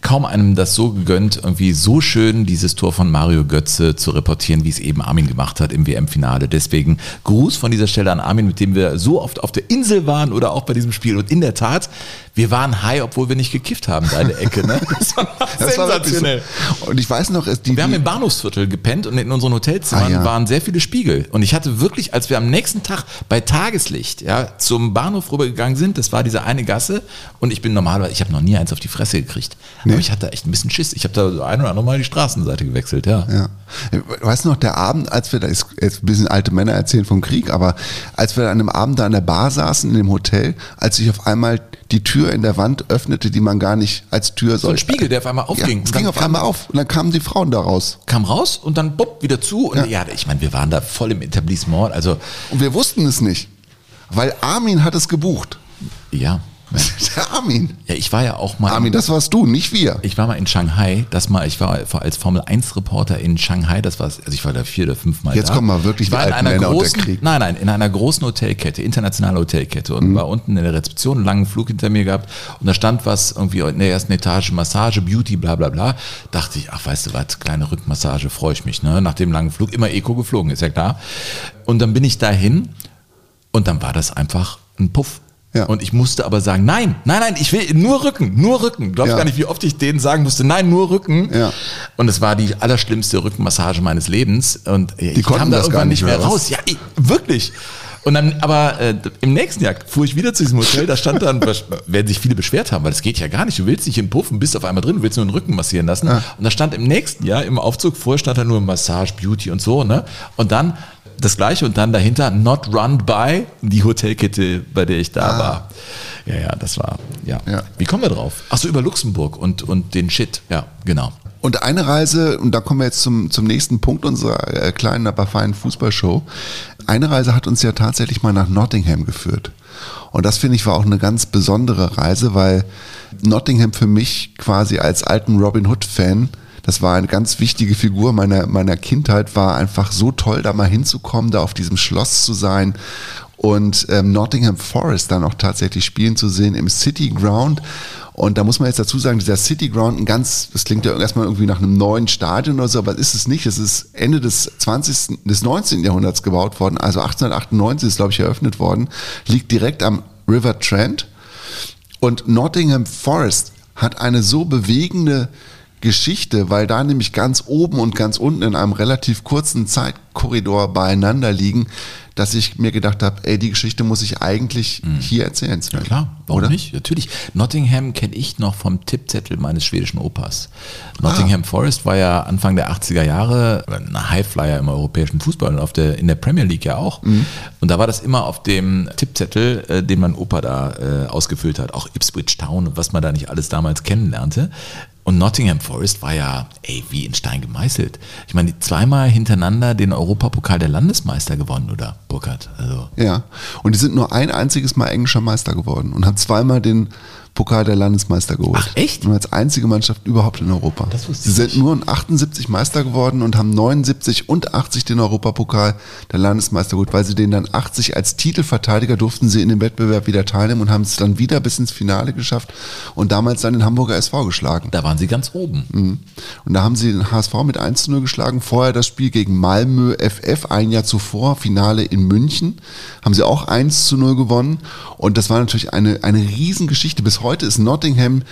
kaum einem das so gegönnt, irgendwie so schön dieses Tor von Mario Götze zu reportieren, wie es eben Armin gemacht hat im WM-Finale. Deswegen Gruß von dieser Stelle an Armin, mit dem wir so oft auf der Insel waren oder auch bei diesem Spiel. Und in der Tat, wir waren high, obwohl wir nicht gekifft haben, deine Ecke. Ne? Das war Das war sensationell. so. Und ich weiß noch, die, Wir haben im Bahnhofsviertel gepennt und in unseren Hotelzimmern Ah, ja. waren sehr viele Spiegel. Und ich hatte wirklich, als wir am nächsten Tag bei Tageslicht ja, zum Bahnhof rübergegangen sind, das war diese eine Gasse und ich bin normalerweise, ich habe noch nie eins auf die Fresse gekriegt. Aber ich hatte echt ein bisschen Schiss. Ich habe da so ein oder andere Mal die Straßenseite gewechselt, ja. Ja. Weißt du noch, der Abend, als wir da, jetzt ein bisschen alte Männer erzählen vom Krieg, aber als wir an einem Abend da an der Bar saßen in dem Hotel, als sich auf einmal die Tür in der Wand öffnete, die man gar nicht als Tür So ein Spiegel, der auf einmal Ja, aufging. es Und ging auf einmal auf und dann kamen die Frauen da raus. kam raus und dann bupp, wieder zu. Und ja, Ja. ich meine, wir waren da voll im Etablissement. Also, Und wir wussten es nicht, weil Armin hat es gebucht. ja. Der Armin. Ja, ich war ja auch mal. Armin, das warst du, nicht wir. Ich war mal in Shanghai, das mal, ich war als Formel 1 Reporter in Shanghai, das war, also ich war da vier oder fünf Mal Jetzt da. kommen mal wirklich ich war in einer Männer großen, nein, nein, in einer großen Hotelkette, internationale Hotelkette Mhm. und war unten in der Rezeption, einen langen Flug hinter mir gehabt und da stand was irgendwie in der ersten Etage, Massage, Beauty, bla, bla, bla. Dachte ich, ach, weißt du was, kleine Rückmassage, freue ich mich, ne, nach dem langen Flug, immer Eco geflogen, ist ja klar. Und dann bin ich dahin und dann war das einfach ein Puff. Ja. Und ich musste aber sagen, nein, nein, nein, ich will nur Rücken, nur Rücken. Du glaubst Ja. gar nicht, wie oft ich denen sagen musste, nein, nur Rücken. Ja. Und es war die allerschlimmste Rückenmassage meines Lebens. Und äh, ich konnten kam da irgendwann nicht mehr mehr, raus. Ja, ich, wirklich. Und dann, aber äh, im nächsten Jahr fuhr ich wieder zu diesem Hotel, da stand dann, werden sich viele beschwert haben, weil das geht ja gar nicht. Du willst nicht in Puffen, bist auf einmal drin, du willst nur den Rücken massieren lassen. Und da stand im nächsten Jahr im Aufzug vor, stand da nur Massage, Beauty und so, ne? Und dann das gleiche und dann dahinter Not Run By, die Hotelkette, bei der ich da war. Ja, ja, das war, ja. Ja. Wie kommen wir drauf? Ach so, über Luxemburg und, und den Shit. Ja, genau. Und eine Reise, und da kommen wir jetzt zum, zum nächsten Punkt unserer äh, kleinen, aber feinen Fußballshow. Eine Reise hat uns ja tatsächlich mal nach Nottingham geführt. Und das finde ich war auch eine ganz besondere Reise, weil Nottingham für mich quasi als alten Robin Hood-Fan, das war eine ganz wichtige Figur meiner, meiner Kindheit, war einfach so toll, da mal hinzukommen, da auf diesem Schloss zu sein und ähm, Nottingham Forest dann auch tatsächlich spielen zu sehen im City Ground. Und da muss man jetzt dazu sagen, dieser City Ground, ein ganz, das klingt ja erstmal irgendwie nach einem neuen Stadion oder so, aber ist es nicht. Es ist Ende des 20., des 19. Jahrhunderts gebaut worden, also 1898 ist, glaube ich, eröffnet worden, liegt direkt am River Trent. Und Nottingham Forest hat eine so bewegende Geschichte, weil da nämlich ganz oben und ganz unten in einem relativ kurzen Zeitkorridor beieinander liegen, dass ich mir gedacht habe, ey, die Geschichte muss ich eigentlich hier erzählen. Ja klar, warum Oder? nicht? Natürlich. Nottingham kenne ich noch vom Tippzettel meines schwedischen Opas. Nottingham Forest war ja Anfang der 80er Jahre ein Highflyer im europäischen Fußball und auf der, in der Premier League ja auch. Und da war das immer auf dem Tippzettel, äh, den mein Opa da äh, ausgefüllt hat, auch Ipswich Town und was man da nicht alles damals kennenlernte. Und Nottingham Forest war ja, ey, wie in Stein gemeißelt. Ich meine, zweimal hintereinander den Europapokal der Landesmeister gewonnen, oder Burkhard? Also, Ja, und die sind nur ein einziges Mal englischer Meister geworden und haben zweimal den Pokal der Landesmeister geholt. Ach, echt? Nur als einzige Mannschaft überhaupt in Europa. Das wusste Sie sind nicht. nur in 78 Meister geworden und haben 79 und 80 den Europapokal der Landesmeister geholt, weil sie den dann 80 als Titelverteidiger durften sie in dem Wettbewerb wieder teilnehmen und haben es dann wieder bis ins Finale geschafft und damals dann den Hamburger SV geschlagen. da waren sie ganz oben. Mhm. Und da haben sie den HSV mit 1 zu 0 geschlagen. Vorher das Spiel gegen Malmö FF, ein Jahr zuvor, Finale in München, haben sie auch 1 zu 0 gewonnen. Und das war natürlich eine, eine Riesengeschichte. Bis heute ist Nottingham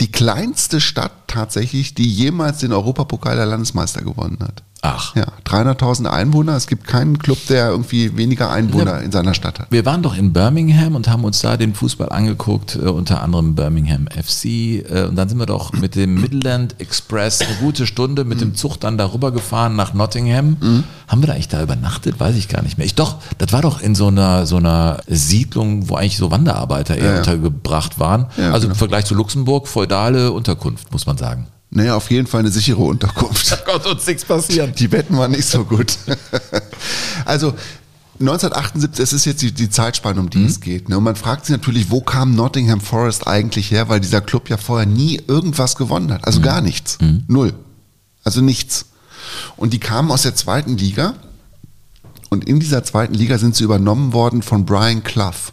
die kleinste Stadt tatsächlich, die jemals den Europapokal der Landesmeister gewonnen hat. Ach. Ja, 300.000 Einwohner. Es gibt keinen Club, der irgendwie weniger Einwohner in seiner Stadt hat. Wir waren doch in Birmingham und haben uns da den Fußball angeguckt, äh, unter anderem Birmingham FC. Äh, und dann sind wir doch mit dem Midland Express eine gute Stunde mit dem Zug dann darüber gefahren nach Nottingham. Haben wir da eigentlich da übernachtet? Weiß ich gar nicht mehr. Ich doch, das war doch in so einer, so einer Siedlung, wo eigentlich so Wanderarbeiter eher Ja, ja. untergebracht waren. Ja, also genau. im Vergleich zu Luxemburg, feudale Unterkunft, muss man sagen. Naja, auf jeden Fall eine sichere Unterkunft. Gott, uns nichts passieren. Die Wetten waren nicht so gut. also 1978, es ist jetzt die, die Zeitspanne, um die es geht. Ne? Und man fragt sich natürlich, wo kam Nottingham Forest eigentlich her, weil dieser Club ja vorher nie irgendwas gewonnen hat. Also gar nichts. Null. Also nichts. Und die kamen aus der zweiten Liga. Und in dieser zweiten Liga sind sie übernommen worden von Brian Clough.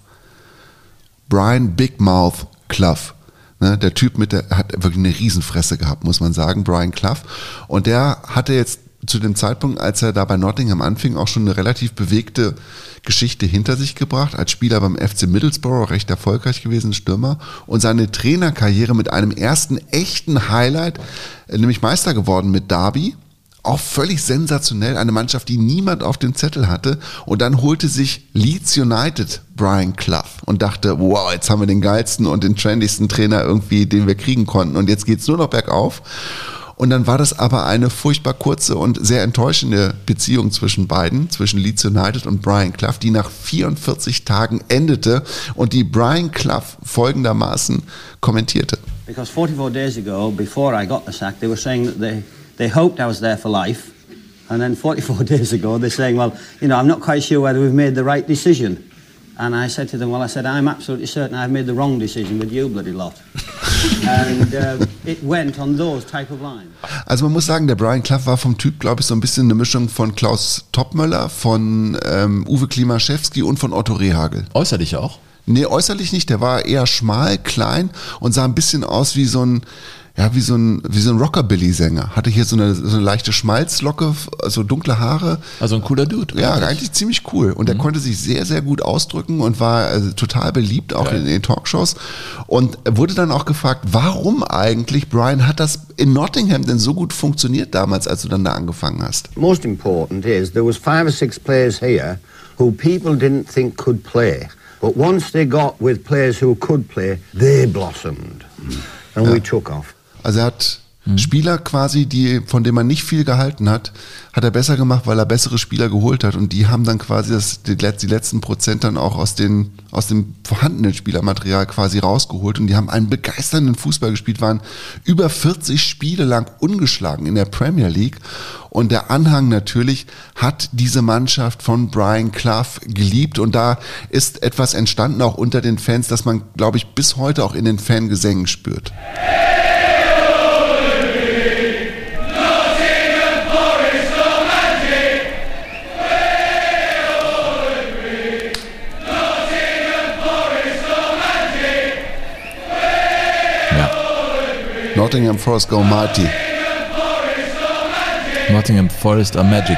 Brian Big Mouth Clough. Ne, der Typ mit der hat wirklich eine Riesenfresse gehabt, muss man sagen, Brian Clough. Und der hatte jetzt zu dem Zeitpunkt, als er da bei Nottingham anfing, auch schon eine relativ bewegte Geschichte hinter sich gebracht. Als Spieler beim FC Middlesbrough recht erfolgreich gewesen, Stürmer. Und seine Trainerkarriere mit einem ersten echten Highlight, äh, nämlich Meister geworden mit Derby auch völlig sensationell, eine Mannschaft, die niemand auf dem Zettel hatte. Und dann holte sich Leeds United Brian Clough und dachte, wow, jetzt haben wir den geilsten und den trendigsten Trainer irgendwie, den wir kriegen konnten. Und jetzt geht's nur noch bergauf. Und dann war das aber eine furchtbar kurze und sehr enttäuschende Beziehung zwischen beiden, zwischen Leeds United und Brian Clough, die nach 44 Tagen endete und die Brian Clough folgendermaßen kommentierte. Because 44 days ago, before I got the sack, they were saying that they, they hoped I was there for life. And then 44 days ago, they're saying, well, you know, I'm not quite sure whether we've made the right decision. And I said to them, well, I said, I'm absolutely certain I've made the wrong decision with you, bloody lot. and uh, it went on those type of lines. Also man muss sagen, der Brian Clough war vom Typ, glaube ich, so ein bisschen eine Mischung von Klaus Toppmöller, von ähm, Uwe Klimaschewski und von Otto Rehagel. Äußerlich auch? Nee, äußerlich nicht. Der war eher schmal, klein und sah ein bisschen aus wie so ein, ja, wie so ein, wie so ein Rockabilly-Sänger. Hatte hier so eine, so eine leichte Schmalzlocke, so dunkle Haare. Also ein cooler Dude. Ja, eigentlich ziemlich cool. Und er konnte sich sehr, sehr gut ausdrücken und war also, total beliebt, auch in den Talkshows. Und er wurde dann auch gefragt, warum eigentlich, Brian, hat das in Nottingham denn so gut funktioniert damals, als du dann da angefangen hast? Most important is there was five or six players here who people didn't think could play. But once they got with players who could play, they blossomed. And we took off. Also er hat Spieler quasi, die, von denen man nicht viel gehalten hat, hat er besser gemacht, weil er bessere Spieler geholt hat. Und die haben dann quasi das, die, die letzten Prozent dann auch aus, den, aus dem vorhandenen Spielermaterial quasi rausgeholt. Und die haben einen begeisternden Fußball gespielt, waren über 40 Spiele lang ungeschlagen in der Premier League. Und der Anhang natürlich hat diese Mannschaft von Brian Clough geliebt. Und da ist etwas entstanden auch unter den Fans, das man, glaube ich, bis heute auch in den Fangesängen spürt. Nottingham Forest Go Mighty. Nottingham Forest are Magic.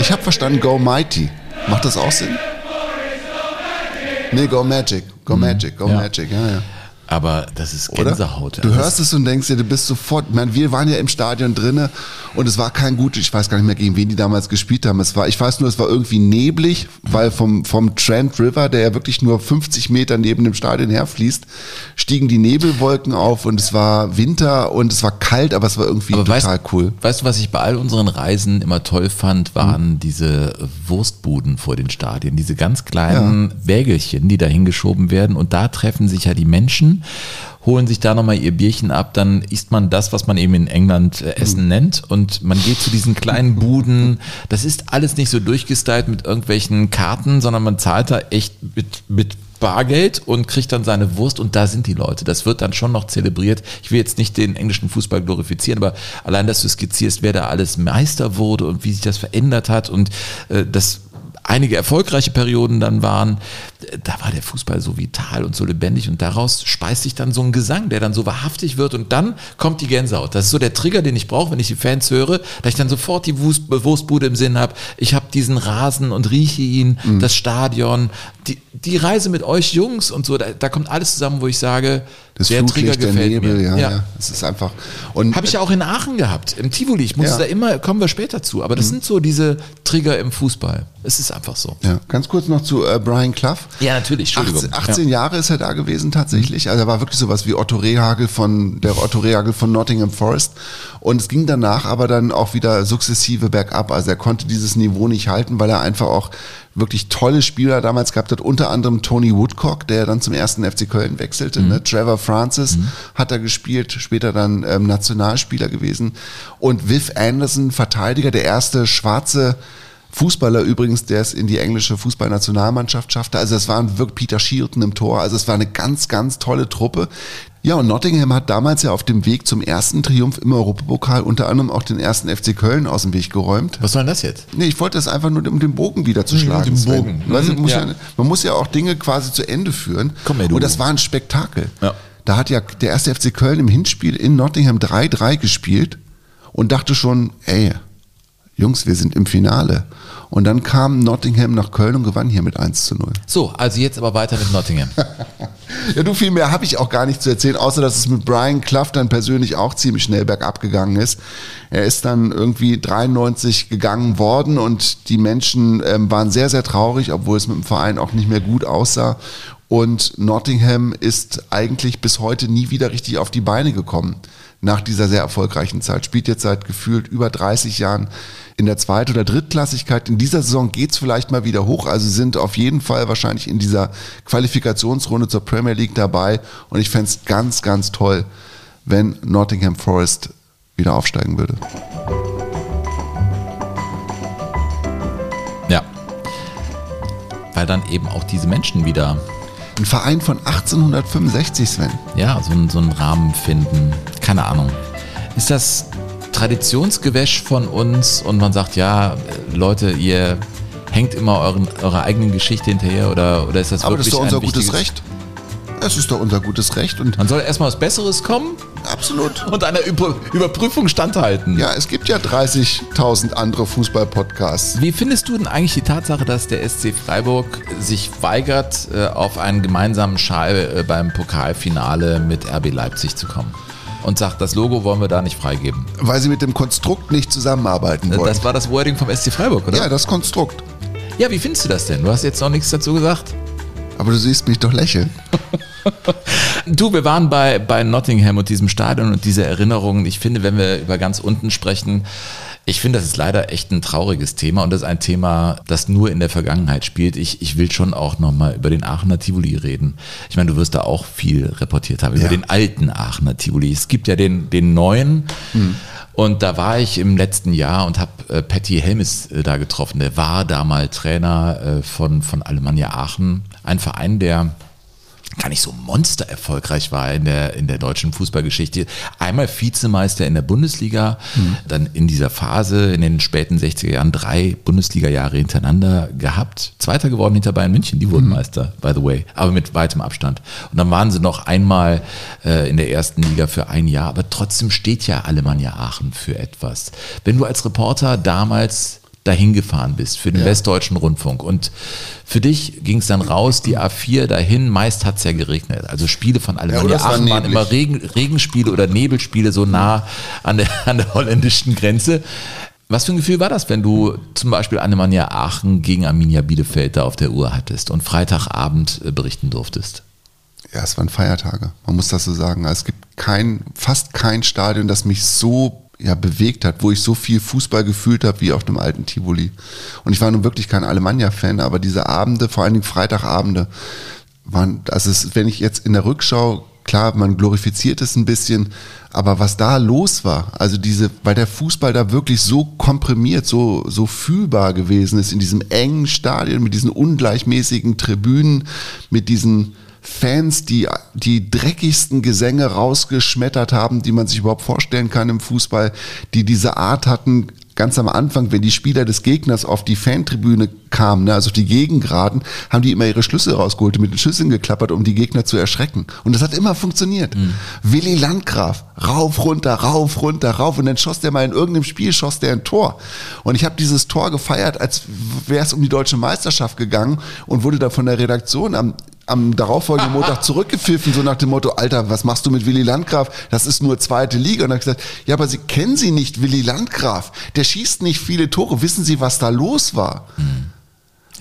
Ich habe verstanden Go Mighty. Macht das auch Sinn? Nee, Go Magic. Go Magic, Go Ja. Magic, ja, ja. Aber das ist Oder? Gänsehaut. Du Also hörst es und denkst dir, du bist sofort, ich meine, wir waren ja im Stadion drinne und es war kein gut, ich weiß gar nicht mehr, gegen wen die damals gespielt haben. Es war, ich weiß nur, es war irgendwie neblig, weil vom, vom Trent River, der ja wirklich nur 50 Meter neben dem Stadion herfließt, stiegen die Nebelwolken auf und es war Winter und es war kalt, aber es war irgendwie Aber total weißt, cool. Weißt du, was ich bei all unseren Reisen immer toll fand, waren diese Wurstbuden vor den Stadien, diese ganz kleinen Wägelchen, die da hingeschoben werden und da treffen sich ja die Menschen, holen sich da nochmal ihr Bierchen ab, dann isst man das, was man eben in England äh, Essen nennt und man geht zu diesen kleinen Buden. Das ist alles nicht so durchgestylt mit irgendwelchen Karten, sondern man zahlt da echt mit, mit Bargeld und kriegt dann seine Wurst und da sind die Leute. Das wird dann schon noch zelebriert. Ich will jetzt nicht den englischen Fußball glorifizieren, aber allein, dass du skizzierst, wer da alles Meister wurde und wie sich das verändert hat und äh, das einige erfolgreiche Perioden dann waren. Da war der Fußball so vital und so lebendig und daraus speist sich dann so ein Gesang, der dann so wahrhaftig wird und dann kommt die Gänsehaut. Das ist so der Trigger, den ich brauche, wenn ich die Fans höre, dass ich dann sofort die Wurst, Wurstbude im Sinn habe. Ich habe diesen Rasen und rieche ihn, Mhm. das Stadion, die, die Reise mit euch Jungs und so, da, da kommt alles zusammen, wo ich sage, Das der Trigger der gefällt Nebel, mir. ja, ja. Es ist einfach. Und Habe ich ja auch in Aachen gehabt, im Tivoli. Ich musste Ja. Mhm. da immer, kommen wir später zu. Aber das sind so diese Trigger im Fußball. Es ist einfach so. Ja, ganz kurz noch zu äh, Brian Clough. Ja, natürlich, Entschuldigung. 18, 18 Ja. Jahre ist er da gewesen tatsächlich. Also er war wirklich sowas wie Otto Rehagel von der Otto Rehagel von Nottingham Forest. Und es ging danach aber dann auch wieder sukzessive bergab. Also er konnte dieses Niveau nicht halten, weil er einfach auch wirklich tolle Spieler damals gehabt hat, unter anderem Tony Woodcock, der dann zum ersten FC Köln wechselte. Mhm. Ne? Trevor Francis hat er gespielt, später dann ähm, Nationalspieler gewesen. Und Viv Anderson, Verteidiger, der erste schwarze Fußballer übrigens, der es in die englische Fußballnationalmannschaft schaffte. Also es waren wirklich Peter Shilton im Tor. Also es war eine ganz, ganz tolle Truppe. Ja, und Nottingham hat damals ja auf dem Weg zum ersten Triumph im Europapokal unter anderem auch den ersten FC Köln aus dem Weg geräumt. Was soll denn das jetzt? Nee, ich wollte das einfach nur, um den Bogen wieder zu schlagen. den. Bogen. Weißt Mhm, muss ja. ja. man muss ja auch Dinge quasi zu Ende führen. Komm her, du. Und das war ein Spektakel. Ja. Da hat ja der erste FC Köln im Hinspiel in Nottingham 3-3 gespielt und dachte schon, ey, Jungs, wir sind im Finale. Und dann kam Nottingham nach Köln und gewann hier mit 1 zu 0. So, also jetzt aber weiter mit Nottingham. Ja, du, viel mehr habe ich auch gar nicht zu erzählen, außer dass es mit Brian Clough dann persönlich auch ziemlich schnell bergab gegangen ist. Er ist dann irgendwie 93 gegangen worden und die Menschen ähm, waren sehr, sehr traurig, obwohl es mit dem Verein auch nicht mehr gut aussah. Und Nottingham ist eigentlich bis heute nie wieder richtig auf die Beine gekommen nach dieser sehr erfolgreichen Zeit. Spielt jetzt seit gefühlt über 30 Jahren in der Zweit- oder Drittklassigkeit. In dieser Saison geht's vielleicht mal wieder hoch. Also sind auf jeden Fall wahrscheinlich in dieser Qualifikationsrunde zur Premier League dabei. Und ich fänd's ganz, ganz toll, wenn Nottingham Forest wieder aufsteigen würde. Ja. Weil dann eben auch diese Menschen wieder, Ein Verein von 1865, Sven. ja, so, so einen Rahmen finden. Keine Ahnung. Ist das Traditionsgewäsch von uns und man sagt, ja, Leute, ihr hängt immer euren, eurer eigenen Geschichte hinterher oder, oder ist das Aber das wirklich ist doch unser gutes Recht. Es ist doch unser gutes Recht und Man soll erstmal was Besseres kommen absolut. und einer Über Überprüfung standhalten. Ja, es gibt ja 30.000 andere Fußball-Podcasts. Wie findest du denn eigentlich die Tatsache, dass der SC Freiburg sich weigert, äh, auf einen gemeinsamen Schal äh, beim Pokalfinale mit RB Leipzig zu kommen? Und sagt, das Logo wollen wir da nicht freigeben. Weil sie mit dem Konstrukt nicht zusammenarbeiten Äh, wollen. Das war das Wording vom SC Freiburg, oder? ja, das Konstrukt. Ja, wie findest du das denn? Du hast jetzt noch nichts dazu gesagt. Aber du siehst mich doch lächeln. Du, wir waren bei, bei Nottingham und diesem Stadion und diese Erinnerungen. Ich finde, wenn wir über ganz unten sprechen, ich finde, das ist leider echt ein trauriges Thema und das ist ein Thema, das nur in der Vergangenheit spielt. Ich, ich will schon auch nochmal über den Aachener Tivoli reden. Ich meine, du wirst da auch viel reportiert haben, über Ja. den alten Aachener Tivoli. Es gibt ja den, den neuen. Und da war ich im letzten Jahr und habe äh, Patty Helmes äh, da getroffen. Der war damals Trainer äh, von, von Alemannia Aachen. Ein Verein, der gar nicht so monster erfolgreich war in der, in der deutschen Fußballgeschichte. Einmal Vizemeister in der Bundesliga, dann in dieser Phase in den späten 60er Jahren drei Bundesliga-Jahre hintereinander gehabt. Zweiter geworden hinter Bayern München, die wurden Meister, by the way, aber mit weitem Abstand. Und dann waren sie noch einmal äh, in der ersten Liga für ein Jahr, aber trotzdem steht ja Alemannia Aachen für etwas. Wenn du als Reporter damals dahin gefahren bist für den Ja. Westdeutschen Rundfunk. Und für dich ging es dann raus, die A4 dahin, meist hat es ja geregnet. Also Spiele von oder es war Aachen waren immer Regen, Regenspiele oder Nebelspiele so nah an der, an der holländischen Grenze. Was für ein Gefühl war das, wenn du zum Beispiel Alemannia Aachen gegen Arminia Bielefeld da auf der Uhr hattest und Freitagabend äh, berichten durftest? Ja, es waren Feiertage. Man muss das so sagen. Es gibt kein, fast kein Stadion, das mich so ja, bewegt hat, wo ich so viel Fußball gefühlt habe wie auf dem alten Tivoli. Und ich war nun wirklich kein Alemannia-Fan, aber diese Abende, vor allen Dingen Freitagabende, waren, also es, wenn ich jetzt in der Rückschau, klar, man glorifiziert es ein bisschen, aber was da los war, also diese, weil der Fußball da wirklich so komprimiert, so, so fühlbar gewesen ist in diesem engen Stadion mit diesen ungleichmäßigen Tribünen, mit diesen Fans, die die dreckigsten Gesänge rausgeschmettert haben, die man sich überhaupt vorstellen kann im Fußball, die diese Art hatten, ganz am Anfang, wenn die Spieler des Gegners auf die Fantribüne kamen, ne, also auf die Gegengraden, haben die immer ihre Schlüssel rausgeholt, mit den Schlüsseln geklappert, um die Gegner zu erschrecken. Und das hat immer funktioniert. Mhm. Willi Landgraf, rauf, runter, rauf, runter, rauf. Und dann schoss der mal in irgendeinem Spiel, schoss der ein Tor. Und ich habe dieses Tor gefeiert, als wäre es um die deutsche Meisterschaft gegangen und wurde da von der Redaktion am am darauffolgenden Montag zurückgepfiffen, so nach dem Motto, Alter, was machst du mit Willi Landgraf? Das ist nur zweite Liga. Und dann habe ich gesagt, ja, aber Sie kennen Sie nicht, Willi Landgraf. Der schießt nicht viele Tore. Wissen Sie, was da los war? Mhm.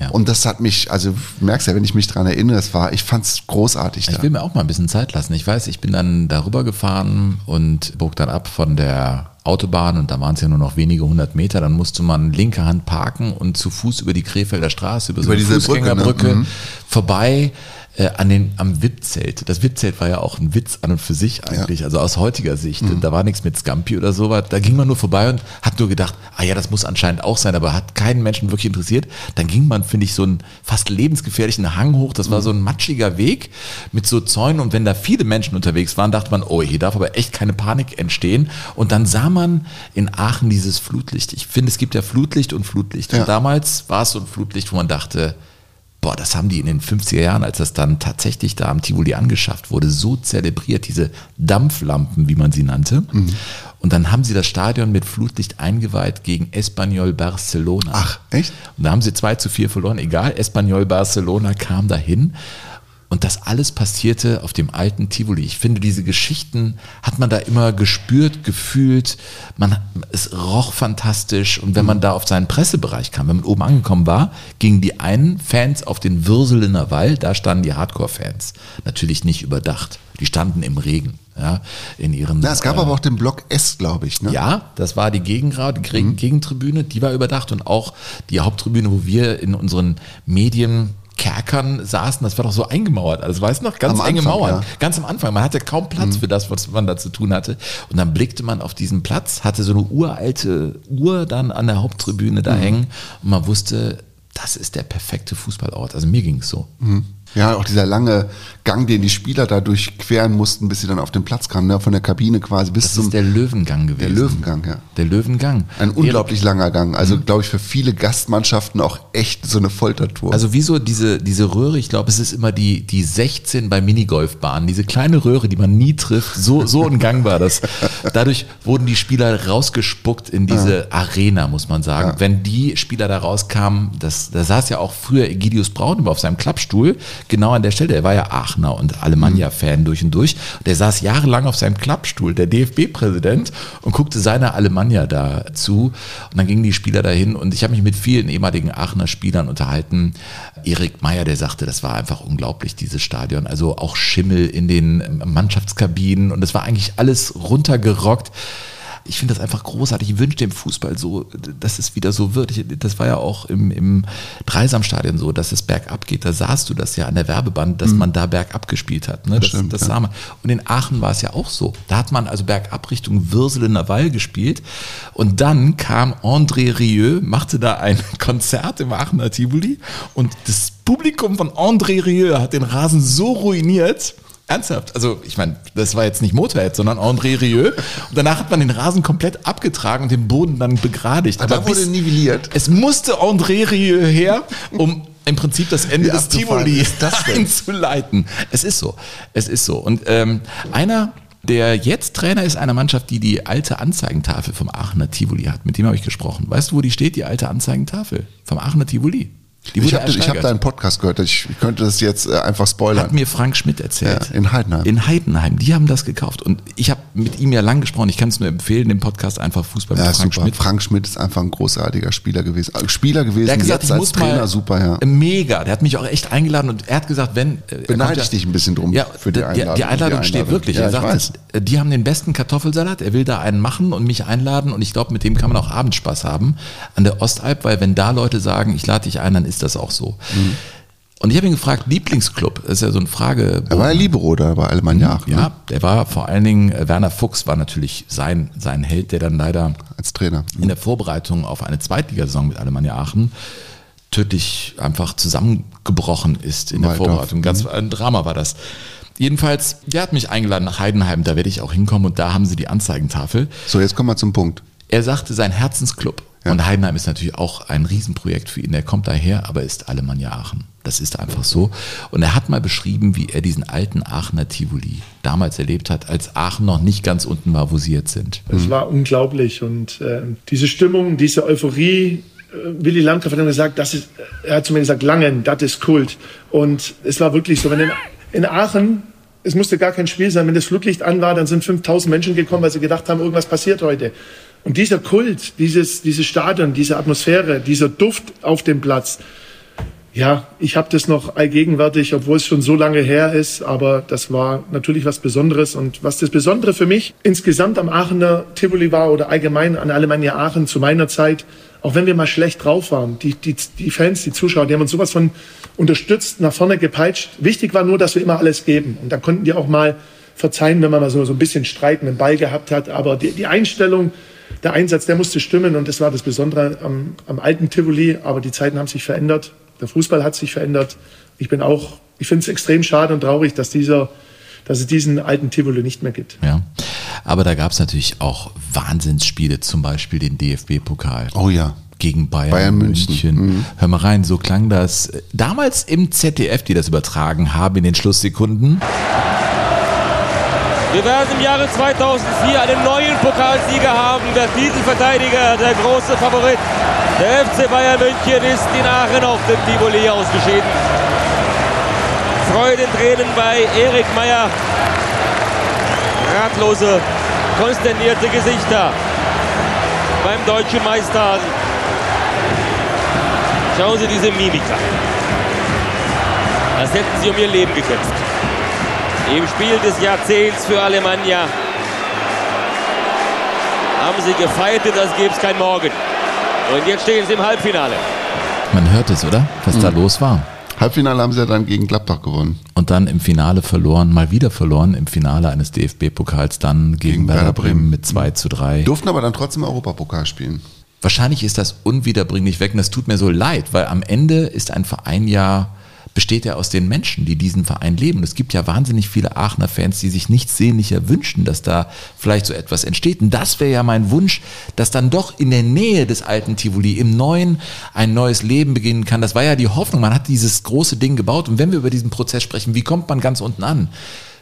Ja. Und das hat mich, also merkst ja, wenn ich mich dran erinnere, es war, ich fand es großartig. Ich will mir auch mal ein bisschen Zeit lassen. Ich weiß, ich bin dann darüber gefahren und bog dann ab von der Autobahn und da waren es ja nur noch wenige hundert Meter. Dann musste man linke Hand parken und zu Fuß über die Krefelder Straße, über, über so eine diese Fußgängerbrücke Brücke, ne? mhm. vorbei äh, an den, am VIP-Zelt. Das VIP-Zelt war ja auch ein Witz an und für sich eigentlich, ja. also aus heutiger Sicht. Mhm. Da war nichts mit Scampi oder sowas. Da ging man nur vorbei und hat nur gedacht, ah ja, das muss anscheinend auch sein, aber hat keinen Menschen wirklich interessiert. Dann ging man, finde ich, so einen fast lebensgefährlichen Hang hoch. Das war mhm. so ein matschiger Weg mit so Zäunen und wenn da viele Menschen unterwegs waren, dachte man, oh, hier darf aber echt keine Panik entstehen. Und dann sah man in Aachen dieses Flutlicht. Ich finde, es gibt ja Flutlicht und Flutlicht. Ja. Und damals war es so ein Flutlicht, wo man dachte, boah, das haben die in den 50er Jahren, als das dann tatsächlich da am Tivoli angeschafft wurde, so zelebriert, diese Dampflampen, wie man sie nannte. Mhm. Und dann haben sie das Stadion mit Flutlicht eingeweiht gegen Espanyol Barcelona. Ach, echt? Und da haben sie 2 zu 4 verloren. Egal, Espanyol Barcelona kam dahin und das alles passierte auf dem alten Tivoli. Ich finde, diese Geschichten hat man da immer gespürt, gefühlt. Man, es roch fantastisch. Und wenn man da auf seinen Pressebereich kam, wenn man oben angekommen war, gingen die einen Fans auf den Würselener Wall. Da standen die Hardcore-Fans. Natürlich nicht überdacht. Die standen im Regen. Ja, in ihren, Na, es gab äh, aber auch den Block S, glaube ich. Ne? Ja, das war die Gegengrad, mhm. Gegentribüne, die war überdacht und auch die Haupttribüne, wo wir in unseren Medien Kerkern saßen, das war doch so eingemauert. Also weißt du noch, ganz am enge Anfang, Mauern. Ja. Ganz am Anfang. Man hatte kaum Platz mhm. für das, was man da zu tun hatte. Und dann blickte man auf diesen Platz, hatte so eine uralte Uhr dann an der Haupttribüne da mhm. hängen und man wusste, das ist der perfekte Fußballort. Also mir ging es so. Mhm. Ja, auch dieser lange Gang, den die Spieler da durchqueren mussten, bis sie dann auf den Platz kamen, ne? von der Kabine quasi bis das zum. Das ist der Löwengang gewesen. Der Löwengang, ja. Der Löwengang. Ein unglaublich langer Gang. Also, mhm. glaube ich, für viele Gastmannschaften auch echt so eine Foltertour. Also, wieso diese, diese Röhre? Ich glaube, es ist immer die, die 16 bei Minigolfbahnen. Diese kleine Röhre, die man nie trifft. So, so ein Gang war das. Dadurch wurden die Spieler rausgespuckt in diese ja. Arena, muss man sagen. Ja. Wenn die Spieler da rauskamen, das, da saß ja auch früher Egidius Braun immer auf seinem Klappstuhl genau an der Stelle. Er war ja Aachener und Alemannia-Fan durch und durch. Der saß jahrelang auf seinem Klappstuhl, der DFB-Präsident, und guckte seiner Alemannia da zu. Und dann gingen die Spieler dahin und ich habe mich mit vielen ehemaligen Aachener Spielern unterhalten. Erik Meyer, der sagte, das war einfach unglaublich, dieses Stadion. Also auch Schimmel in den Mannschaftskabinen und es war eigentlich alles runtergerockt ich finde das einfach großartig. Ich wünsche dem Fußball so, dass es wieder so wird. Ich, das war ja auch im, im Dreisamstadion so, dass es bergab geht. Da sahst du das ja an der Werbeband, dass mhm. man da bergab gespielt hat. Ne? Das, das, das sah man. Und in Aachen war es ja auch so. Da hat man also bergab Richtung Würselener Wall gespielt. Und dann kam André Rieu, machte da ein Konzert im Aachener Tivoli und das Publikum von André Rieu hat den Rasen so ruiniert, Ernsthaft? Also, ich meine, das war jetzt nicht Motorhead, sondern André Rieu. Und danach hat man den Rasen komplett abgetragen und den Boden dann begradigt. Aber, Aber wurde nivelliert. Es musste André Rieu her, um im Prinzip das Ende des Tivoli einzuleiten. Es ist so. Es ist so. Und ähm, einer, der jetzt Trainer ist einer Mannschaft, die die alte Anzeigentafel vom Aachener Tivoli hat. Mit dem habe ich gesprochen. Weißt du, wo die steht, die alte Anzeigentafel vom Aachener Tivoli? Ich habe hab deinen Podcast gehört, ich könnte das jetzt äh, einfach spoilern. Hat mir Frank Schmidt erzählt. Ja, in Heidenheim. In Heidenheim, die haben das gekauft. Und ich habe mit ihm ja lang gesprochen, ich kann es nur empfehlen, den Podcast einfach Fußball mit ja, Frank super. Schmidt. Frank Schmidt ist einfach ein großartiger Spieler gewesen. Äh, Spieler gewesen, der hat gesagt, jetzt als Trainer super, ja. Mega, der hat mich auch echt eingeladen und er hat gesagt, wenn... Äh, Beneide ich dich ein bisschen drum ja, für die Einladung. Die, Einladung, die steht wirklich. Ja, er sagt, weiß. die haben den besten Kartoffelsalat, er will da einen machen und mich einladen und ich glaube, mit dem kann man auch Abendspaß haben an der Ostalb, weil wenn da Leute sagen, ich lade dich ein, dann ist das auch so. Mhm. Und ich habe ihn gefragt, Lieblingsclub, das ist ja so eine Frage. Er war ja Libero da bei Alemannia. Ja, ne? der war vor allen Dingen, äh, Werner Fuchs war natürlich sein, sein Held, der dann leider als Trainer in der Vorbereitung auf eine Zweitligasaison mit Alemannia Aachen tödlich einfach zusammengebrochen ist in der Waldorf. Vorbereitung. Ganz ein Drama war das. Jedenfalls, der hat mich eingeladen nach Heidenheim, da werde ich auch hinkommen und da haben sie die Anzeigentafel. So, jetzt kommen wir zum Punkt. Er sagte, sein Herzensclub. Und Heidenheim ist natürlich auch ein Riesenprojekt für ihn. Er kommt daher, aber ist Alemannia Aachen. Das ist einfach so. Und er hat mal beschrieben, wie er diesen alten Aachener Tivoli damals erlebt hat, als Aachen noch nicht ganz unten war, wo sie jetzt sind. Es war unglaublich und äh, diese Stimmung, diese Euphorie. äh, Willy Landgraf hat immer gesagt, das ist, er hat zu mir gesagt, Langen, das ist Kult. Und es war wirklich so, wenn in, in Aachen, es musste gar kein Spiel sein, wenn das Flutlicht an war, dann sind 5000 Menschen gekommen, weil sie gedacht haben, irgendwas passiert heute. Und dieser Kult, dieses, dieses Stadion, diese Atmosphäre, dieser Duft auf dem Platz, ja, ich habe das noch allgegenwärtig, obwohl es schon so lange her ist, aber das war natürlich was Besonderes. Und was das Besondere für mich insgesamt am Aachener Tivoli war oder allgemein an Alemannia Aachen zu meiner Zeit, auch wenn wir mal schlecht drauf waren, die, die, die Fans, die Zuschauer, die haben uns sowas von unterstützt, nach vorne gepeitscht. Wichtig war nur, dass wir immer alles geben. Und da konnten die auch mal verzeihen, wenn man mal so, so ein bisschen Streit mit dem Ball gehabt hat. Aber die, die Einstellung, der Einsatz, der musste stimmen. Und das war das Besondere am, am alten Tivoli. Aber die Zeiten haben sich verändert. Der Fußball hat sich verändert. Ich bin auch, ich finde es extrem schade und traurig, dass dieser, dass es diesen alten Tivoli nicht mehr gibt. Ja. Aber da gab es natürlich auch Wahnsinnsspiele, zum Beispiel den DFB-Pokal. Oh ja. Gegen Bayern, Bayern München. München. Mhm. Hör mal rein, so klang das damals im ZDF, die das übertragen haben in den Schlusssekunden. Wir werden im Jahre 2004 einen neuen Pokalsieger haben. Der Titelverteidiger, der große Favorit. Der FC Bayern München ist in Aachen auf dem Tivoli ausgeschieden. Freudentränen bei Erik Meyer. Ratlose, konsternierte Gesichter beim deutschen Meister. Schauen Sie diese Mimik an. Als hätten sie um ihr Leben gekämpft. Im Spiel des Jahrzehnts für Alemannia haben sie gefeitet, als gäbe es kein Morgen. Und jetzt stehen sie im Halbfinale. Man hört es, oder? Was da Mhm. los war. Halbfinale haben sie ja dann gegen Gladbach gewonnen. Und dann im Finale verloren, mal wieder verloren, im Finale eines DFB-Pokals dann gegen, Werder Werder Bremen Bremen. mit 2 zu 3. Durften aber dann trotzdem Europapokal spielen. Wahrscheinlich ist das unwiederbringlich weg und das tut mir so leid, weil am Ende ist ein Verein ja, besteht ja aus den Menschen, die diesen Verein leben. Es gibt ja wahnsinnig viele Aachener Fans, die sich nichts sehnlicher wünschen, dass da vielleicht so etwas entsteht. Und das wäre ja mein Wunsch, dass dann doch in der Nähe des alten Tivoli im Neuen ein neues Leben beginnen kann. Das war ja die Hoffnung. Man hat dieses große Ding gebaut. Und wenn wir über diesen Prozess sprechen, wie kommt man ganz unten an?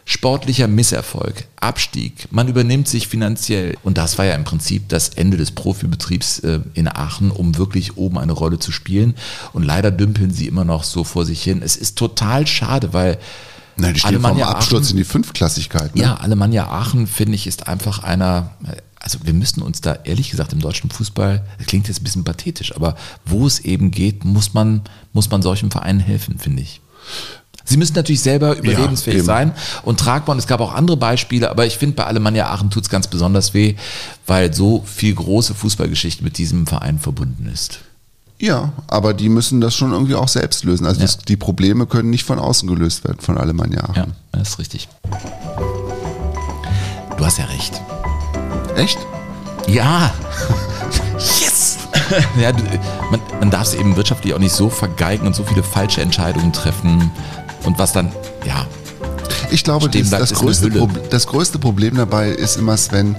Sportlicher Misserfolg, Abstieg, man übernimmt sich finanziell. Und das war ja im Prinzip das Ende des Profibetriebs äh, in Aachen, um wirklich oben eine Rolle zu spielen. Und leider dümpeln sie immer noch so vor sich hin. Es ist total schade, weil Nein, die stehen Alemannia Absturz Aachen- in die Fünftklassigkeit. Ne? ja, Alemannia Aachen, finde ich, ist einfach einer, also wir müssen uns da ehrlich gesagt im deutschen Fußball, das klingt jetzt ein bisschen pathetisch, aber wo es eben geht, muss man, muss man solchen Vereinen helfen, finde ich. Sie müssen natürlich selber überlebensfähig eben. sein und tragbar. Und es gab auch andere Beispiele, aber ich finde, bei Alemannia Aachen tut es ganz besonders weh, weil so viel große Fußballgeschichte mit diesem Verein verbunden ist. Ja, aber die müssen das schon irgendwie auch selbst lösen. Also das, die Probleme können nicht von außen gelöst werden von Alemannia Aachen. Ja, das ist richtig. Du hast ja recht. Echt? Ja. Yes! ja, man, man darf es eben wirtschaftlich auch nicht so vergeigen und so viele falsche Entscheidungen treffen. Und was dann, ja. Ich glaube, das, bleibt, das, größte Hülle. Prob- das größte Problem dabei ist immer, Sven,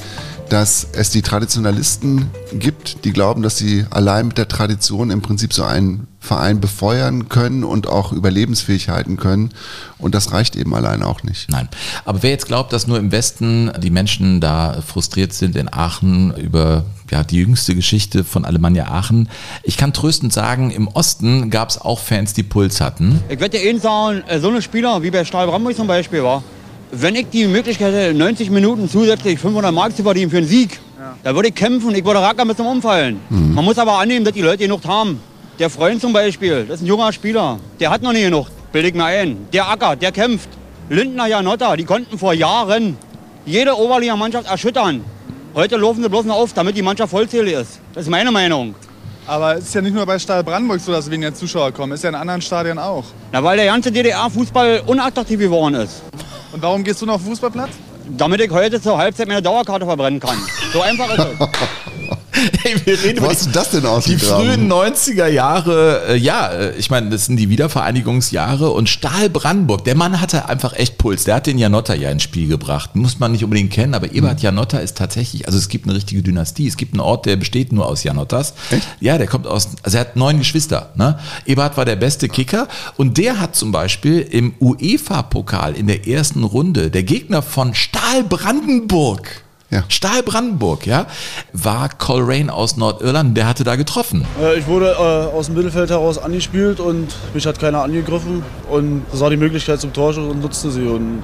dass es die Traditionalisten gibt, die glauben, dass sie allein mit der Tradition im Prinzip so einen Verein befeuern können und auch überlebensfähig halten können. Und das reicht eben allein auch nicht. Nein. Aber wer jetzt glaubt, dass nur im Westen die Menschen da frustriert sind in Aachen über ja, die jüngste Geschichte von Alemannia Aachen, ich kann tröstend sagen, im Osten gab es auch Fans, die Puls hatten. Ich werde dir Ihnen sagen, äh, so eine Spieler wie bei Stahl Brandenburg zum Beispiel war, wenn ich die Möglichkeit hätte, 90 Minuten zusätzlich 500 Mark zu verdienen für einen Sieg, da würde ich kämpfen, ich würde rackern bis zum Umfallen. Mhm. Man muss aber annehmen, dass die Leute genug haben. Der Freund zum Beispiel, das ist ein junger Spieler, der hat noch nicht genug, bilde ich mir ein. Der Acker, der kämpft. Lindner, Janotta, die konnten vor Jahren jede Oberliga-Mannschaft erschüttern. Heute laufen sie bloß noch auf, damit die Mannschaft vollzählig ist. Das ist meine Meinung. Aber es ist ja nicht nur bei Stahl Brandenburg so, dass weniger Zuschauer kommen. Ist ja in anderen Stadien auch. Na, weil der ganze DDR-Fußball unattraktiv geworden ist. Und warum gehst du noch auf den Fußballplatz? Damit ich heute zur Halbzeit meine Dauerkarte verbrennen kann. So einfach ist es. Hey, wir reden Wo über hast die- du das denn Die ausgegraben? frühen 90er Jahre, äh, ja, äh, ich meine, das sind die Wiedervereinigungsjahre und Stahl Brandenburg, der Mann hatte einfach echt Puls. Der hat den Janotta ja ins Spiel gebracht. Muss man nicht unbedingt kennen, aber Eberhard Mhm. Janotta ist tatsächlich, also es gibt eine richtige Dynastie. Es gibt einen Ort, der besteht nur aus Janottas. Ja, der kommt aus, also er hat neun Geschwister. Ne? Eberhard war der beste Kicker und der hat zum Beispiel im UEFA-Pokal in der ersten Runde, der Gegner von Stahl Brandenburg, Ja. Stahl Brandenburg, ja, war Coleraine aus Nordirland, der hatte da getroffen. Äh, Ich wurde äh, aus dem Mittelfeld heraus angespielt und mich hat keiner angegriffen und sah die Möglichkeit zum Torschuss und nutzte sie. Und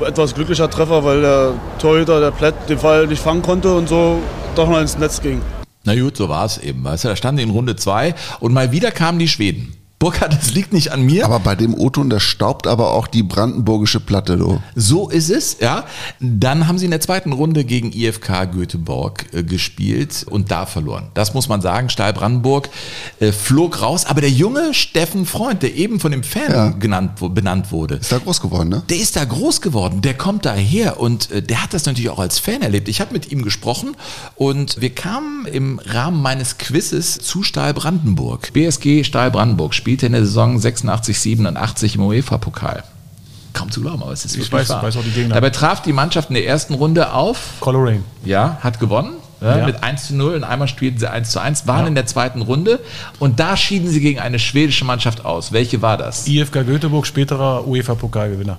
etwas glücklicher Treffer, weil der Torhüter, der Plätt, den Fall nicht fangen konnte und so doch noch ins Netz ging. Na gut, so war es eben. Weißt du, da standen in Runde zwei und mal wieder kamen die Schweden. Burkhard, das liegt nicht an mir. Aber bei dem O-Ton, da staubt aber auch die brandenburgische Platte, du. So ist es, ja. Dann haben sie in der zweiten Runde gegen IFK Göteborg äh, gespielt und da verloren. Das muss man sagen. Stahl Brandenburg äh, flog raus, aber der junge Steffen Freund, der eben von dem Fan Ja. genannt, wo- benannt wurde, Ist da groß geworden, ne? der ist da groß geworden, der kommt daher und äh, der hat das natürlich auch als Fan erlebt. Ich habe mit ihm gesprochen und wir kamen im Rahmen meines Quizzes zu Stahl Brandenburg. BSG Stahl Brandenburg spielte in der Saison 86, 87 im UEFA-Pokal. Kaum zu glauben, aber es ist Ich wirklich weiß- wahr. weiß auch die Gegner. Dabei traf die Mannschaft in der ersten Runde auf, Coleraine. ja, hat gewonnen. Ja, Ja. Mit 1 zu 0 und einmal spielten sie 1 zu 1, waren in der zweiten Runde und da schieden sie gegen eine schwedische Mannschaft aus. Welche war das? IFK Göteborg, späterer UEFA-Pokalgewinner.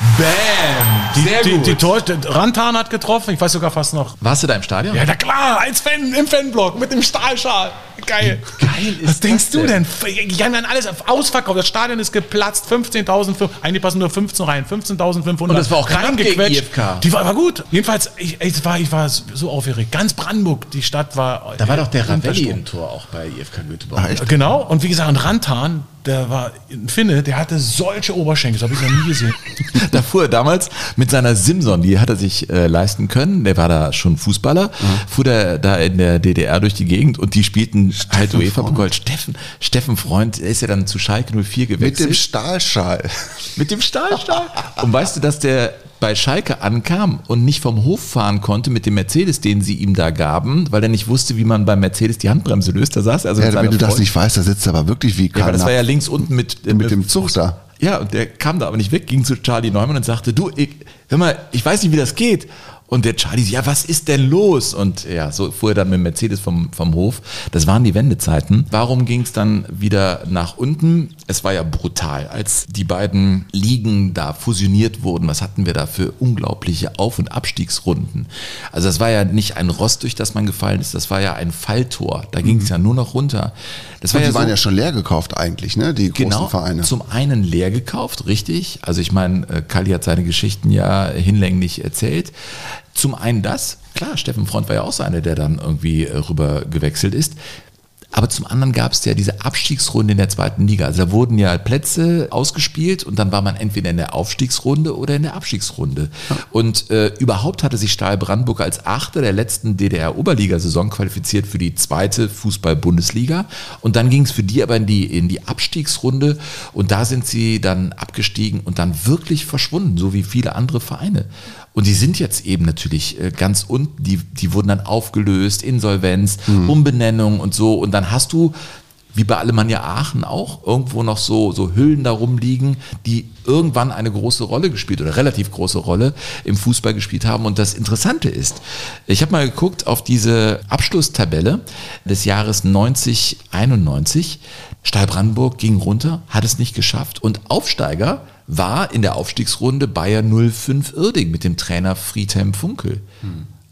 Bam! Die, Sehr die, gut. die Tor, der Rantan hat getroffen, ich weiß sogar fast noch. Warst du da im Stadion? Ja, na klar, als Fan im Fanblock mit dem Stahlschal. Geil. Geil ist Was denkst das du denn? denn? Die haben dann alles ausverkauft. Das Stadion ist geplatzt. 15.000, eigentlich passen nur 15 rein. 15.500. Und das war auch reingequetscht. IFK. Die war, war gut. Jedenfalls, ich, ich, war, ich war so aufgeregt. Ganz Brandenburg, die Stadt war. Da war doch der Ravelli im Tor auch bei IFK Göteborg. Genau, und wie gesagt, und Rantan, der war ein Finne, der hatte solche Oberschenkel, das habe ich noch nie gesehen. Da fuhr er damals mit seiner Simson, die hat er sich äh, leisten können, der war da schon Fußballer, fuhr der da in der DDR durch die Gegend und die spielten halt UEFA-Pokal. Steffen, Steffen Freund, der ist ja dann zu Schalke 04 Mit gewechselt. dem Stahlschal. Mit dem Stahlstahl. Und weißt du, dass der bei Schalke ankam und nicht vom Hof fahren konnte mit dem Mercedes, den sie ihm da gaben, weil er nicht wusste, wie man beim Mercedes die Handbremse löst. Da saß er also Ja, wenn du das nicht weißt, da sitzt er aber wirklich wie Ja, aber das war ja links unten mit, äh, Mit dem Zug da. Ja, und der kam da aber nicht weg, ging zu Charlie Neumann und sagte, du, ich, hör mal, ich weiß nicht, wie das geht. Und der Charlie, ja, was ist denn los? Und ja, so fuhr er dann mit Mercedes vom, vom Hof. Das waren die Wendezeiten. Warum ging es dann wieder nach unten? Es war ja brutal, als die beiden Ligen da fusioniert wurden. Was hatten wir da für unglaubliche Auf- und Abstiegsrunden? Also das war ja nicht ein Rost, durch das man gefallen ist, das war ja ein Falltor. Da ging es ja nur noch runter. Das war Und ja die waren so- ja schon leer gekauft eigentlich, ne? Die großen genau, Vereine. Zum einen leer gekauft, richtig. Also ich meine, äh, Kali hat seine Geschichten ja hinlänglich erzählt. Zum einen das, klar, Steffen Freund war ja auch so einer, der dann irgendwie äh, rüber gewechselt ist. Aber zum anderen gab es ja diese Abstiegsrunde in der zweiten Liga. Also da wurden ja Plätze ausgespielt und dann war man entweder in der Aufstiegsrunde oder in der Abstiegsrunde. Und äh, überhaupt hatte sich Stahl Brandenburg als Achter der letzten DDR-Oberligasaison qualifiziert für die zweite Fußball-Bundesliga. Und dann ging es für die aber in die, in die Abstiegsrunde und da sind sie dann abgestiegen und dann wirklich verschwunden, so wie viele andere Vereine. Und die sind jetzt eben natürlich äh, ganz unten, die, die wurden dann aufgelöst, Insolvenz, Umbenennung und so. Und dann hast du, wie bei Alemannia Aachen auch, irgendwo noch so, so Hüllen da rumliegen, die irgendwann eine große Rolle gespielt oder relativ große Rolle im Fußball gespielt haben. Und das Interessante ist, ich habe mal geguckt auf diese Abschlusstabelle des Jahres 90, 91. Stahl Brandenburg ging runter, hat es nicht geschafft und Aufsteiger war in der Aufstiegsrunde Bayer 05 Irding mit dem Trainer Friedhelm Funkel.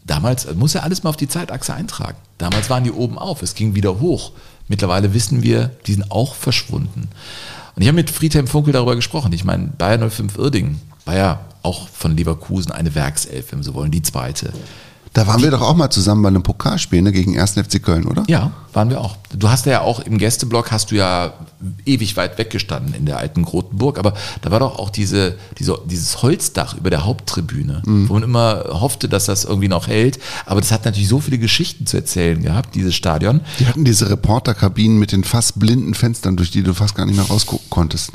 Damals äh, muss er alles mal auf die Zeitachse eintragen. Damals waren die oben auf, es ging wieder hoch. Mittlerweile wissen wir, die sind auch verschwunden. Und ich habe mit Friedhelm Funkel darüber gesprochen. Ich meine, Bayer 05 Irding war ja auch von Leverkusen eine Werkself, wenn Sie wollen, die zweite. Da waren wir doch auch mal zusammen bei einem Pokalspiel, ne? Gegen 1. FC Köln, oder? Ja, waren wir auch. Du hast ja auch im Gästeblock hast du ja ewig weit weggestanden in der alten Grotenburg, aber da war doch auch diese, diese, dieses Holzdach über der Haupttribüne, wo man immer hoffte, dass das irgendwie noch hält. Aber das hat natürlich so viele Geschichten zu erzählen gehabt, dieses Stadion. Die hatten diese Reporterkabinen mit den fast blinden Fenstern, durch die du fast gar nicht mehr rausgucken konntest.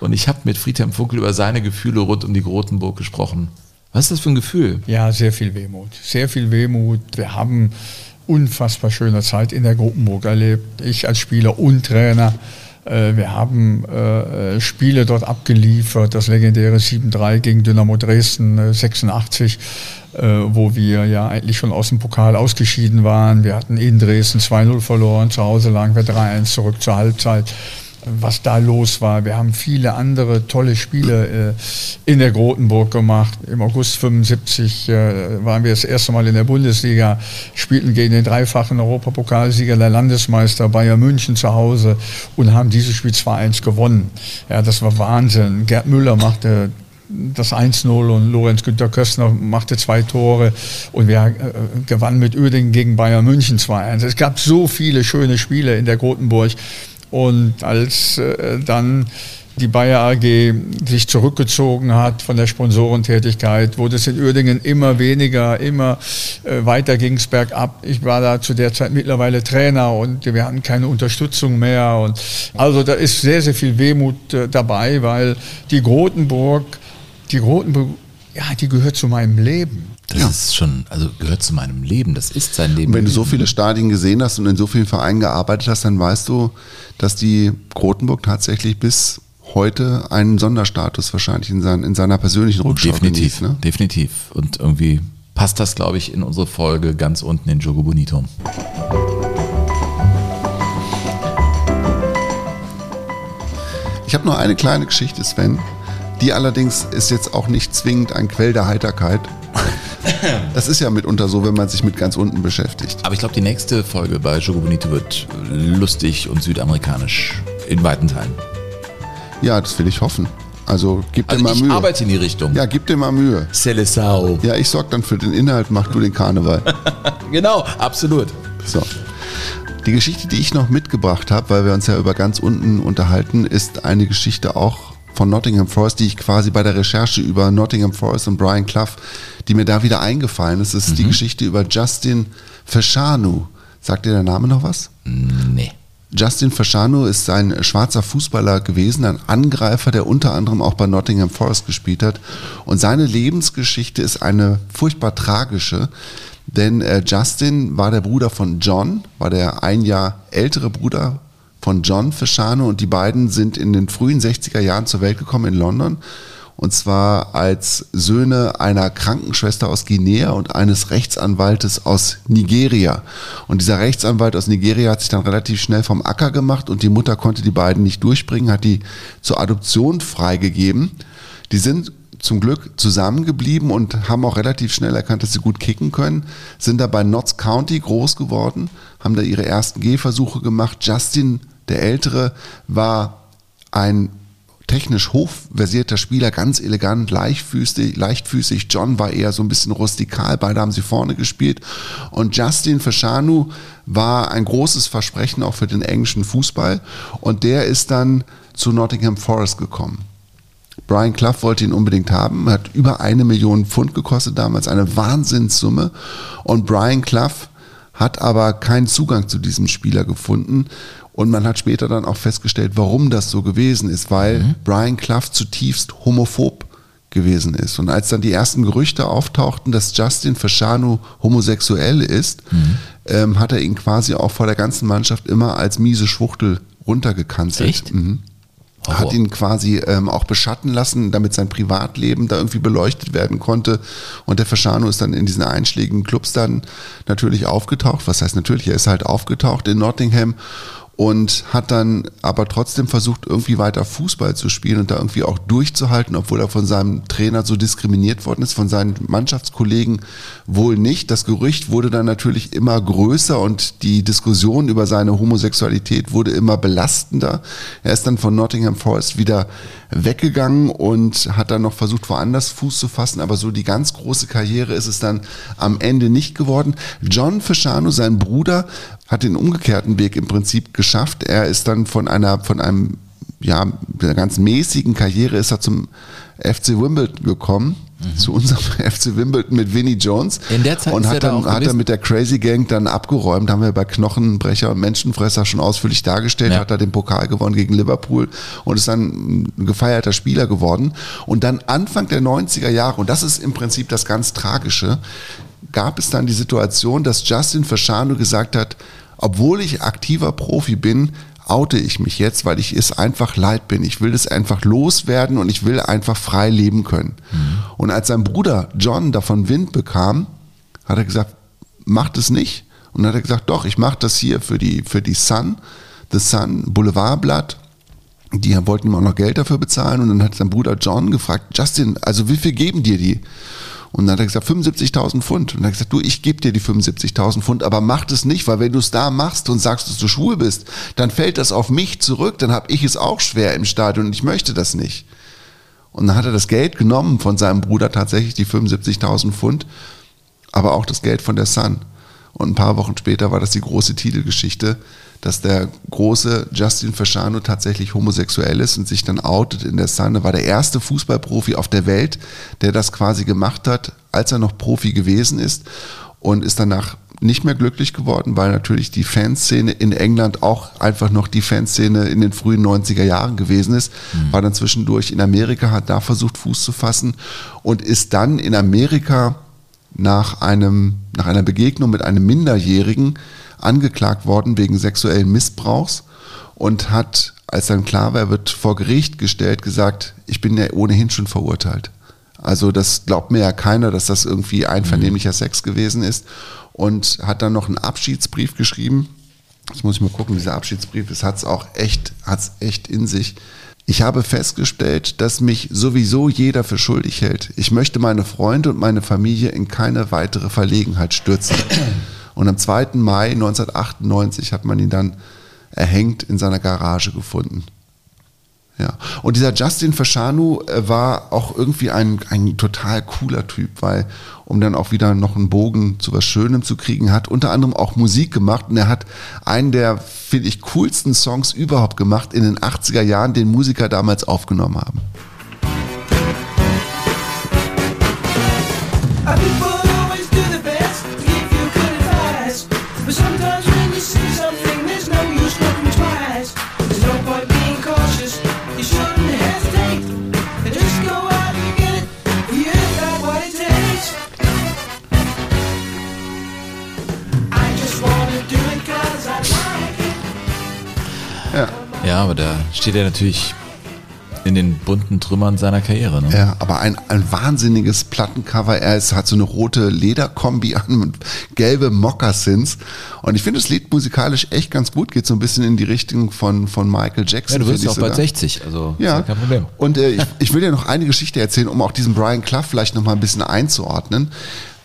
Und ich habe mit Friedhelm Funkel über seine Gefühle rund um die Grotenburg gesprochen. Was ist das für ein Gefühl? Ja, sehr viel Wehmut. Sehr viel Wehmut. Wir haben unfassbar schöne Zeit in der Gruppenburg erlebt. Ich als Spieler und Trainer. Äh, Wir haben äh, Spiele dort abgeliefert, das legendäre 7-3 gegen Dynamo Dresden äh, 86, äh, wo wir ja eigentlich schon aus dem Pokal ausgeschieden waren. Wir hatten in Dresden 2-0 verloren, zu Hause lagen wir 3-1 zurück zur Halbzeit was da los war. Wir haben viele andere tolle Spiele äh, in der Grotenburg gemacht. Im August 75 äh, waren wir das erste Mal in der Bundesliga, spielten gegen den dreifachen Europapokalsieger der Landesmeister Bayern München zu Hause und haben dieses Spiel 2-1 gewonnen. Ja, das war Wahnsinn. Gerd Müller machte das 1-0 und Lorenz Günter Köstner machte zwei Tore und wir äh, gewannen mit Uerdingen gegen Bayern München 2-1. Es gab so viele schöne Spiele in der Grotenburg. Und als äh, dann die Bayer AG sich zurückgezogen hat von der Sponsorentätigkeit, wurde es in Uerdingen immer weniger, immer äh, weiter ging es bergab. Ich war da zu der Zeit mittlerweile Trainer und wir hatten keine Unterstützung mehr. Und also da ist sehr, sehr viel Wehmut äh, dabei, weil die Grotenburg, die Grotenburg, ja, die gehört zu meinem Leben. Das ist schon, also gehört zu meinem Leben. Das ist sein Leben. Und wenn du so viele Stadien gesehen hast und in so vielen Vereinen gearbeitet hast, dann weißt du, dass die Grotenburg tatsächlich bis heute einen Sonderstatus wahrscheinlich in, sein, in seiner persönlichen Rückschau Definitiv, genießt, ne? definitiv. Und irgendwie passt das, glaube ich, in unsere Folge ganz unten in Jogo Bonito. Ich habe noch eine kleine Geschichte, Sven. Die allerdings ist jetzt auch nicht zwingend ein Quell der Heiterkeit. Das ist ja mitunter so, wenn man sich mit ganz unten beschäftigt. Aber ich glaube, die nächste Folge bei Jogo Bonito wird lustig und südamerikanisch in weiten Teilen. Ja, das will ich hoffen. Also gib dir Also mal ich Mühe. arbeite in die Richtung. Ja, gib dir mal Mühe. Celesao. Ja, ich sorg dann für den Inhalt, mach du den Karneval. Genau, absolut. So. Die Geschichte, die ich noch mitgebracht habe, weil wir uns ja über ganz unten unterhalten, ist eine Geschichte auch von Nottingham Forest, die ich quasi bei der Recherche über Nottingham Forest und Brian Clough, die mir da wieder eingefallen ist, ist die Geschichte über Justin Fashanu. Sagt dir der Name noch was? Nee. Justin Fashanu ist ein schwarzer Fußballer gewesen, ein Angreifer, der unter anderem auch bei Nottingham Forest gespielt hat. Und seine Lebensgeschichte ist eine furchtbar tragische, denn äh, Justin war der Bruder von John, war der ein Jahr ältere Bruder von John Fashanu und die beiden sind in den frühen 60er Jahren zur Welt gekommen in London. Und zwar als Söhne einer Krankenschwester aus Guinea und eines Rechtsanwaltes aus Nigeria. Und dieser Rechtsanwalt aus Nigeria hat sich dann relativ schnell vom Acker gemacht und die Mutter konnte die beiden nicht durchbringen, hat die zur Adoption freigegeben. Die sind zum Glück zusammengeblieben und haben auch relativ schnell erkannt, dass sie gut kicken können, sind da bei Notts County groß geworden, haben da ihre ersten Gehversuche gemacht. Justin, der Ältere, war ein technisch hochversierter Spieler, ganz elegant, leichtfüßig, leichtfüßig. John war eher so ein bisschen rustikal, beide haben sie vorne gespielt. Und Justin Fashanu war ein großes Versprechen auch für den englischen Fußball. Und der ist dann zu Nottingham Forest gekommen. Brian Clough wollte ihn unbedingt haben, hat über eine Million Pfund gekostet damals, eine Wahnsinnssumme. Und Brian Clough hat aber keinen Zugang zu diesem Spieler gefunden. Und man hat später dann auch festgestellt, warum das so gewesen ist, weil Brian Clough zutiefst homophob gewesen ist. Und als dann die ersten Gerüchte auftauchten, dass Justin Fashanu homosexuell ist, ähm, hat er ihn quasi auch vor der ganzen Mannschaft immer als miese Schwuchtel runtergekanzelt. Echt? Mhm. Hat ihn quasi ähm, auch beschatten lassen, damit sein Privatleben da irgendwie beleuchtet werden konnte. Und der Fashanu ist dann in diesen einschlägigen Clubs dann natürlich aufgetaucht. Was heißt natürlich, er ist halt aufgetaucht in Nottingham und hat dann aber trotzdem versucht, irgendwie weiter Fußball zu spielen und da irgendwie auch durchzuhalten, obwohl er von seinem Trainer so diskriminiert worden ist, von seinen Mannschaftskollegen wohl nicht. Das Gerücht wurde dann natürlich immer größer und die Diskussion über seine Homosexualität wurde immer belastender. Er ist dann von Nottingham Forest wieder weggegangen und hat dann noch versucht, woanders Fuß zu fassen, aber so die ganz große Karriere ist es dann am Ende nicht geworden. John Fashanu, sein Bruder, hat den umgekehrten Weg im Prinzip geschafft. Er ist dann von einer, von einem, ja, einer ganz mäßigen Karriere ist er zum FC Wimbledon gekommen. Zu unserem FC Wimbledon mit Vinnie Jones. In der Zeit und ist er hat da dann auch hat er mit der Crazy Gang dann abgeräumt, haben wir bei Knochenbrecher und Menschenfresser schon ausführlich dargestellt, Ja. hat er den Pokal gewonnen gegen Liverpool und ist dann ein gefeierter Spieler geworden. Und dann Anfang der 90er Jahre, und das ist im Prinzip das ganz Tragische, gab es dann die Situation, dass Justin Fashanu gesagt hat, obwohl ich aktiver Profi bin, oute ich mich jetzt, weil ich es einfach leid bin. Ich will es einfach loswerden und ich will einfach frei leben können. Mhm. Und als sein Bruder John davon Wind bekam, hat er gesagt, macht es nicht. Und dann hat er gesagt, doch, ich mache das hier für die, für die Sun, The Sun Boulevardblatt. Die wollten ihm auch noch Geld dafür bezahlen. Und dann hat sein Bruder John gefragt, Justin, also wie viel geben dir die? Und dann hat er gesagt, 75.000 Pfund. Und dann hat er gesagt, du, ich gebe dir die 75.000 Pfund, aber mach das nicht, weil wenn du es da machst und sagst, dass du schwul bist, dann fällt das auf mich zurück, dann habe ich es auch schwer im Stadion und ich möchte das nicht. Und dann hat er das Geld genommen von seinem Bruder, tatsächlich die 75.000 Pfund, aber auch das Geld von der Sun. Und ein paar Wochen später war das die große Titelgeschichte, dass der große Justin Fasciano tatsächlich homosexuell ist und sich dann outet in der Sun. war der erste Fußballprofi auf der Welt, der das quasi gemacht hat, als er noch Profi gewesen ist und ist danach nicht mehr glücklich geworden, weil natürlich die Fanszene in England auch einfach noch die Fanszene in den frühen 90er Jahren gewesen ist. Mhm. War dann zwischendurch in Amerika, hat da versucht Fuß zu fassen und ist dann in Amerika nach einem, nach einer Begegnung mit einem Minderjährigen angeklagt worden wegen sexuellen Missbrauchs und hat, als dann klar war, wird vor Gericht gestellt, gesagt, ich bin ja ohnehin schon verurteilt. Also das glaubt mir ja keiner, dass das irgendwie einvernehmlicher mhm. Sex gewesen ist und hat dann noch einen Abschiedsbrief geschrieben. Das muss ich mal gucken, dieser Abschiedsbrief, das hat es auch echt, hat's echt in sich. Ich habe festgestellt, dass mich sowieso jeder für schuldig hält. Ich möchte meine Freunde und meine Familie in keine weitere Verlegenheit stürzen. Und am 2. Mai 1998 hat man ihn dann erhängt in seiner Garage gefunden. Ja. Und dieser Justin Fashanu äh, war auch irgendwie ein, ein total cooler Typ, weil, um dann auch wieder noch einen Bogen zu was Schönem zu kriegen, hat unter anderem auch Musik gemacht und er hat einen der, finde ich, coolsten Songs überhaupt gemacht in den 80er Jahren, den Musiker damals aufgenommen haben. Steht er natürlich in den bunten Trümmern seiner Karriere. Ne? Ja, aber ein, ein wahnsinniges Plattencover. Er ist, hat so eine rote Lederkombi an mit gelbe Moccasins. Und ich finde das Lied musikalisch echt ganz gut. Geht so ein bisschen in die Richtung von, von Michael Jackson. Ja, du wirst auch bald 60, also ja. ja kein Problem. Und äh, ich, ich will dir noch eine Geschichte erzählen, um auch diesen Brian Clough vielleicht noch mal ein bisschen einzuordnen.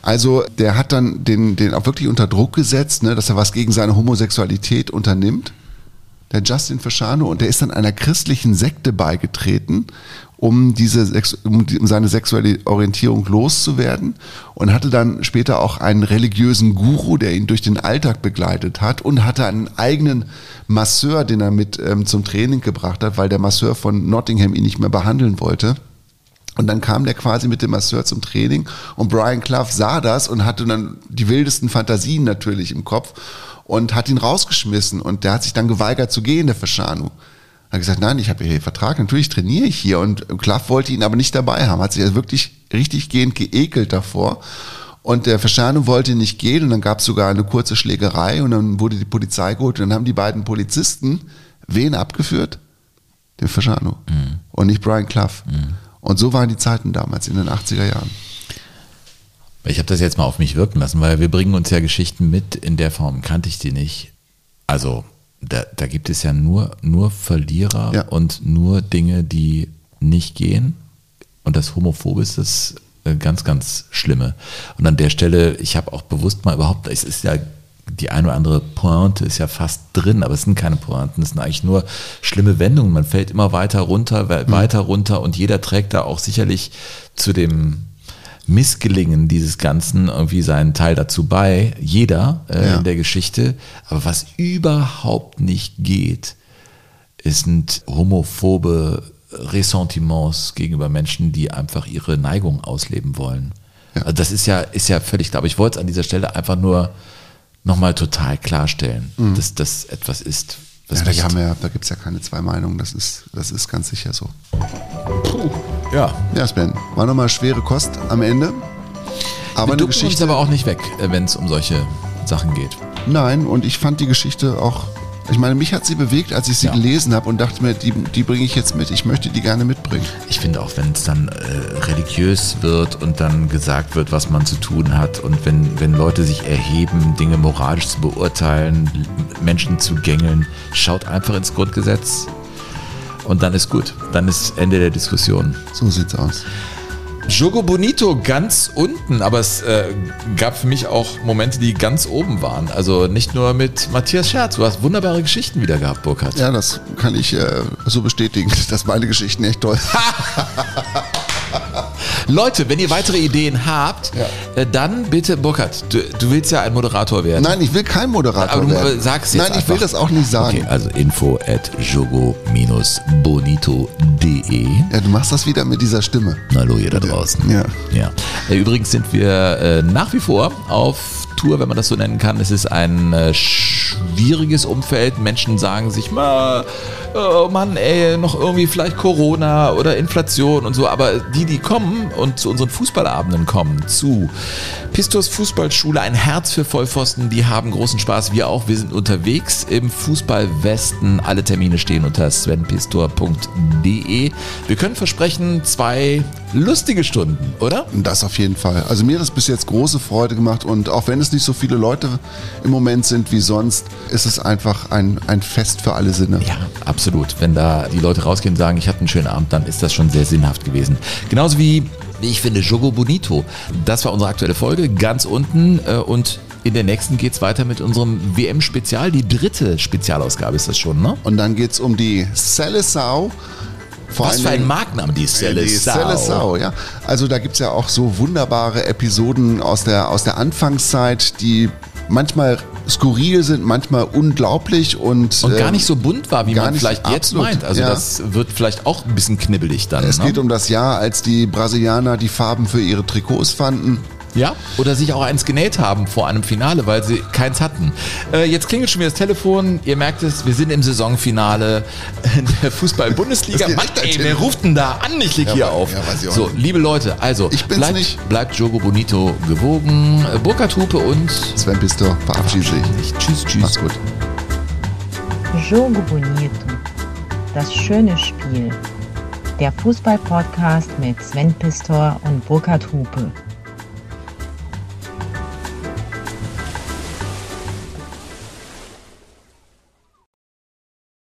Also der hat dann den, den auch wirklich unter Druck gesetzt, ne, dass er was gegen seine Homosexualität unternimmt der Justin Fasciano, und der ist dann einer christlichen Sekte beigetreten, um, diese, um seine sexuelle Orientierung loszuwerden und hatte dann später auch einen religiösen Guru, der ihn durch den Alltag begleitet hat und hatte einen eigenen Masseur, den er mit ähm, zum Training gebracht hat, weil der Masseur von Nottingham ihn nicht mehr behandeln wollte. Und dann kam der quasi mit dem Masseur zum Training und Brian Clough sah das und hatte dann die wildesten Fantasien natürlich im Kopf und hat ihn rausgeschmissen und der hat sich dann geweigert zu gehen, der Faschanu. Hat gesagt, nein, ich habe hier Vertrag, natürlich trainiere ich hier und Klaff wollte ihn aber nicht dabei haben, hat sich also wirklich richtig gehend geekelt davor. Und der Faschanu wollte nicht gehen und dann gab es sogar eine kurze Schlägerei und dann wurde die Polizei geholt und dann haben die beiden Polizisten wen abgeführt? Den Faschanu mhm. und nicht Brian Clough. Mhm. Und so waren die Zeiten damals in den 80er Jahren. Ich habe das jetzt mal auf mich wirken lassen, weil wir bringen uns ja Geschichten mit, in der Form kannte ich die nicht. Also da, da gibt es ja nur, nur Verlierer ja. und nur Dinge, die nicht gehen. Und das Homophobe ist das äh, ganz, ganz Schlimme. Und an der Stelle, ich habe auch bewusst mal überhaupt, es ist ja die eine oder andere Pointe ist ja fast drin, aber es sind keine Pointen, es sind eigentlich nur schlimme Wendungen. Man fällt immer weiter runter, mhm. weiter runter und jeder trägt da auch sicherlich zu dem Missgelingen dieses Ganzen irgendwie seinen Teil dazu bei, jeder äh, ja. in der Geschichte. Aber was überhaupt nicht geht, sind homophobe Ressentiments gegenüber Menschen, die einfach ihre Neigung ausleben wollen. Ja. Also das ist ja, ist ja völlig klar. Aber ich wollte es an dieser Stelle einfach nur nochmal total klarstellen, mhm. dass das etwas ist. Was ja, da, wir, da gibt es ja keine zwei Meinungen, das ist, das ist ganz sicher so. Puh. Ja. Ja, Sven, war nochmal schwere Kost am Ende. Aber Wir eine uns Geschichte. aber auch nicht weg, äh, wenn es um solche Sachen geht. Nein, und ich fand die Geschichte auch. Ich meine, mich hat sie bewegt, als ich sie gelesen habe und dachte mir, die, die bringe ich jetzt mit. Ich möchte die gerne mitbringen. Ich finde auch, wenn es dann äh, religiös wird und dann gesagt wird, was man zu tun hat und wenn, wenn Leute sich erheben, Dinge moralisch zu beurteilen, Menschen zu gängeln, schaut einfach ins Grundgesetz und dann ist gut. Dann ist Ende der Diskussion. So sieht's aus. Jogo Bonito ganz unten, aber es äh, gab für mich auch Momente, die ganz oben waren. Also nicht nur mit Matthias Scherz. Du hast wunderbare Geschichten wieder gehabt, Burkhard. Ja, das kann ich äh, so bestätigen, dass meine Geschichten echt toll sind. Leute, wenn ihr weitere Ideen habt, äh, dann bitte, Burkhard, du, du willst ja ein Moderator werden. Nein, ich will kein Moderator Aber du werden. sagst jetzt Nein, ich will einfach. das auch nicht sagen. Okay, also info at jogo-bonito.de. Ja, du machst das wieder mit dieser Stimme. Na, hallo ihr da draußen. Ja. Ja. Äh, Übrigens sind wir äh, nach wie vor auf Tour, wenn man das so nennen kann. Es ist ein äh, schwieriges Umfeld. Menschen sagen sich mal, oh Mann, ey, noch irgendwie vielleicht Corona oder Inflation und so. Aber die, die kommen und zu unseren Fußballabenden kommen, zu Pistos Fußballschule, ein Herz für Vollpfosten, die haben großen Spaß. Wir auch. Wir sind unterwegs im Fußballwesten. Alle Termine stehen unter svenpistor.de. Wir können versprechen, zwei lustige Stunden, oder? Das auf jeden Fall. Also mir hat das bis jetzt große Freude gemacht und auch wenn es nicht so viele Leute im Moment sind wie sonst, ist es einfach ein, ein Fest für alle Sinne. Ja, absolut. Wenn da die Leute rausgehen und sagen, ich hatte einen schönen Abend, dann ist das schon sehr sinnhaft gewesen. Genauso wie, ich finde, Jogo Bonito. Das war unsere aktuelle Folge, ganz unten äh, und in der nächsten geht es weiter mit unserem WM-Spezial. Die dritte Spezialausgabe ist das schon, ne? Und dann geht es um die Seleção. Vor Was für ein Markenname, die Die Seleção. Seleção, ja. Also da gibt es ja auch so wunderbare Episoden aus der, aus der Anfangszeit, die manchmal skurril sind, manchmal unglaublich und, Und gar ähm, nicht so bunt war, wie man nicht- vielleicht jetzt absolut, meint. Also ja. das wird vielleicht auch ein bisschen knibbelig dann. Es ne? geht um das Jahr, als die Brasilianer die Farben für ihre Trikots fanden. Ja, oder sich auch eins genäht haben vor einem Finale, weil sie keins hatten. Äh, jetzt klingelt schon wieder das Telefon. Ihr merkt es, wir sind im Saisonfinale der Fußball-Bundesliga. Mann, ey, wer ruft denn da an? Ich leg Ja, hier auf. ja, weiß ich auch so, nicht. liebe Leute, also Ich bin's bleibt, nicht. bleibt Jogo Bonito gewogen. Äh, Burkhard Hupe und Sven Pistor verabschiedet sich. Tschüss, tschüss. Mach's gut. Jogo Bonito. Das schöne Spiel. Der Fußball-Podcast mit Sven Pistor und Burkhard Hupe.